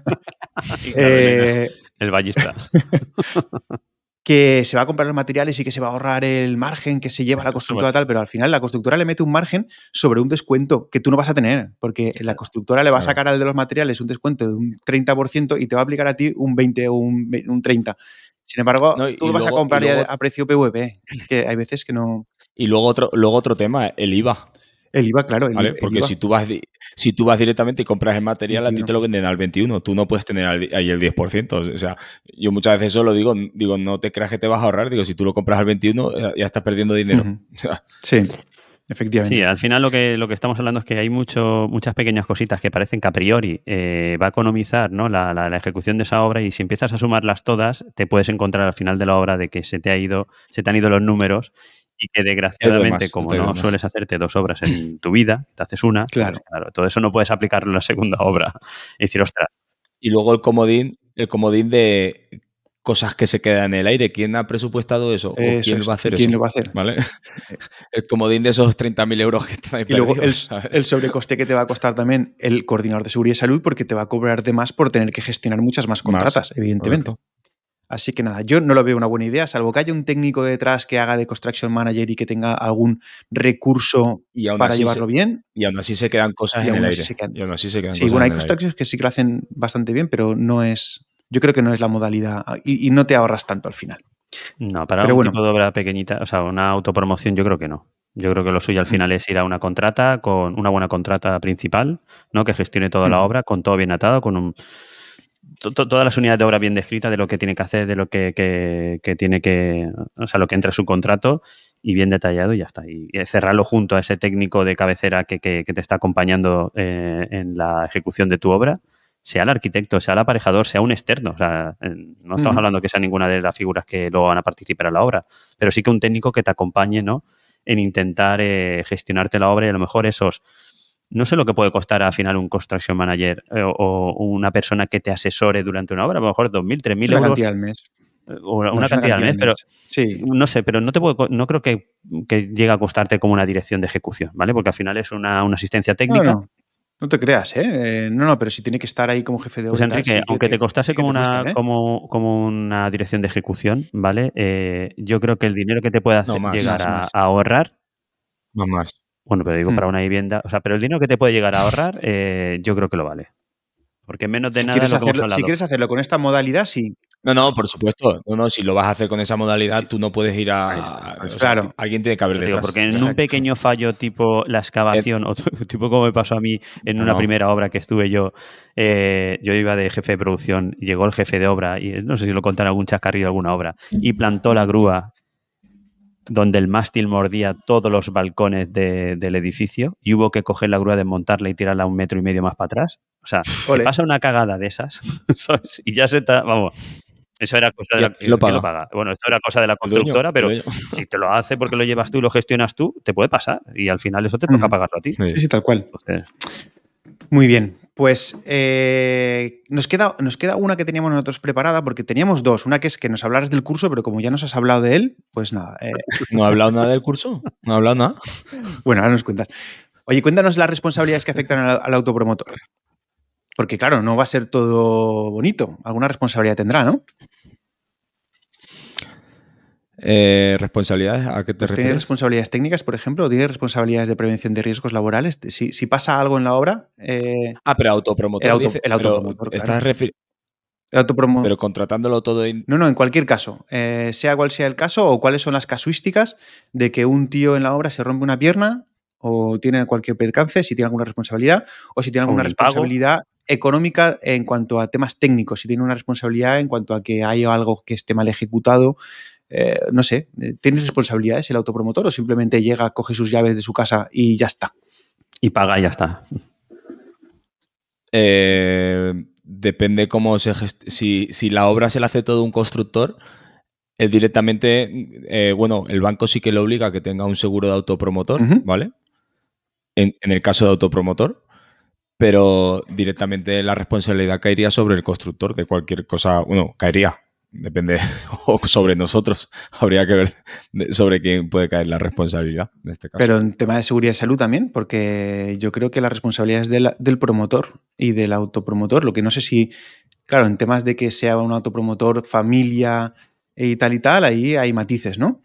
Eh, el ballista. que se va a comprar los materiales y que se va a ahorrar el margen que se lleva la constructora tal, pero al final la constructora le mete un margen sobre un descuento que tú no vas a tener, porque la constructora le va a sacar al de los materiales un descuento de un 30% y te va a aplicar a ti un 20 o un, 30%. Sin embargo, tú lo vas a comprar a precio PVP. Es que hay veces que no. Y luego otro, luego otro tema, el IVA. El IVA, claro. Porque Si, tú vas, si tú vas directamente y compras el material, a ti te lo venden al 21. Tú no puedes tener ahí el 10%. O sea, yo muchas veces eso lo digo, digo, no te creas que te vas a ahorrar. Digo, si tú lo compras al 21, ya estás perdiendo dinero. sí. Efectivamente. Sí, al final lo que, lo que estamos hablando es que hay mucho, muchas pequeñas cositas que parecen que a priori eh, va a economizar ¿no? la, la, ejecución de esa obra y si empiezas a sumarlas todas, te puedes encontrar al final de la obra de que se te ha ido, se te han ido los números y que desgraciadamente, como no sueles hacerte dos obras en tu vida, te haces una, pues claro. claro, todo eso no puedes aplicarlo en la segunda obra. Y decir, ostras. Y luego el comodín, el comodín de cosas que se quedan en el aire. ¿Quién ha presupuestado eso? ¿O ¿Quién va a hacer ¿Quién lo va a hacer? ¿Vale? El comodín de esos 30.000 euros que ahí Y luego el, el, sobrecoste que te va a costar también el coordinador de seguridad y salud porque te va a cobrar de más por tener que gestionar muchas más contratas, evidentemente. Así que nada, yo no lo veo una buena idea, salvo que haya un técnico detrás que haga de Construction Manager y que tenga algún recurso para llevarlo bien. Y aún así se quedan cosas en el aire. y aún así se quedan sí, bueno, hay constructions que sí que lo hacen bastante bien, pero no es. Yo creo que no es la modalidad y, no te ahorras tanto al final. No, para un tipo de obra pequeñita, o sea, una autopromoción, yo creo que no. Yo creo que lo suyo al mm. final es ir a una contrata con una buena contrata principal, ¿no? Que gestione toda la mm. obra, con todo bien atado, con un todas las unidades de obra bien descritas de lo que tiene que hacer, de lo que, tiene que, o sea, lo que entra en su contrato y bien detallado y ya está. Y cerrarlo junto a ese técnico de cabecera que, te está acompañando eh, en la ejecución de tu obra, sea el arquitecto, sea el aparejador, sea un externo. O sea, no estamos hablando que sea ninguna de las figuras que luego van a participar en la obra, pero sí que un técnico que te acompañe, ¿no? En intentar eh, gestionarte la obra y a lo mejor esos no sé lo que puede costar al final un construction manager eh, o, una persona que te asesore durante una obra, a lo mejor 2.000, 3.000 euros. Una cantidad al mes. Eh, una, una cantidad, al mes, pero sí. no sé, pero no te puedo, no creo que, que, llegue a costarte como una dirección de ejecución, ¿vale? Porque al final es una, asistencia técnica. No, te creas, ¿eh? ¿eh? No, no, pero si tiene que estar ahí como jefe de pues obra. Pues Enrique, aunque te, costase como, una, como, como una dirección de ejecución, ¿vale? yo creo que el dinero que te puede hacer llegar a, ahorrar. No más. Bueno, pero digo, para hmm. una vivienda. O sea, pero el dinero que te puede llegar a ahorrar, eh, yo creo que lo vale. Porque menos de si nada. Quieres hacerlo, si quieres hacerlo con esta modalidad, sí. No, no, por supuesto. No, no, si lo vas a hacer con esa modalidad, tú no puedes ir a. claro. alguien tiene que haber detrás. porque en un pequeño fallo tipo la excavación, o tipo como me pasó a mí en una primera obra que estuve yo, eh, yo iba de jefe de producción, llegó el jefe de obra, y no sé si lo contaron algún chascarrillo de alguna obra, y plantó la grúa donde el mástil mordía todos los balcones del edificio y hubo que coger la grúa, desmontarla y tirarla un metro y medio más para atrás. O sea, pasa una cagada de esas y ya se está, vamos, eso era cosa de la, lo paga? Bueno, esto era cosa de la constructora, pero si te lo hace porque lo llevas tú y lo gestionas tú, te puede pasar y al final eso te toca pagarlo a ti. Sí, sí, tal cual. Muy bien. Pues eh, nos, queda, nos queda una que teníamos nosotros preparada, porque teníamos dos. Una que es que nos hablaras del curso, pero como ya nos has hablado de él, pues nada. eh, ¿No ha hablado nada del curso? ¿No ha hablado nada? bueno, ahora nos cuentas. Oye, cuéntanos las responsabilidades que afectan al, al autopromotor. Porque claro, no va a ser todo bonito. Alguna responsabilidad tendrá, ¿no? Eh, ¿Responsabilidades? ¿A qué te Pues ¿Tiene refieres? responsabilidades técnicas, por ejemplo? ¿O tiene responsabilidades de prevención de riesgos laborales? Si, si pasa algo en la obra, eh, Ah, pero autopromotor. El auto- dice, el pero autopromotor, claro. estás refi- el autopromo- pero contratándolo todo en- No, no, en cualquier caso, eh, sea cual sea el caso o cuáles son las casuísticas de que un tío en la obra se rompe una pierna o tiene cualquier percance, si tiene alguna responsabilidad o si tiene alguna responsabilidad económica en cuanto a temas técnicos, si tiene una responsabilidad en cuanto a que hay algo que esté mal ejecutado. Eh, no sé, eh, ¿tienes responsabilidades el autopromotor o simplemente llega, coge sus llaves de su casa y ya está? Y paga y ya está. Eh, depende cómo se si, si la obra se la hace todo un constructor, eh, directamente, eh, bueno, el banco sí que le obliga a que tenga un seguro de autopromotor. ¿vale? En, en el caso de autopromotor, pero directamente la responsabilidad caería sobre el constructor de cualquier cosa, bueno, caería, depende, o sobre nosotros, habría que ver sobre quién puede caer la responsabilidad en este caso. Pero en tema de seguridad y salud también, porque yo creo que la responsabilidad es del, del promotor y del autopromotor. Lo que no sé si, claro, en temas de que sea un autopromotor, familia y tal y tal, ahí hay matices, ¿no?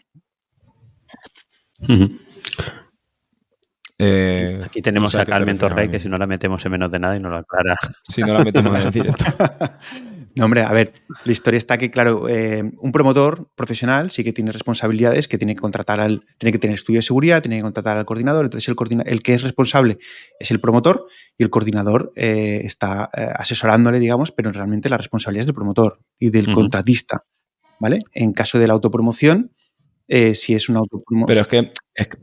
Eh, Aquí tenemos o sea, a ¿qué te Carmen Torrey, que si no la metemos en menos de nada y no lo aclara. Si no la metemos en el directo. No, hombre, a ver, la historia está que, claro, eh, un promotor profesional sí que tiene responsabilidades, que tiene que contratar al, tiene que tener estudio de seguridad, tiene que contratar al coordinador, entonces el, coordina- el que es responsable es el promotor y el coordinador eh, está eh, asesorándole, digamos, pero realmente la responsabilidad es del promotor y del contratista, ¿vale? En caso de la autopromoción, si es un autopromotor... Pero es que, es que-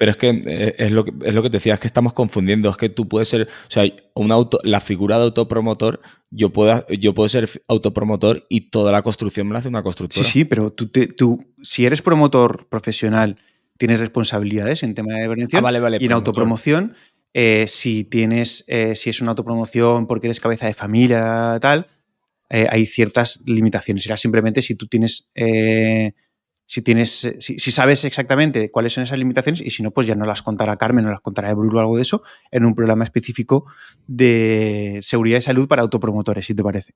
pero es que eh, es lo que es lo que te decía, es que estamos confundiendo. Es que tú puedes ser, o sea, un auto, la figura de autopromotor, yo puedo, yo puedo ser autopromotor y toda la construcción me la hace una Sí, constructora. sí, pero tú, te- tú, si eres promotor profesional, tienes responsabilidades en tema de prevención. Ah, vale, vale. y en promotor. autopromoción, eh, si tienes, eh, si es una autopromoción porque eres cabeza de familia, tal, eh, hay ciertas limitaciones. Será simplemente si tú tienes, si tienes, eh, si, si sabes exactamente cuáles son esas limitaciones y si no, pues ya no las contará Carmen o las contará Bruno o algo de eso en un programa específico de seguridad y salud para autopromotores, si te parece.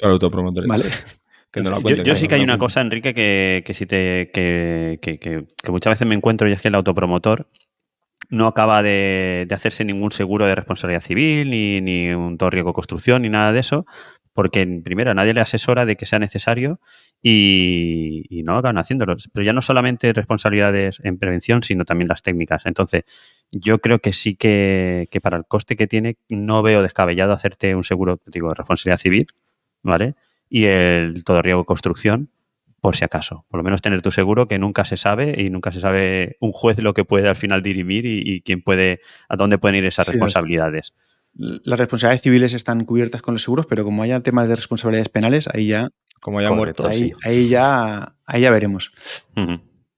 Para autopromotores. Vale. Que no yo, yo que sí no que hay una cosa, Enrique, que, que sí te, que, que- que- que muchas veces me encuentro y es que el autopromotor no acaba de, de hacerse ningún seguro de responsabilidad civil, ni, ni un todo riesgo construcción, ni nada de eso, porque primero nadie le asesora de que sea necesario y, y no acaban haciéndolo. Pero ya no solamente responsabilidades en prevención, sino también las técnicas. Entonces, yo creo que sí que, que para el coste que tiene, no veo descabellado hacerte un seguro, digo, de responsabilidad civil, ¿vale? Y el todo riesgo construcción, por si acaso. Por lo menos tener tu seguro que nunca se sabe y nunca se sabe un juez lo que puede al final dirimir y, y quién puede, a dónde pueden ir esas Sí, responsabilidades. Las responsabilidades civiles están cubiertas con los seguros, pero como haya temas de responsabilidades penales, ahí ya, Como ya Correcto. muerto. ahí, sí. ahí ya, ahí ya veremos.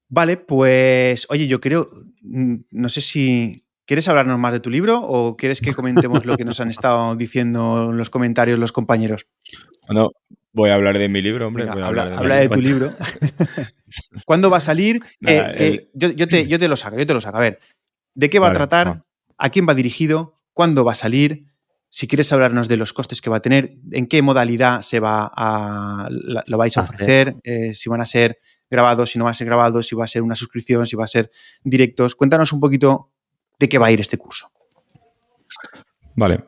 Vale, pues, oye, yo creo, mm, no sé si quieres hablarnos más de tu libro o quieres que comentemos lo que nos han estado diciendo en los comentarios los compañeros. Bueno, voy a hablar de mi libro, hombre. Venga, voy a habla, mi de tu libro. ¿Cuándo va a salir? Nada, Eh, yo, yo te, yo te lo saco, yo te lo saco. A ver, ¿de qué va Vale, a tratar? ¿A quién va dirigido? ¿Cuándo va a salir? Si quieres hablarnos de los costes que va a tener, en qué modalidad se va a lo vais a ofrecer, eh, si van a ser grabados, si no va a ser grabados, si va a ser una suscripción, si va a ser directos. Cuéntanos un poquito de qué va a ir este curso. Vale.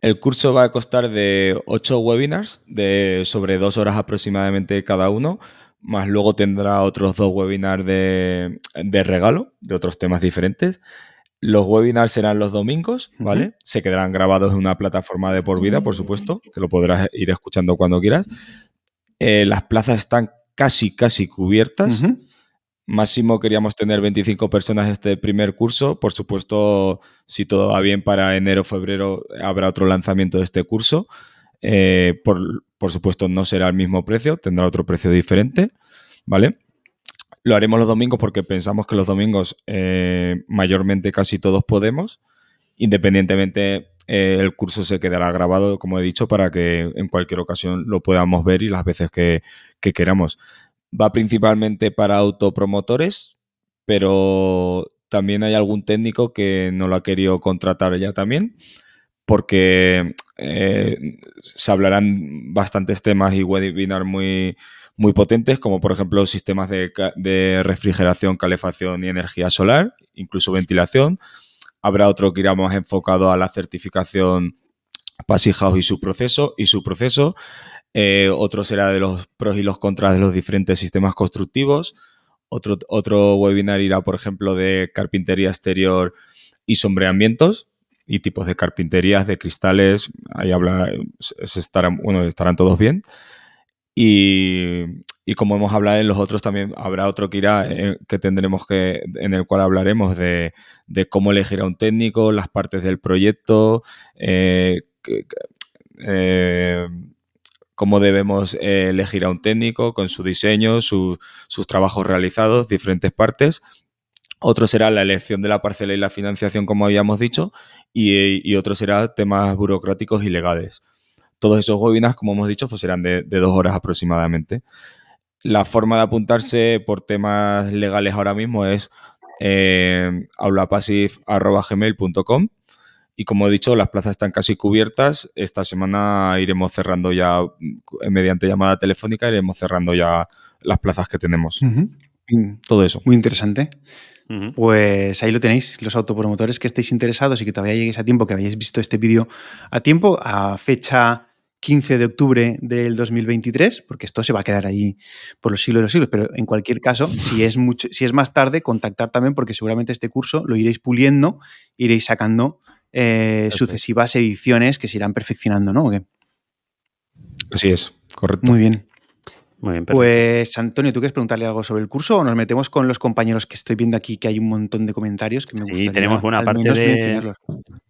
El curso va a costar de 8 webinars de sobre dos horas aproximadamente cada uno, más luego tendrá otros dos webinars de, de regalo de otros temas diferentes. Los webinars serán los domingos, ¿vale? Se quedarán grabados en una plataforma de por vida, por supuesto, que lo podrás ir escuchando cuando quieras. Eh, las plazas están casi, casi cubiertas. Máximo queríamos tener 25 personas este primer curso. Por supuesto, si todo va bien para enero o febrero habrá otro lanzamiento de este curso. Eh, por, por supuesto, no será el mismo precio, tendrá otro precio diferente, ¿vale? Lo haremos los domingos porque pensamos que los domingos eh, mayormente casi todos podemos Independientemente, eh, el curso se quedará grabado, como he dicho, para que en cualquier ocasión lo podamos ver y las veces que, que queramos. Va principalmente para autopromotores, pero también hay algún técnico que no lo ha querido contratar ya también, porque eh, se hablarán bastantes temas y webinar muy, muy potentes, como por ejemplo sistemas de, refrigeración, calefacción y energía solar, incluso ventilación. Habrá otro que irá más enfocado a la certificación Passive House y su proceso. Y su proceso. Eh, otro será de los pros y los contras de los diferentes sistemas constructivos. Otro, otro webinar irá, por ejemplo, de carpintería exterior y sombreamientos y tipos de carpinterías, de cristales. Ahí habla, se estarán todos bien. Y, como hemos hablado en los otros, también habrá otro que irá, eh, que tendremos que, en el cual hablaremos de, cómo elegir a un técnico, las partes del proyecto, eh, eh, cómo debemos elegir a un técnico con su diseño, sus trabajos realizados, diferentes partes. Otro será la elección de la parcela y la financiación, como habíamos dicho, y, y otro será temas burocráticos y legales. Todos esos webinars, como hemos dicho, pues serán de, dos horas aproximadamente. La forma de apuntarse por temas legales ahora mismo es eh, y como he dicho, las plazas están casi cubiertas. Esta semana iremos cerrando ya, mediante llamada telefónica, iremos cerrando ya las plazas que tenemos. Todo eso. Muy interesante. Pues ahí lo tenéis, los autopromotores que estéis interesados y que todavía lleguéis a tiempo, que hayáis visto este vídeo a tiempo, a fecha 15 de octubre del 2023, porque esto se va a quedar ahí por los siglos de los siglos, pero en cualquier caso, si es, mucho, si es más tarde, contactar también, porque seguramente este curso lo iréis puliendo, iréis sacando eh, sucesivas ediciones que se irán perfeccionando, ¿no? Así es, correcto. Muy bien. Muy bien, pues Antonio, ¿tú quieres preguntarle algo sobre el curso o nos metemos con los compañeros que estoy viendo aquí que hay un montón de comentarios que me gustaría Sí, tenemos buena parte de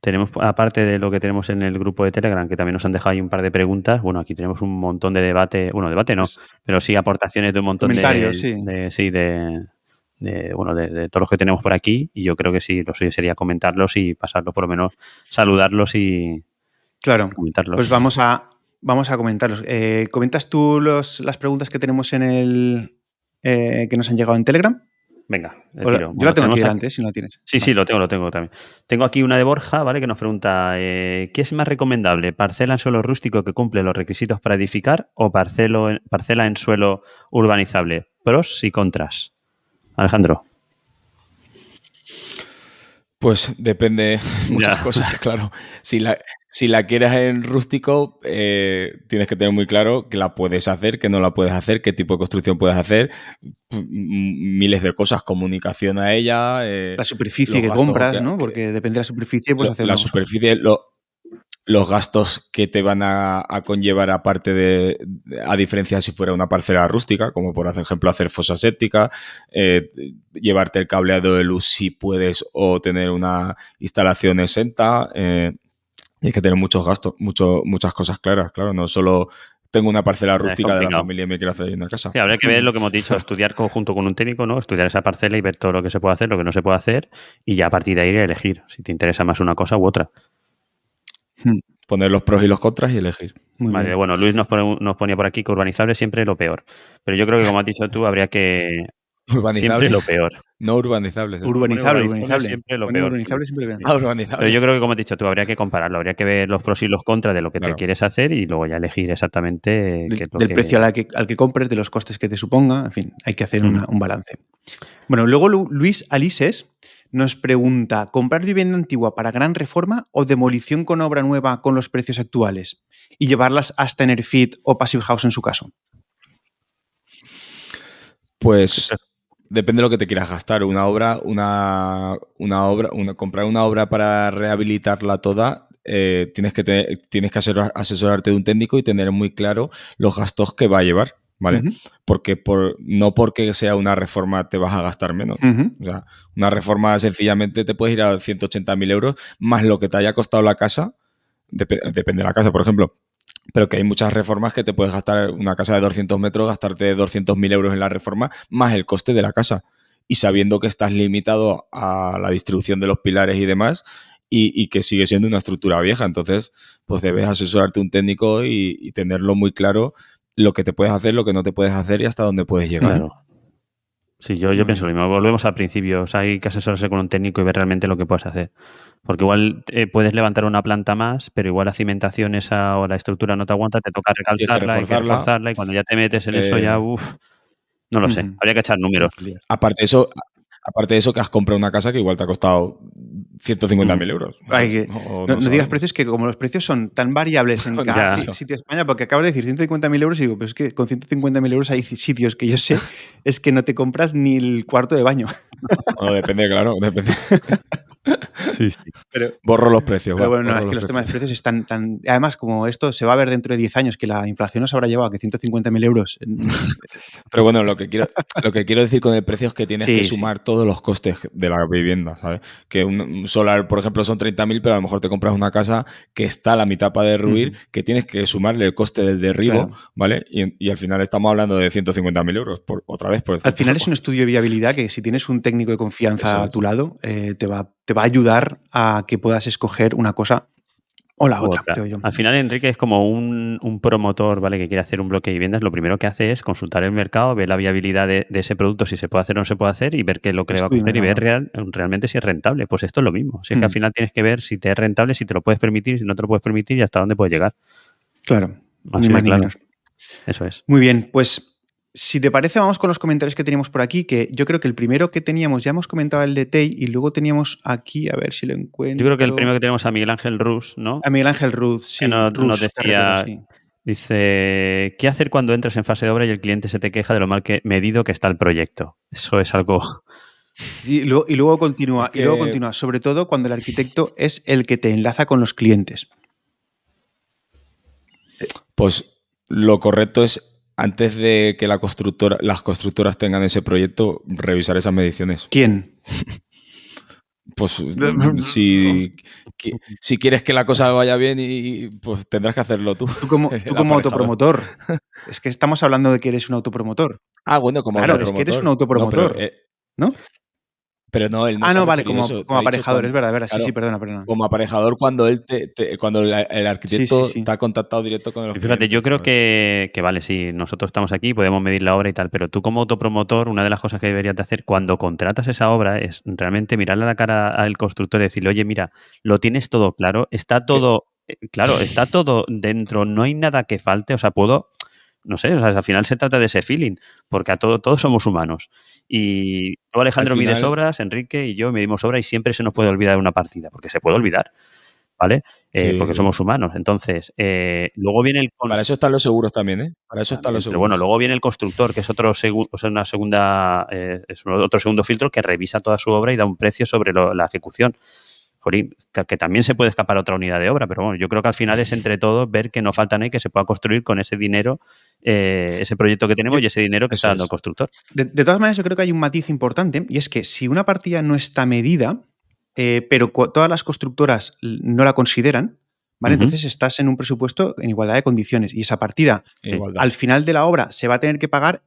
tenemos aparte de lo que tenemos en el grupo de Telegram que también nos han dejado ahí un par de preguntas. Bueno, aquí tenemos un montón de debate, bueno, debate no, pues pero sí aportaciones de un montón de, sí. de sí de, bueno, de, todos los que tenemos por aquí y yo creo que sí, lo suyo sería comentarlos y pasarlos por lo menos, saludarlos y claro, comentarlos. Pues vamos a, Vamos a comentarlos. Eh, ¿Comentas tú los, las preguntas que tenemos en el. Eh, que nos han llegado en Telegram? Venga, yo la tengo aquí delante, si no la tienes. Sí, sí, lo tengo, lo tengo también. Tengo aquí una de Borja, ¿vale? Que nos pregunta: eh, ¿qué es más recomendable? ¿Parcela en suelo rústico que cumple los requisitos para edificar o parcelo parcela en suelo urbanizable? Pros y contras. Alejandro. Pues depende muchas cosas, claro. Si la, si la quieres en rústico, eh, tienes que tener muy claro que la puedes hacer, que no la puedes hacer, qué tipo de construcción puedes hacer, miles de cosas, comunicación a ella. Eh, la superficie que compras, ¿no? Porque depende de la superficie, puedes hacer La superficie, los gastos que te van a, conllevar aparte de, a diferencia si fuera una parcela rústica, como por ejemplo hacer fosa séptica, eh, llevarte el cableado de luz si puedes o tener una instalación exenta. Eh, hay que tener muchos gastos, mucho, muchas cosas claras, claro, no solo tengo una parcela rústica de la familia y me quiero hacer una casa. Sí, habría que ver lo que hemos dicho, estudiar junto con un técnico, ¿no? Estudiar esa parcela y ver todo lo que se puede hacer, lo que no se puede hacer, y ya a partir de ahí elegir si te interesa más una cosa u otra. Hmm. Poner los pros y los contras y elegir. bueno, Luis nos, nos ponía por aquí que urbanizable siempre es lo peor. Pero yo creo que, como has dicho tú, habría que, Urbanizable. Siempre lo peor. No urbanizable. Urbanizable, urbanizable. Siempre lo peor. Urbanizable siempre lo ah, urbanizable. Pero yo creo que, como has dicho tú, habría que compararlo. Habría que ver los pros y los contras de lo que te quieres hacer y luego ya elegir exactamente qué es lo del precio al que, al que, compres, de los costes que te suponga. En fin, hay que hacer un balance. Bueno, luego Luis Alises nos pregunta, ¿comprar vivienda antigua para gran reforma o demolición con obra nueva con los precios actuales? Y llevarlas hasta Enerfit o Passive House en su caso. Pues Depende de lo que te quieras gastar. Una obra, una, una obra, una, comprar una obra para rehabilitarla toda, eh, tienes que, tienes que asesorarte de un técnico y tener muy claro los gastos que va a llevar. ¿Vale? Porque por, no porque sea una reforma te vas a gastar menos. O sea, una reforma sencillamente te puedes ir a 180.000 euros más lo que te haya costado la casa. depende de la casa, por ejemplo pero que hay muchas reformas que te puedes gastar una casa de 200 metros, gastarte 200.000 euros en la reforma, más el coste de la casa. Y sabiendo que estás limitado a la distribución de los pilares y demás, y, que sigue siendo una estructura vieja. Entonces, pues debes asesorarte un técnico y, tenerlo muy claro lo que te puedes hacer, lo que no te puedes hacer y hasta dónde puedes llegar. Claro. Sí, yo, yo pienso lo mismo. Volvemos al principio. O sea, hay que asesorarse con un técnico y ver realmente lo que puedes hacer. Porque igual eh, puedes levantar una planta más, pero igual la cimentación esa o la estructura no te aguanta, te toca recalcarla y reforzarla y cuando ya te metes en eso ya, eh, uff, no lo sé. Habría que echar números. Aparte de eso, aparte de eso que has comprado una casa que igual te ha costado 150.000 euros. no, digas precios que como los precios son tan variables en cada sitio de España, porque acabas de decir 150.000 euros y digo, pero es que con 150.000 euros hay sitios que yo sé es que no te compras ni el cuarto de baño. No, depende, claro, depende. Sí, sí. Pero, borro los precios. Pero bueno, es que los, temas de precios están tan. Además, como esto se va a ver dentro de 10 años, que la inflación nos habrá llevado a que 150.000 euros. Pero bueno, lo que, quiero, lo que quiero decir con el precio es que tienes que sumar todos los costes de la vivienda, ¿sabes? Que un, solar, por ejemplo, son 30.000, pero a lo mejor te compras una casa que está a la mitad para derruir, que tienes que sumarle el coste del derribo, ¿vale? Y, al final estamos hablando de 150.000 euros, por, otra vez. Por al final es un estudio de viabilidad que si tienes un técnico de confianza a tu lado, eh, te va te va a ayudar a que puedas escoger una cosa o la otra, Al final, Enrique es como un, promotor, ¿vale? Que quiere hacer un bloque de viviendas. Lo primero que hace es consultar el mercado, ver la viabilidad de, ese producto, si se puede hacer o no se puede hacer, y ver qué es lo que le va a costar y ver real, realmente si es rentable. Pues esto es lo mismo. Si es que al hmm. final tienes que ver si te es rentable, si te lo puedes permitir, si no te lo puedes permitir y hasta dónde puedes llegar. Claro. Así claro. Eso es. Muy bien, pues si te parece, vamos con los comentarios que teníamos por aquí, que yo creo que el primero que teníamos, ya hemos comentado el de Tei y luego teníamos aquí, a ver si lo encuentro. Yo creo que el primero que tenemos a Miguel Ángel Ruz, ¿no? A Miguel Ángel Ruz, sí. Que nos, decía, dice, ¿qué hacer cuando entras en fase de obra y el cliente se te queja de lo mal que medido que está el proyecto? Eso es algo... Y luego, continúa, y luego continúa, sobre todo cuando el arquitecto es el que te enlaza con los clientes. Pues lo correcto es antes de que la constructora, las constructoras tengan ese proyecto, revisar esas mediciones. ¿Quién? Pues si, si quieres que la cosa vaya bien, y, pues tendrás que hacerlo tú. Tú como, autopromotor. es que estamos hablando de que eres un autopromotor. Ah, bueno, como claro, es que eres un autopromotor. Eh, ¿no? Pero no, él Ah, no, vale, como, aparejador, es verdad, es verdad. sí, sí, perdona, perdona. Como aparejador cuando él te, cuando el arquitecto está contactado directo con el Fíjate, yo creo que, que, vale, sí, nosotros estamos aquí, podemos medir la obra y tal, pero tú como autopromotor, una de las cosas que deberías de hacer cuando contratas esa obra es realmente mirarle a la cara al constructor y decirle, oye, mira, lo tienes todo claro, está todo, eh, claro, está todo dentro, no hay nada que falte, o sea, puedo no sé, o sea, al final se trata de ese feeling, porque a todo, todos somos humanos. Y tú, Alejandro, mides obras, Enrique y yo medimos obras y siempre se nos puede olvidar una partida, porque se puede olvidar, ¿vale? Eh, porque somos humanos. Entonces, eh, luego viene el... Para eso están los seguros también, ¿eh? Para eso están los seguros. Pero bueno, luego viene el constructor, que es otro, o sea, una segunda, eh, es otro segundo filtro que revisa toda su obra y da un precio sobre la ejecución que, también se puede escapar a otra unidad de obra, pero bueno, yo creo que al final es entre todos ver que no falta nada y que se pueda construir con ese dinero, eh, ese proyecto que tenemos y ese dinero que está dando el constructor. De, todas maneras, yo creo que hay un matiz importante y es que si una partida no está medida, eh, pero todas las constructoras no la consideran, ¿vale? Entonces estás en un presupuesto en igualdad de condiciones y esa partida al final de la obra se va a tener que pagar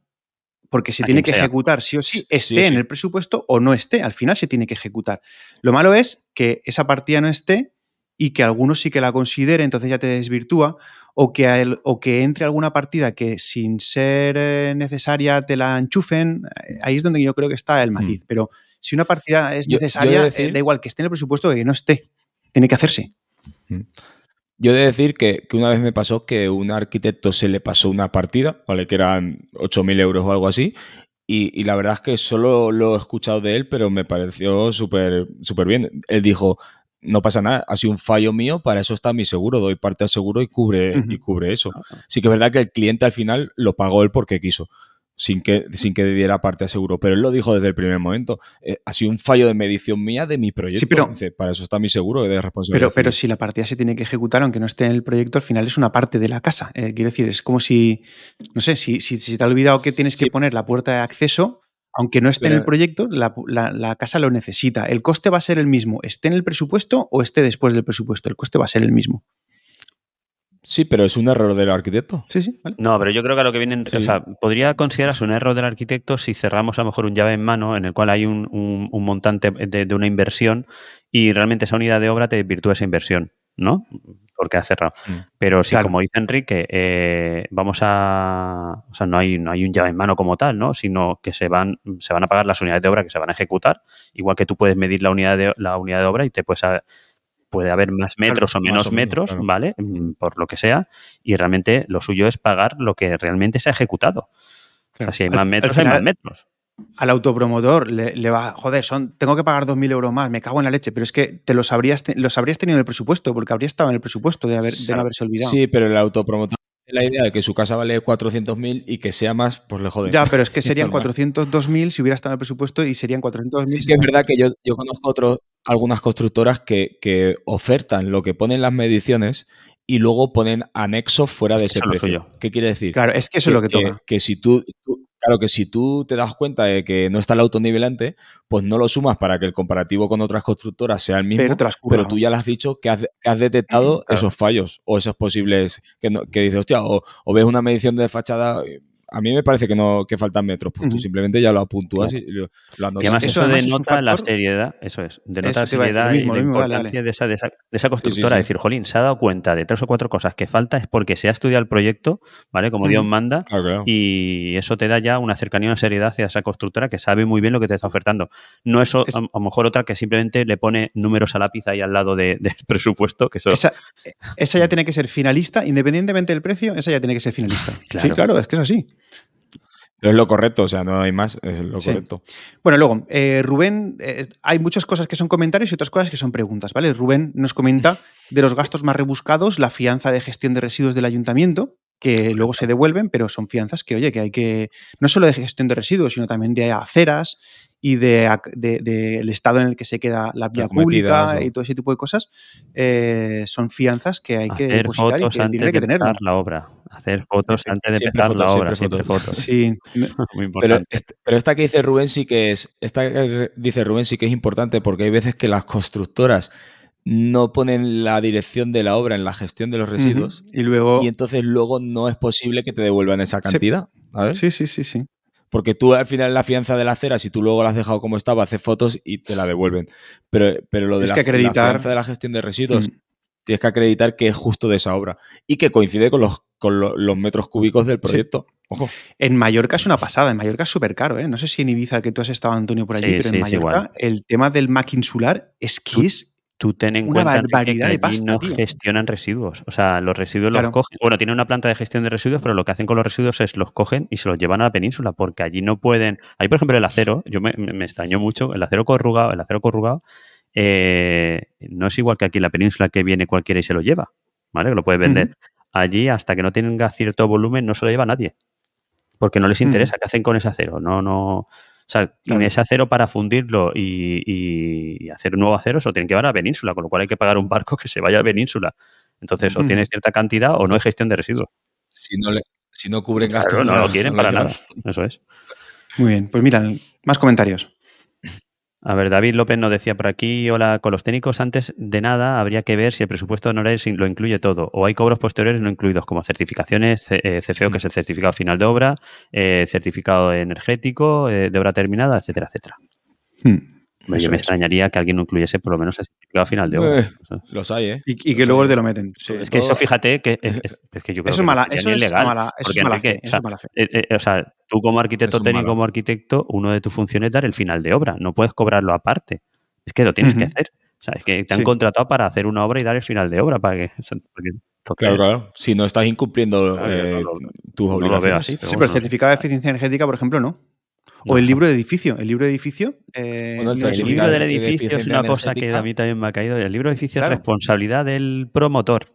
porque se tiene que ejecutar sí o sí, esté en el presupuesto o no esté, al final se tiene que ejecutar. Lo malo es que esa partida no esté y que algunos sí que la considere, entonces ya te desvirtúa, o que, o que entre alguna partida que sin ser eh, necesaria te la enchufen, eh, ahí es donde yo creo que está el matiz. Mm. Pero si una partida es necesaria, eh, da igual que esté en el presupuesto que no esté, tiene que hacerse. Mm. Yo he de decir que, una vez me pasó que un arquitecto se le pasó una partida, ¿vale? Que eran 8.000 euros o algo así. Y, la verdad es que solo lo he escuchado de él, pero me pareció súper súper bien. Él dijo, no pasa nada, ha sido un fallo mío, para eso está mi seguro, doy parte al seguro y cubre, y cubre eso. Ah. Sí que es verdad que el cliente al final lo pagó él porque quiso sin que, sin que diera parte a seguro. Pero él lo dijo desde el primer momento. Eh, ha sido un fallo de medición mía de mi proyecto. Sí, pero, para eso está mi seguro de responsabilidad. Pero, pero si la partida se tiene que ejecutar, aunque no esté en el proyecto, al final es una parte de la casa. Eh, quiero decir, es como si, no sé, si, si, te ha olvidado que tienes que poner la puerta de acceso, aunque no esté en el proyecto, la, la, casa lo necesita. El coste va a ser el mismo, esté en el presupuesto o esté después del presupuesto. El coste va a ser el mismo. Sí, pero es un error del arquitecto. Sí, sí. No, pero yo creo que a lo que viene, o sea, podría considerarse un error del arquitecto si cerramos a lo mejor un llave en mano en el cual hay un, montante de, una inversión y realmente esa unidad de obra te desvirtúa esa inversión, ¿no? Porque ha cerrado. Mm. Pero sí, Claro. como dice Enrique, eh, vamos a. O sea, no hay, no hay un llave en mano como tal, ¿no? Sino que se van, se van a pagar las unidades de obra que se van a ejecutar. Igual que tú puedes medir la unidad de, la unidad de obra y te puedes. a- puede haber más metros o menos o menos, metros, claro. ¿vale? Mm, Por lo que sea. Y realmente lo suyo es pagar lo que realmente se ha ejecutado. O sea, Claro. si hay Al- más al metros, hay más final- metros. Al autopromotor le, le va, joder, son, tengo que pagar 2.000 euros más, me cago en la leche, pero es que te los habrías, te- los habrías tenido en el presupuesto, porque habría estado en el presupuesto de, haber, de no haberse olvidado. Sí, pero el autopromotor la idea de que su casa vale 400.000 y que sea más, pues le jode. Ya, pero es que serían Normal. 402.000 si hubiera estado en el presupuesto y serían 402.000 Sí si que es verdad que yo, yo conozco otros, algunas constructoras que, que ofertan lo que ponen las mediciones y luego ponen anexos fuera de ese precio. ¿Qué quiere decir? Claro, es que eso es lo que toca. Que si tú, tú- claro, que si tú te das cuenta de que no está el autonivelante, pues no lo sumas para que el comparativo con otras constructoras sea el mismo. Pero tú ya le has dicho que has, que has detectado Claro. esos fallos o esos posibles que, no- que dices, hostia, o, o ves una medición de fachada. A mí me parece que no que faltan metros, pues tú simplemente ya lo puntúas y lo, lo Y además eso eso, además es denota la seriedad, eso es, denota Eso la seriedad mismo, y la importancia. De, esa, de, esa, de esa constructora. sí. Decir, jolín, se ha dado cuenta de tres o cuatro cosas que falta, es porque se ha estudiado el proyecto, ¿vale? Como Dios manda, Claro, claro. y eso te da ya una cercanía, una seriedad hacia esa constructora que sabe muy bien lo que te está ofertando. No es, o- Es- a, a lo mejor otra que simplemente le pone números a lápiz ahí al lado de- del presupuesto, que eso... Esa, esa ya tiene que ser finalista, independientemente del precio, esa ya tiene que ser finalista. Sí, Claro. claro, es que es así. Pero es lo correcto, o sea, no hay más, es lo Sí. correcto. Bueno, luego, eh, Rubén, eh, hay muchas cosas que son comentarios y otras cosas que son preguntas, ¿vale? Rubén nos comenta de los gastos más rebuscados, la fianza de gestión de residuos del ayuntamiento, que luego se devuelven, pero son fianzas que, oye, que hay que, no solo de gestión de residuos, sino también de aceras y de, ac- de- del estado en el que se queda la vía pública o- y todo ese tipo de cosas, eh, son fianzas que hay que hacer depositar y fotos que el antes de que empezar la obra. Hacer fotos Siempre- antes de empezar la obra. siempre Siempre fotos. Sí, Muy Pero, importante. est- pero esta que dice Rubén sí que es, esta que dice Rubén sí que es importante porque hay veces que las constructoras no ponen la dirección de la obra en la gestión de los residuos. Y luego... y entonces luego no es posible que te devuelvan esa Sí. cantidad, ¿sabes? Sí, sí, sí, sí. Porque tú al final la fianza de la acera, si tú luego la has dejado como estaba, haces fotos y te la devuelven. Pero, pero lo de Es la, que la acreditar- fianza de la gestión de residuos, tienes que acreditar que es justo de esa obra y que coincide con los, con lo- los metros cúbicos del proyecto. Ojo. En Mallorca es una pasada, en Mallorca es súper caro, ¿eh? No sé si en Ibiza, que tú has estado, Antonio, por allí, Sí, pero sí, en Mallorca el tema del MAC insular es que es... Tú ten en Una cuenta barbaridad que de pasta, no tío. gestionan residuos. O sea, los residuos Claro. los cogen. Bueno, tienen una planta de gestión de residuos, pero lo que hacen con los residuos es los cogen y se los llevan a la península, porque allí no pueden. Ahí, por ejemplo, el acero, yo me, me- extrañó mucho, el acero corrugado, el acero corrugado, eh, no es igual que aquí en la península que viene cualquiera y se lo lleva. ¿Vale? Que lo puedes vender. Allí, hasta que no tenga cierto volumen, no se lo lleva nadie. Porque no les interesa qué hacen con ese acero. No, no. O sea, Claro. ese acero para fundirlo y, y- y hacer un nuevo acero se lo tienen que llevar a la península, con lo cual hay que pagar un barco que se vaya a la península. Entonces, o tiene cierta cantidad o no hay gestión de residuos. Si no, le- si no cubren gastos. Claro, no lo quieren para nada. Eso es. Muy bien, pues mira, más comentarios. A ver, David López nos decía por aquí, hola, con los técnicos antes de nada habría que ver si el presupuesto de honorarios lo incluye todo o hay cobros posteriores no incluidos como certificaciones, eh, CFO, que es el certificado final de obra, eh, certificado energético eh, de obra terminada, etcétera, etcétera. Hmm. Eso Yo me es. extrañaría que alguien no incluyese por lo menos el certificado final de obra. Eh, Los hay, ¿eh? Y, y que luego te lo meten. sí. Es que eso, fíjate, que es, es- es que yo creo Eso es que mala, eso es ilegal, mala, eso es mala fe. o Eso sea, es mala fe. Eh, eh, o sea, tú como arquitecto técnico, como arquitecto, uno de tus funciones es dar el final de obra. No puedes cobrarlo aparte. Es que lo tienes que hacer. O sea, es que te han Sí. contratado para hacer una obra y dar el final de obra. Para que, porque- Claro, claro. Si no estás incumpliendo Claro, eh, no tus no lo obligaciones. veo así. Sí, bueno, pero el certificado de eficiencia energética, por ejemplo, no. O el libro de edificio. El libro de edificio. eh, Bueno, el no El libro del de edificio es una cosa que a mí también me ha caído. El libro del edificio Claro. es responsabilidad del promotor.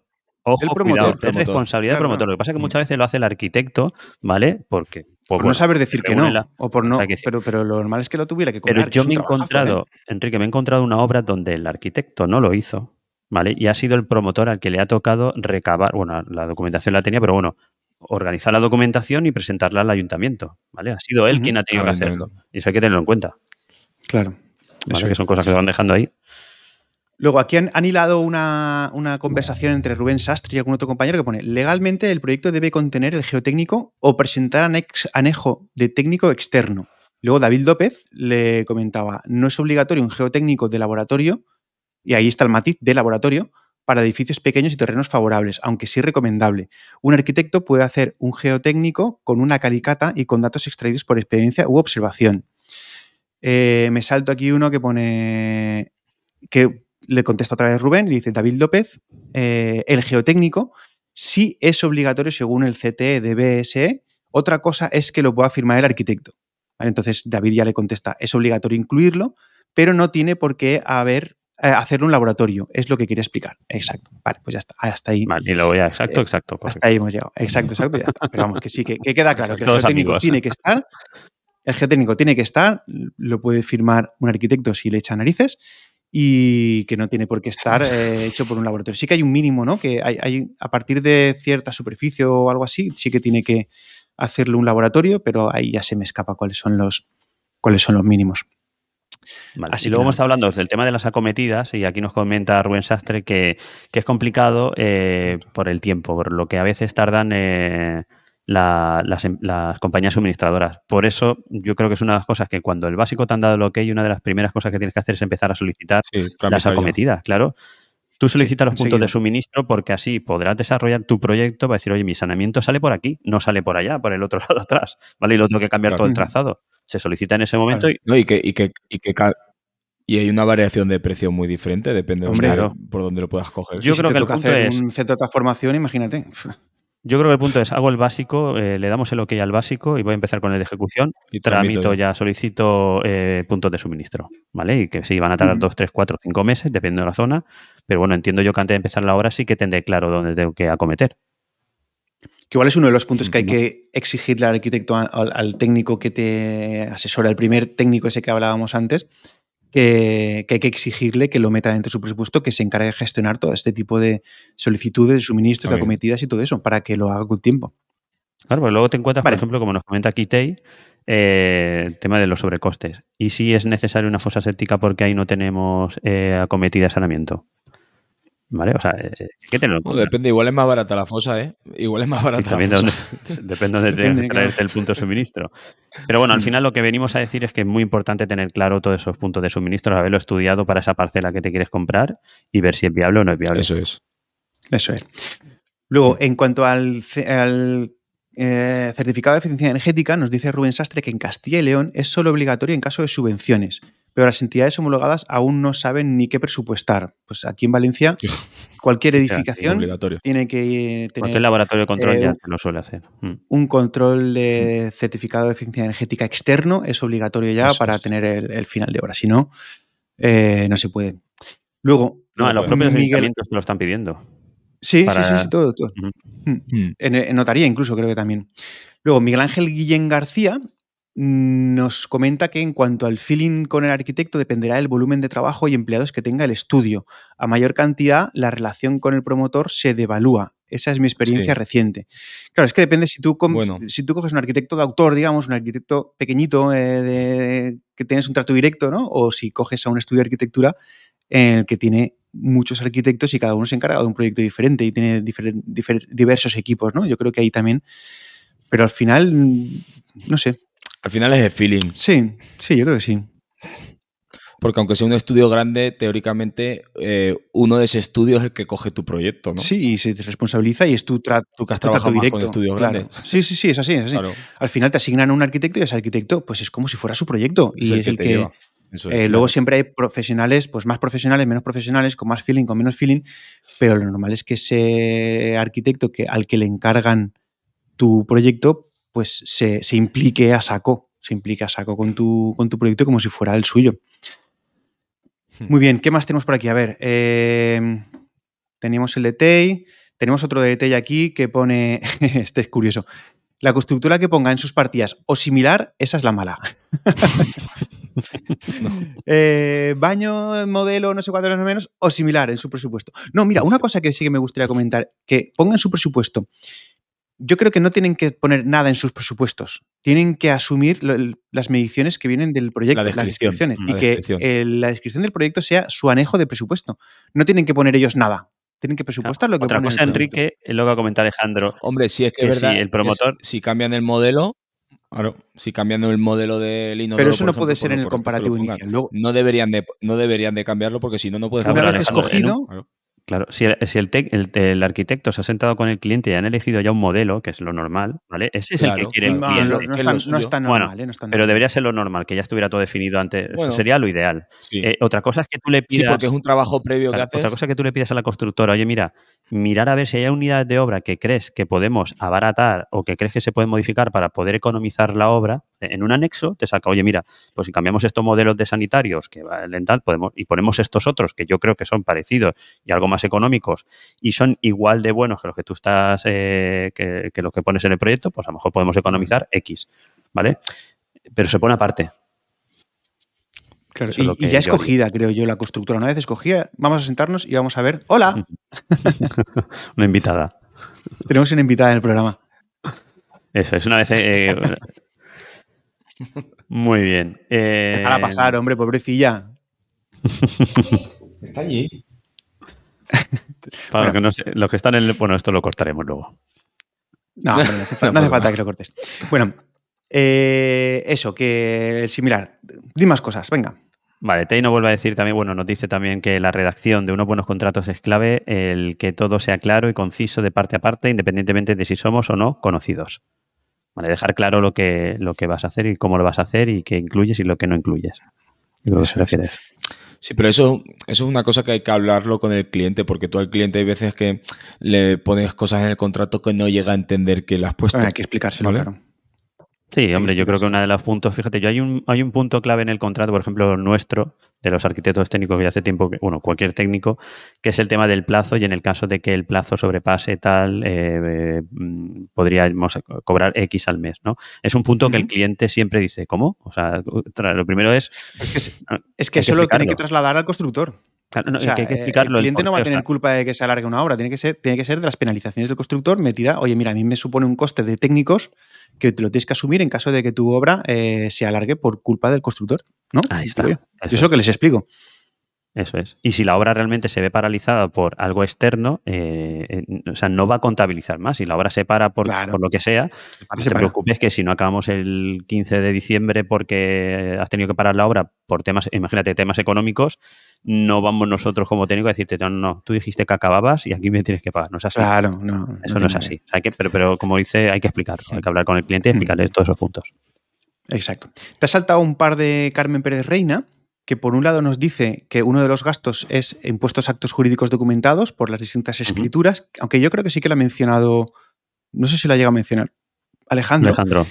Ojo, Del promotor. cuidado, es responsabilidad del promotor. Lo que pasa es que Mm. muchas veces lo hace el arquitecto, ¿vale? Porque. pues, Por no saber decir que no. la- O por no. O sea que sí. pero, pero lo normal es que lo tuviera que cobrar. Pero yo me he ¿eh? encontrado, Enrique, me he encontrado una obra donde el arquitecto no lo hizo, ¿vale? Y ha sido el promotor al que le ha tocado recabar, bueno, la documentación la tenía, pero bueno, organizar la documentación y presentarla al ayuntamiento, ¿vale? Ha sido él quien ha tenido que hacerlo. Y eso hay que tenerlo en cuenta, Claro. ¿vale? Eso Que son cosas que se van dejando ahí. Luego, aquí han, han hilado una, una conversación entre Rubén Sastre y algún otro compañero que pone: legalmente el proyecto debe contener el geotécnico o presentar anex- anejo de técnico externo. Luego, David López le comentaba: no es obligatorio un geotécnico de laboratorio y ahí está el matiz de laboratorio, para edificios pequeños y terrenos favorables, aunque sí recomendable. Un arquitecto puede hacer un geotécnico con una calicata y con datos extraídos por experiencia u observación. Eh, me salto aquí uno que pone que le contesta otra vez Rubén y dice David López, eh, el geotécnico sí es obligatorio según el CTE de BSE, otra cosa es que lo pueda firmar el arquitecto. Entonces David ya le contesta, es obligatorio incluirlo, pero no tiene por qué haber eh, hacer un laboratorio, es lo que quería explicar. Exacto. Vale, pues ya está. Hasta ahí. Vale, y luego ya, exacto, eh, exacto. Hasta ahí hemos llegado. Exacto, exacto, ya está. Pero vamos, que sí, que, que queda claro que el geotécnico tiene que estar. El geotécnico tiene que estar, lo puede firmar un arquitecto si le echa narices y que no tiene por qué estar eh, hecho por un laboratorio. Sí que hay un mínimo, ¿no? Que hay, hay, a partir de cierta superficie o algo así, sí que tiene que hacerlo un laboratorio, pero ahí ya se me escapa cuáles son los, cuáles son los mínimos. Vale. Así luego hemos hablando del tema de las acometidas, y aquí nos comenta Rubén Sastre que, que es complicado eh, por el tiempo, por lo que a veces tardan eh, la, las, las, compañías suministradoras. Por eso yo creo que es una de las cosas que cuando el básico te han dado el ok, una de las primeras cosas que tienes que hacer es empezar a solicitar sí, las acometidas, claro. Tú solicitas sí, los puntos de suministro porque así podrás desarrollar tu proyecto para decir, oye, mi saneamiento sale por aquí, no sale por allá, por el otro lado atrás, ¿vale? Y lo tengo que cambiar claro. todo el trazado. Se solicita en ese momento claro. y... No, y que, y que, y que y hay una variación de precio muy diferente, depende Hombre, de claro. por dónde lo puedas coger. Yo si creo que el punto es un centro de transformación, imagínate. Yo creo que el punto es, hago el básico, eh, le damos el ok al básico y voy a empezar con el de ejecución. Y tramito ya, ya solicito eh, puntos de suministro, ¿vale? Y que sí, van a tardar 2, 3, 4, 5 meses, dependiendo de la zona. Pero bueno, entiendo yo que antes de empezar la obra sí que tendré claro dónde tengo que acometer. Que igual es uno de los puntos que hay que exigirle al arquitecto, al, al técnico que te asesora, el primer técnico ese que hablábamos antes, que, que, hay que exigirle que lo meta dentro de su presupuesto, que se encargue de gestionar todo este tipo de solicitudes, de suministros, de acometidas y todo eso, para que lo haga con tiempo. Claro, pues luego te encuentras, vale. por ejemplo, como nos comenta aquí Tei, eh, el tema de los sobrecostes. ¿Y si es necesario una fosa séptica porque ahí no tenemos eh, acometida de saneamiento? ¿Vale? O sea, eh, ¿qué te lo no, Depende, igual es más barata la fosa, ¿eh? Igual es más barata. Sí, también la fosa. Dónde, depende de dónde traerte el punto de suministro. Pero bueno, al final lo que venimos a decir es que es muy importante tener claro todos esos puntos de suministro, haberlo estudiado para esa parcela que te quieres comprar y ver si es viable o no es viable. Eso es. Eso es. Luego, en cuanto al, al eh, certificado de eficiencia energética, nos dice Rubén Sastre que en Castilla y León es solo obligatorio en caso de subvenciones pero las entidades homologadas aún no saben ni qué presupuestar. Pues aquí en Valencia, cualquier edificación tiene que tener... Cualquier laboratorio de control eh, ya lo suele hacer. Mm. Un control de certificado de eficiencia energética externo es obligatorio ya Eso para es. tener el, el, final de obra. Si no, eh, no se puede. Luego... No, a los propios Miguel... ayuntamientos te lo están pidiendo. Sí, para... sí, sí, sí, todo, todo. Uh -huh. en, en notaría incluso creo que también. Luego, Miguel Ángel Guillén García nos comenta que en cuanto al feeling con el arquitecto dependerá del volumen de trabajo y empleados que tenga el estudio. A mayor cantidad, la relación con el promotor se devalúa. Esa es mi experiencia sí. reciente. Claro, es que depende si tú, bueno. si tú coges un arquitecto de autor, digamos, un arquitecto pequeñito eh, de, que tienes un trato directo, ¿no? O si coges a un estudio de arquitectura en el que tiene muchos arquitectos y cada uno se encarga de un proyecto diferente y tiene difer difer diversos equipos, ¿no? Yo creo que ahí también. Pero al final, no sé, al final es el feeling. Sí, sí, yo creo que sí. Porque aunque sea un estudio grande, teóricamente eh, uno de ese estudio es el que coge tu proyecto, ¿no? Sí, y se te responsabiliza y es tu trato Tú que has trabajado directo. con estudios claro. grandes. Sí, sí, sí, es así, es así. Claro. Al final te asignan a un arquitecto y ese arquitecto pues es como si fuera su proyecto. Es y el es que el te que... lleva. Eso es, Eh, claro. Luego siempre hay profesionales, pues más profesionales, menos profesionales, con más feeling, con menos feeling, pero lo normal es que ese arquitecto que, al que le encargan tu proyecto, pues se, se implique a saco, se implica a saco con tu, con tu proyecto como si fuera el suyo. Hmm. Muy bien, ¿qué más tenemos por aquí? A ver, eh, teníamos el de TEI, tenemos otro de TEI aquí que pone, este es curioso, la constructora que ponga en sus partidas o similar, esa es la mala. eh, baño, modelo, no sé cuánto no menos, o similar en su presupuesto. No, mira, una cosa que sí que me gustaría comentar, que pongan su presupuesto. Yo creo que no tienen que poner nada en sus presupuestos. Tienen que asumir lo, las mediciones que vienen del proyecto, La las descripciones, la y que el- la descripción del proyecto sea su anejo de presupuesto. No tienen que poner ellos nada. Tienen que presupuestar lo que Otra en cosa. Enrique, es lo que ha comentado Alejandro. Hombre, si es que, Que es verdad, si el promotor- es- si cambian el modelo, Claro, si cambiando el modelo del inodoro. Pero eso no ejemplo, puede ser en el comparativo inicial. Luego, No deberían de, no deberían de cambiarlo porque si no, no puedes una vez Alejandro, en un- escogido, Claro. Claro, si el, si el, tec- el- el arquitecto se ha sentado con el cliente y han elegido ya un modelo, que es lo normal, ¿vale? Ese es el que Claro, quiere el claro. no, no, es no que es lo tan, no suyo- es tan Bueno, normal, ¿eh? No es tan Pero normal. debería ser lo normal, que ya estuviera todo definido antes. Eso sería lo ideal. Sí. Eh, otra cosa es que tú le Sí, pidas. porque es un trabajo previo Claro, que haces. Otra cosa que tú le pides a la constructora, oye, mira, mirar a ver si hay unidades de obra que crees que podemos abaratar o que crees que se pueden modificar para poder economizar la obra. En un anexo te saca, oye, mira, pues si cambiamos estos modelos de sanitarios que valen tal, podemos, y ponemos estos otros que yo creo que son parecidos y algo más económicos y son igual de buenos que los que tú estás, eh, que, que los que pones en el proyecto, pues a lo mejor podemos economizar X, ¿vale? Pero se pone aparte. Claro, Eso es y, ya escogida, creo yo, la constructora. Una vez escogida, vamos a sentarnos y vamos a ver. ¡Hola! Una invitada. Tenemos una invitada en el programa. Eso, es una vez... eh, muy bien. Eh, Déjala pasar, hombre, pobrecilla. Está allí. Para los que, no sé- los que están en el... Bueno, esto lo cortaremos luego. No, no hace, No no hace falta que lo cortes. Bueno, eh, eso, que similar. Di más cosas, venga. Vale, Tei nos vuelve a decir también, bueno, nos dice también que la redacción de unos buenos contratos es clave, el que todo sea claro y conciso de parte a parte, independientemente de si somos o no conocidos. Vale, dejar claro lo que, lo que vas a hacer y cómo lo vas a hacer y qué incluyes y lo que no incluyes. Lo que se refiere. Sí, pero eso, eso es una cosa que hay que hablarlo con el cliente, porque tú al cliente hay veces que le pones cosas en el contrato que no llega a entender que le has puesto. Hay que explicárselo, Vale. claro. Sí, hombre, yo creo que uno de los puntos, fíjate, yo hay un, hay un punto clave en el contrato, por ejemplo, nuestro, de los arquitectos técnicos que hace tiempo, que, bueno, cualquier técnico, que es el tema del plazo y en el caso de que el plazo sobrepase tal, eh, eh, mm, podríamos cobrar X al mes, ¿no? Es un punto que el cliente siempre dice, ¿cómo? O sea, lo primero es... Es que, es- ah, es que eso lo tiene que trasladar al constructor. Claro, no, O sea, que hay que eh, explicarlo. el cliente no va a o tener sea, culpa de que se alargue una obra, tiene que ser, tiene que ser de las penalizaciones del constructor metida, oye, mira, a mí me supone un coste de técnicos que te lo tienes que asumir en caso de que tu obra eh, se alargue por culpa del constructor, ¿no? Ahí está. Yo. Eso Yo eso que les explico. Eso es. Y si la obra realmente se ve paralizada por algo externo, eh, eh, o sea, no va a contabilizar más. Si la obra se para por, Claro. por lo que sea, para, no se te para. preocupes que si no acabamos el 15 de diciembre porque has tenido que parar la obra por temas, imagínate, temas económicos, no vamos nosotros como técnico a decirte, no, no, no, tú dijiste que acababas y aquí me tienes que pagar. No es así. Claro, no. Eso no es así. O sea, hay que, pero, pero como dice, hay que explicarlo. Hay que hablar con el cliente y explicarle todos esos puntos. Exacto. Te has saltado un par de Carmen Pérez Reina, que por un lado nos dice que uno de los gastos es impuestos a actos jurídicos documentados por las distintas escrituras, aunque yo creo que sí que lo ha mencionado, no sé si lo ha llegado a mencionar. Alejandro, Alejandro.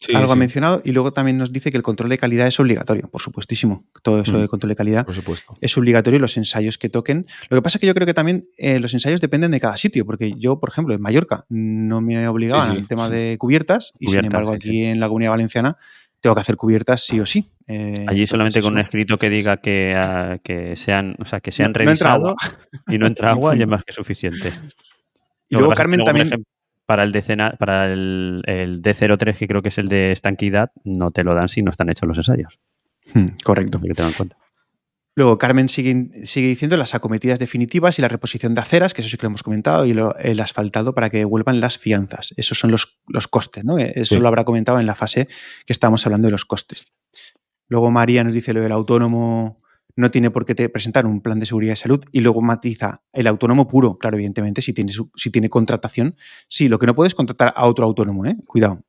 Sí, algo ha mencionado, y luego también nos dice que el control de calidad es obligatorio, por supuestísimo. Todo eso Mm. de control de calidad por supuesto. es obligatorio y los ensayos que toquen. Lo que pasa es que yo creo que también eh, los ensayos dependen de cada sitio, porque yo, por ejemplo, en Mallorca no me obligaban Sí, sí. al tema de cubiertas y sin embargo sí, aquí en la Comunidad Valenciana tengo que hacer cubiertas sí o sí. Eh, Allí solamente con un escrito que diga que, ah, que sean, o sea, que sean No- y no entra agua, ya es más que suficiente. Y luego Carmen luego, también... ejemplo, para el, decena- para el, el D03, que creo que es el de estanquidad, no te lo dan si no están hechos los ensayos. Hmm, correcto. Que en cuenta. Luego Carmen sigue, sigue diciendo las acometidas definitivas y la reposición de aceras, que eso sí que lo hemos comentado, y lo- el asfaltado para que devuelvan las fianzas. Esos son los, los costes, ¿no? Eso Sí. lo habrá comentado en la fase que estábamos hablando de los costes. Luego María nos dice lo del autónomo no tiene por qué te- presentar un plan de seguridad y salud y luego matiza el autónomo puro, claro, evidentemente, si tiene, si tiene contratación. Sí, lo que no puedes contratar a otro autónomo, ¿eh? Cuidado.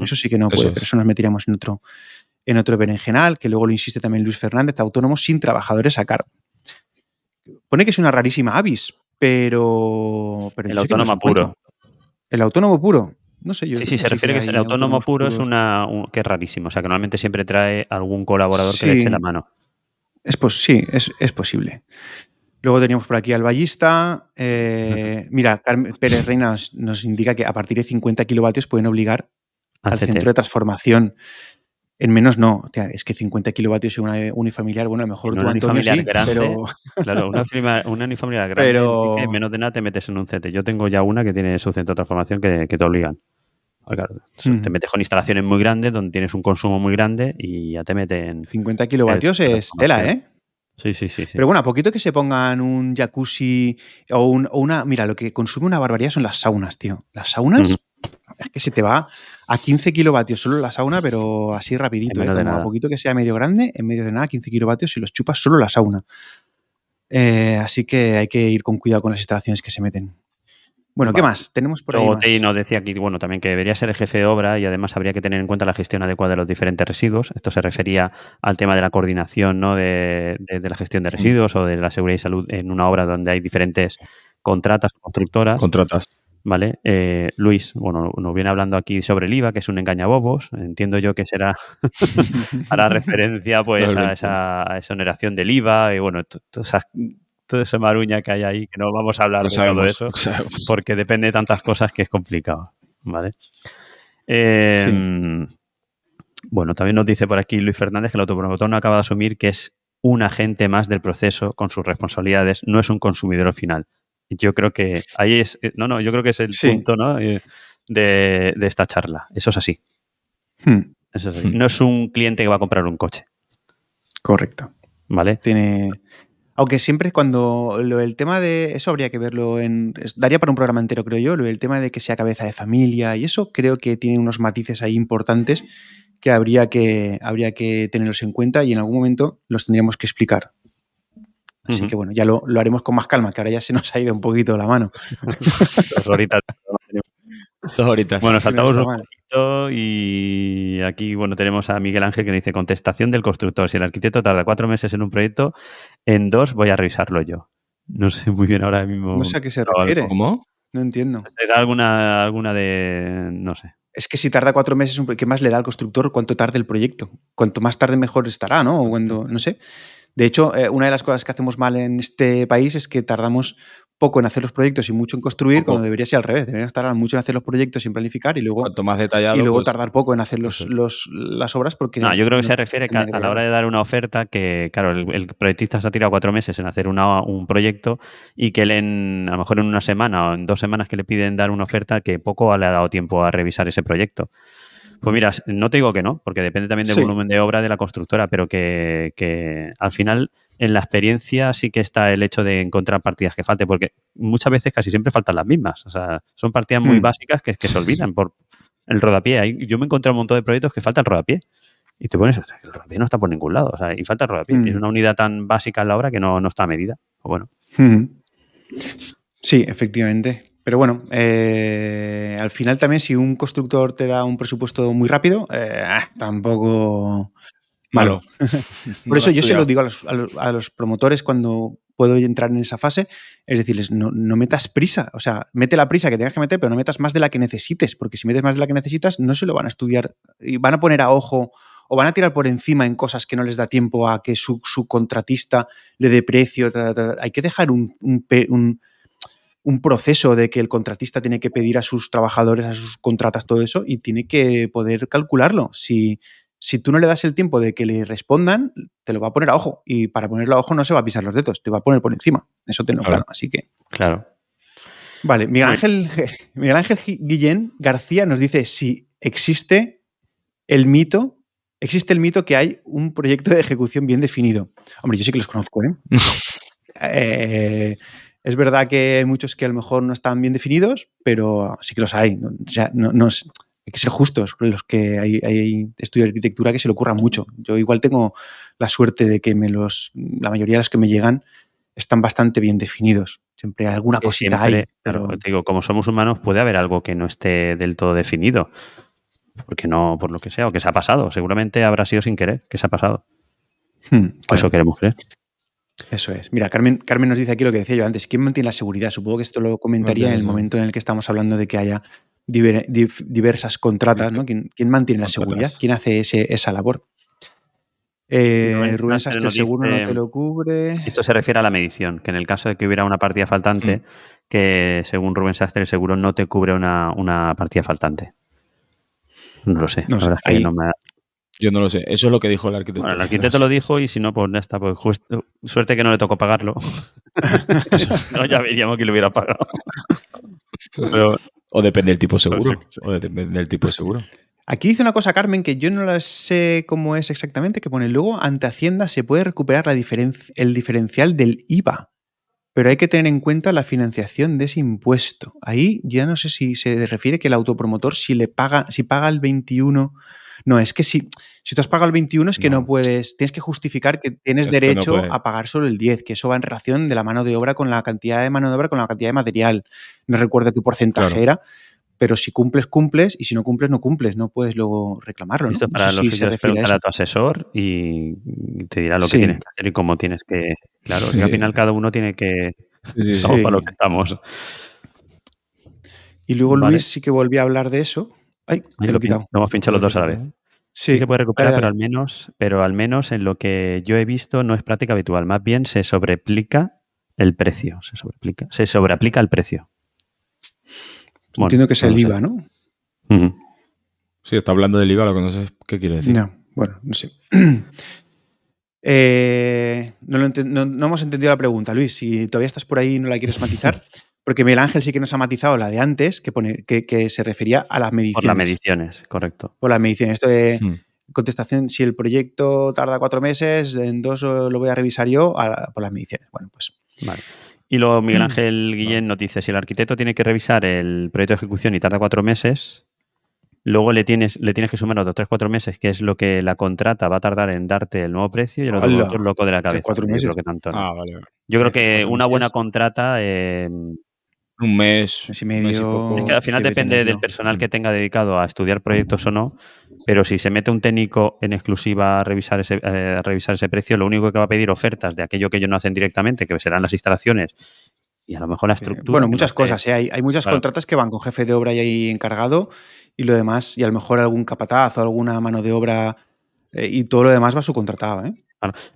Eso sí que no Eso puede, es. pero eso nos metiríamos en otro, en otro berenjenal, que luego lo insiste también Luis Fernández, autónomos sin trabajadores a cargo. Pone que es una rarísima avis, pero... pero El que no autónomo puro. El autónomo puro. No sé, yo Sí, sí, se que refiere que hay el autónomo puro es una un- que es rarísimo. O sea, que normalmente siempre trae algún colaborador que le eche la mano. Es pos- sí, es, es posible. Luego teníamos por aquí al ballista. eh, mira, Carmen Pérez Reina nos, nos indica que a partir de 50 kilovatios pueden obligar al centro de transformación. En menos no. O sea, es que 50 kilovatios en una unifamiliar, bueno, a lo mejor En tú, una Antonio, sí, unifamiliar grande, pero... Claro, una, unifamiliar- una unifamiliar grande, Pero- que menos de nada te metes en un CT. Yo tengo ya una que tiene su centro de transformación que, que te obligan. Ah, claro. Te metes con instalaciones muy grandes donde tienes un consumo muy grande y ya te meten. 50 kilovatios El- es tela, ¿eh? Sí, sí, sí. sí. Pero bueno, a poquito que se pongan un jacuzzi o, un- o una... Mira, lo que consume una barbaridad son las saunas, tío. Las saunas. Es que se te va a 15 kilovatios solo la sauna, pero así rapidito, ¿eh? como a poquito que sea medio grande, en medio de nada, 15 kilovatios y los chupas solo la sauna. Eh, así que hay que ir con cuidado con las instalaciones que se meten. Bueno, ¿qué más? Tenemos por ahí más. Nos decía aquí, bueno, también que debería ser el jefe de obra y además habría que tener en cuenta la gestión adecuada de los diferentes residuos. Esto se refería al tema de la coordinación ¿no? de, de- de la gestión de residuos o de la seguridad y salud en una obra donde hay diferentes contratas, constructoras. Contratas. ¿Vale? Eh, Luis, bueno, nos viene hablando aquí sobre el IVA, que es un engañabobos. Entiendo yo que será hará referencia pues a esa exoneración del IVA y bueno, to- toda esa, maruña que hay ahí, que no vamos a hablar Lo de todo eso porque depende de tantas cosas que es complicado, ¿vale? Eh, Bueno, también nos dice por aquí Luis Fernández que el autopromotor no acaba de asumir que es un agente más del proceso con sus responsabilidades, no es un consumidor final. Yo creo que ahí es, eh, no, no, yo creo que es el Sí. punto ¿no? Eh, de, de esta charla. Eso es así. Hmm, Eso es así. Hmm. No es un cliente que va a comprar un coche, correcto. ¿vale? Tiene. Aunque siempre cuando lo, el tema de eso habría que verlo en. Daría para un programa entero, creo yo. Lo, el tema de que sea cabeza de familia y eso creo que tiene unos matices ahí importantes que habría que, habría que tenerlos en cuenta y en algún momento los tendríamos que explicar. Así que bueno, ya lo, lo haremos con más calma, que ahora ya se nos ha ido un poquito la mano. Dos horitas. Dos horitas. Bueno, saltamos un poquito y aquí, bueno, tenemos a Miguel Ángel que dice contestación del constructor. Si el arquitecto tarda cuatro meses en un proyecto, en dos voy a revisarlo yo. No sé muy bien ahora mismo. No sé a qué se refiere. ¿Cómo? No entiendo. ¿Será alguna, alguna de. no sé. Es que si tarda cuatro meses, ¿qué más le da al constructor cuánto tarde el proyecto? Cuanto más tarde mejor estará, ¿no? O cuando, no sé. De hecho, eh, una de las cosas que hacemos mal en este país es que tardamos poco en hacer los proyectos y mucho en construir, Poco. cuando debería ser al revés. Deberíamos tardar mucho en hacer los proyectos y en planificar y luego, Cuanto más detallado. y luego pues, tardar poco en hacer los, las obras porque... No, yo creo que no se refiere que a, tendría a la hora de dar una oferta, que claro, el, el proyectista se ha tirado cuatro meses en hacer una- un proyecto y que él en, a lo mejor en una semana o en dos semanas que le piden dar una oferta, que poco le ha dado tiempo a revisar ese proyecto. Pues mira, no te digo que no, porque depende también del Sí. volumen de obra de la constructora, pero que, que al final en la experiencia sí que está el hecho de encontrar partidas que falten, porque muchas veces casi siempre faltan las mismas. O sea, son partidas muy Hmm. básicas que, que se olvidan por el rodapié. Yo me he encontrado un montón de proyectos que falta el rodapié. Y te pones, "Ostras, el rodapié no está por ningún lado. O sea, y falta el rodapié. Mm. Es una unidad tan básica en la obra que no, no está medida. O bueno, Ujú. Sí, efectivamente. Pero bueno, eh, al final también si un constructor te da un presupuesto muy rápido, eh, ah, tampoco malo. Malo. Por eso yo se lo digo a los, a los- a los promotores cuando puedo entrar en esa fase, es decirles, no, no metas prisa, o sea, mete la prisa que tengas que meter, pero no metas más de la que necesites, porque si metes más de la que necesitas, no se lo van a estudiar y van a poner a ojo o van a tirar por encima en cosas que no les da tiempo a que su, su contratista le dé precio. ta, ta, ta. Hay que dejar un, un- un proceso de que el contratista tiene que pedir a sus trabajadores, a sus contratas, todo eso, y tiene que poder calcularlo. Si, si tú no le das el tiempo de que le respondan, te lo va a poner a ojo. Y para ponerlo a ojo no se va a pisar los dedos, te va a poner por encima. Eso tengo Claro. claro. Así que. claro. Vale, Miguel Ángel, Miguel Ángel Guillén García nos dice si existe el mito, existe el mito que hay un proyecto de ejecución bien definido. Hombre, yo sí que los conozco, ¿eh? Eh, es verdad que hay muchos que a lo mejor no están bien definidos, pero sí que los hay. O sea, no, no es- hay que ser justos con los que hay, hay estudios de arquitectura que se le ocurra mucho. Yo igual tengo la suerte de que me los, la mayoría de los que me llegan están bastante bien definidos. Siempre hay alguna cosita siempre, hay. claro, te digo, como somos humanos, puede haber algo que no esté del todo definido. Porque no, por lo que sea, o que se ha pasado. Seguramente habrá sido sin querer que se ha pasado. Hmm, claro, eso queremos creer. Eso es. Mira, Carmen, Carmen nos dice aquí lo que decía yo antes. ¿Quién mantiene la seguridad? Supongo que esto lo comentaría en el momento en el que estamos hablando de que haya diver- diversas contratas, ¿no? ¿Quién, quién mantiene la seguridad? ¿Quién hace ese- esa labor? Eh, Rubén Sastre seguro no te lo cubre. Esto se refiere a la medición, que en el caso de que hubiera una partida faltante, Mm. que según Rubén Sastre el seguro no te cubre una, una partida faltante. No lo sé. No la sé, verdad es que no me ha- Yo no lo sé. Eso es lo que dijo el arquitecto. Bueno, el arquitecto lo dijo y si no, pues ya está. Pues justo- suerte que no le tocó pagarlo. no, ya veríamos que lo hubiera pagado. Pero, O depende del tipo de No sé seguro. O depende del tipo de seguro. Aquí dice una cosa, Carmen, que yo no la sé cómo es exactamente, que pone luego ante Hacienda se puede recuperar la diferen- el diferencial del IVA. pero hay que tener en cuenta la financiación de ese impuesto. Ahí ya no sé si se refiere que el autopromotor, si le paga, si paga el 21. No, es que si, si tú has pagado el 21 es que no, No. puedes, tienes que justificar que tienes no derecho a pagar solo el 10, que eso va en relación de la mano de obra con la cantidad de mano de obra con la cantidad de material. No recuerdo qué porcentaje Claro. era, pero si cumples, cumples, y si no cumples, no cumples, no puedes luego reclamarlo. ¿no? Esto No para sé los si se a tu asesor y te dirá lo Sí. que tienes que hacer y cómo tienes que. Claro, es que al Sí. final cada uno tiene que. Sí, sí, sí. Estamos Sí. para lo que estamos. Y luego Vale. Luis sí que volvió a hablar de eso. Ay, Ahí te lo he quitado. lo hemos pinchado los dos a la vez. Sí, Sí se puede recuperar, dale, pero al menos, pero al menos en lo que yo he visto no es práctica habitual. Más bien se sobreaplica el precio. Se sobreaplica, se sobreaplica el precio. Bueno, Entiendo que es el no sé. IVA, ¿no? Sí, está hablando del IVA, lo que no sé qué quiere decir. No, bueno, no sé. Eh, no, lo no- no hemos entendido la pregunta, Luis. Si todavía estás por ahí y no la quieres matizar, porque Miguel Ángel sí que nos ha matizado la de antes, que, pone, que, que se refería a las mediciones. Por las mediciones, correcto. Por las mediciones. Esto de Hmm. contestación, si el proyecto tarda cuatro meses, en dos lo voy a revisar yo a- por las mediciones. Bueno, pues Vale. Y luego Miguel Ángel Guillén nos dice, si el arquitecto tiene que revisar el proyecto de ejecución y tarda cuatro meses, luego le tienes, le tienes que sumar otros tres, cuatro meses, que es lo que la contrata va a tardar en darte el nuevo precio y el otro, loco de la cabeza. cuatro meses? creo que tanto no. Ah, vale. vale. Yo creo que una buena contrata eh, Un mes. Mes y un mes medio. poco. Es que al final depende del personal que tenga dedicado a estudiar proyectos o no, pero si se mete un técnico en exclusiva a revisar ese, eh, a revisar ese precio, lo único que va a pedir ofertas de aquello que ellos no hacen directamente, que serán las instalaciones y a lo mejor la Eh, estructura. Bueno, muchas cosas. ¿eh? Hay, hay muchas Claro. contratas que van con jefe de obra y ahí encargado y lo demás, y a lo mejor algún capataz o alguna mano de obra eh, y todo lo demás va subcontratado. ¿eh?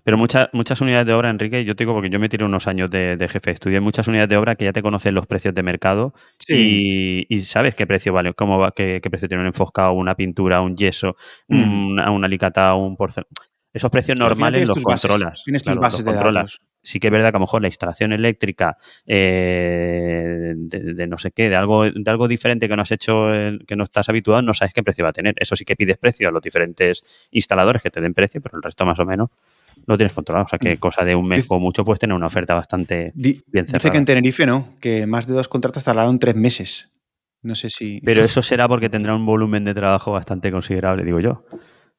Pero muchas, muchas unidades de obra, Enrique, yo te digo porque yo me tiré unos años de, de jefe, estudié muchas unidades de obra que ya te conocen los precios de mercado y, y sabes qué precio vale, cómo va, qué, qué precio tiene un enfoscado, una pintura, un yeso, Mm. una, una alicata, un porcel. Esos precios normales los tus bases, controlas. Tienes tus claro, bases los de controlas. datos. Sí que es verdad que a lo mejor la instalación eléctrica eh, de, de no sé qué, de algo, de algo diferente que no has hecho, eh, que no estás habituado, no sabes qué precio va a tener. Eso sí que pides precio a los diferentes instaladores que te den precio, pero el resto más o menos lo tienes controlado. O sea que Mm. cosa de un mes Dice- o mucho puedes tener una oferta bastante Di- bien dice cerrada. que en Tenerife no, que más de dos contratas tardaron tres meses. No sé si. Pero eso será porque tendrá un volumen de trabajo bastante considerable, digo yo.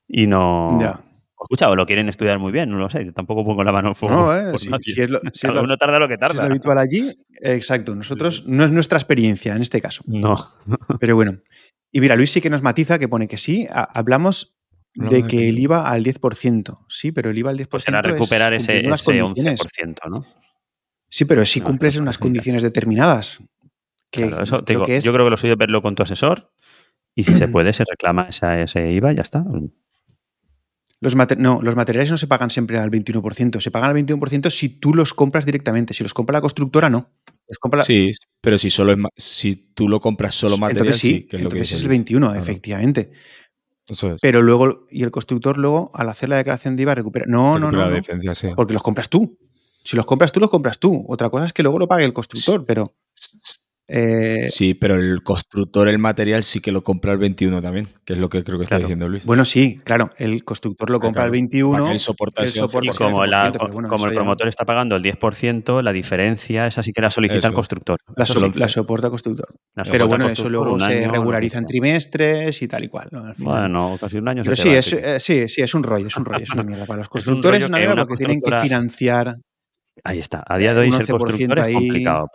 Y no... Ya. Escucha, o lo quieren estudiar muy bien, no lo sé. Yo tampoco pongo la mano en fuego. No, eh, por si, nadie. si es lo, si es Cada lo- uno tarda lo que si es tarda. lo habitual allí, exacto. Nosotros no es nuestra experiencia en este caso. No. Pero bueno. Y mira, Luis sí que nos matiza que pone que sí, Hablamos de de que el sí. IVA al 10%. Sí, pero el IVA al 10% Pues será es recuperar ese, unas ese condiciones. 11%, ¿no? Sí, pero si No, cumples no, unas no. condiciones determinadas. Que Claro, eso digo, que es, Yo creo que lo suyo es verlo con tu asesor y si se puede, se reclama esa, ese IVA y ya está. los, mate- no, los materiales no se pagan siempre al 21%. Se pagan al 21% si tú los compras directamente. Si los compra la constructora, no. Los compra la- Sí, pero si solo es ma- si tú lo compras solo material, entonces sí, que es lo que entonces es el Luis. 21, Claro, efectivamente. Eso es. Pero luego, y el constructor luego, al hacer la declaración de IVA, recupera. No, no, Recupera no, la no, diferencia, sí. porque los compras tú. Si los compras tú, los compras tú. Otra cosa es que luego lo pague el constructor, pero. Eh, Sí, pero el constructor, el material, sí que lo compra al 21 también, que es lo que creo que está Claro. diciendo Luis. bueno, sí, claro, el constructor lo compra al claro. 21. Para que él soporta él ese soporta Y 11%. ese como, la- 11%, pero bueno, como el ya- promotor está pagando el 10%, la diferencia esa sí que la solicita Eso el constructor. La, so- la soporta el constructor. La Pero soporta el bueno, eso luego se año, regulariza en trimestres y tal y cual. ¿no? Al final. Bueno, casi un año Pero se sí te va, es, eh, sí, sí, es un rollo, es un rollo, es una mierda. Para los constructores es una mierda una porque tienen que financiar. Ahí está. A día de eh, hoy un ser constructor 11% es ahí- complicado.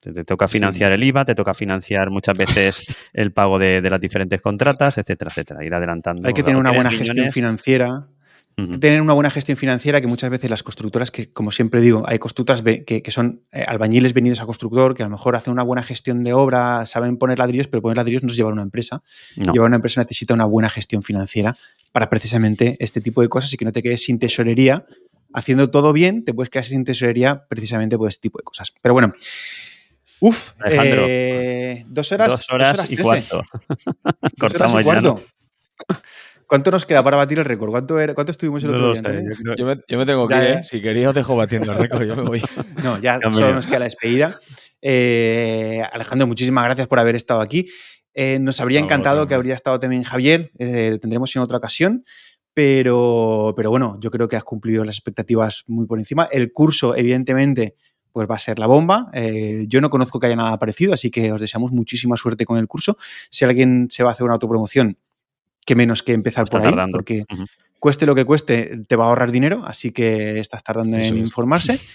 Te, te toca Sí. financiar el IVA, te toca financiar muchas veces el pago de, de las diferentes contratas, etcétera, etcétera. Ir adelantando. Hay que tener una buena gestión financiera. Hay ujú. que tener una buena gestión financiera que muchas veces las constructoras, que como siempre digo, hay constructoras que son eh, albañiles venidos a constructor, que a lo mejor hacen una buena gestión de obra, saben poner ladrillos, pero poner ladrillos no es llevar una empresa. No. Llevar una empresa necesita una buena gestión financiera para precisamente este tipo de cosas y que no te quedes sin tesorería. Haciendo todo bien, te puedes quedar sin tesorería precisamente por este tipo de cosas. Pero bueno. Uf, Alejandro, eh, dos horas, Dos horas, y trece. cuarto. Dos horas Cortamos y ya. ¿no? ¿Cuánto nos queda para batir el récord? ¿Cuánto, era- cuánto estuvimos el No otro día? yo Yo me, yo me tengo que Ya, ir, ¿eh? Si quería os dejo batiendo el récord, yo me voy. No, ya solo nos queda la despedida. Eh, Alejandro, muchísimas gracias por haber estado aquí. Eh, nos habría No, encantado que habría estado también Javier, eh, tendremos en otra ocasión, pero, pero bueno, yo creo que has cumplido las expectativas muy por encima. El curso, evidentemente, pues va a ser la bomba. Eh, yo no conozco que haya nada parecido, así que os deseamos muchísima suerte con el curso. Si alguien se va a hacer una autopromoción, que menos que empezar por ahí, porque cueste lo que cueste, te va a ahorrar dinero, así que estás tardando en informarse.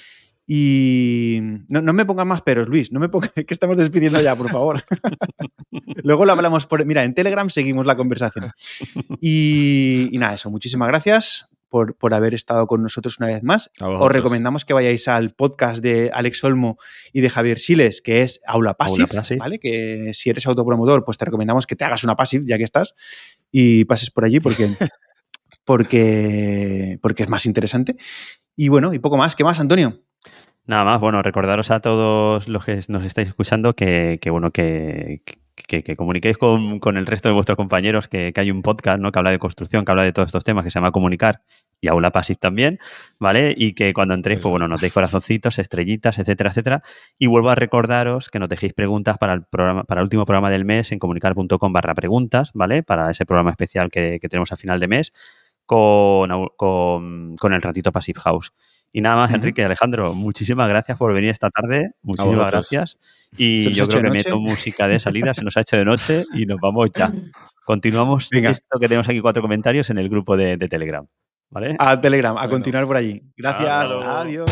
Y no, me pongas más peros, Luis, no me pongas, que estamos despidiendo ya, por favor. Luego lo hablamos por, mira, en Telegram seguimos la conversación. Y, y nada, eso, muchísimas gracias por, haber estado con nosotros una vez más. Os recomendamos que vayáis al podcast de Alex Olmo y de Javier Siles, que es Aula Passive, ¿vale? Que si eres autopromotor, pues te recomendamos que te hagas una Passive, ya que estás, y pases por allí porque, porque, porque es más interesante. Y bueno, y poco más. ¿Qué más, Antonio? Nada más, bueno, recordaros a todos los que nos estáis escuchando que, bueno, que, que, comuniquéis con, el resto de vuestros compañeros que, hay un podcast ¿no? que habla de construcción, que habla de todos estos temas, que se llama Comunicar y Aula Passive también, ¿vale? Y que cuando entréis, pues bueno, nos deis corazoncitos, estrellitas, etcétera, etcétera. Y vuelvo a recordaros que nos dejéis preguntas para el programa, para el último programa del mes en comunicar.com barra preguntas, ¿vale? Para ese programa especial que, tenemos a final de mes con, con, con el ratito Passive House. Y nada más, Enrique y Alejandro, muchísimas gracias por venir esta tarde. Muchísimas gracias. Y yo creo que meto música de salida, se nos ha hecho de noche y nos vamos ya. Continuamos esto que tenemos aquí cuatro comentarios en el grupo de, Telegram. ¿Vale? A Telegram, a continuar por allí. Gracias. Adiós.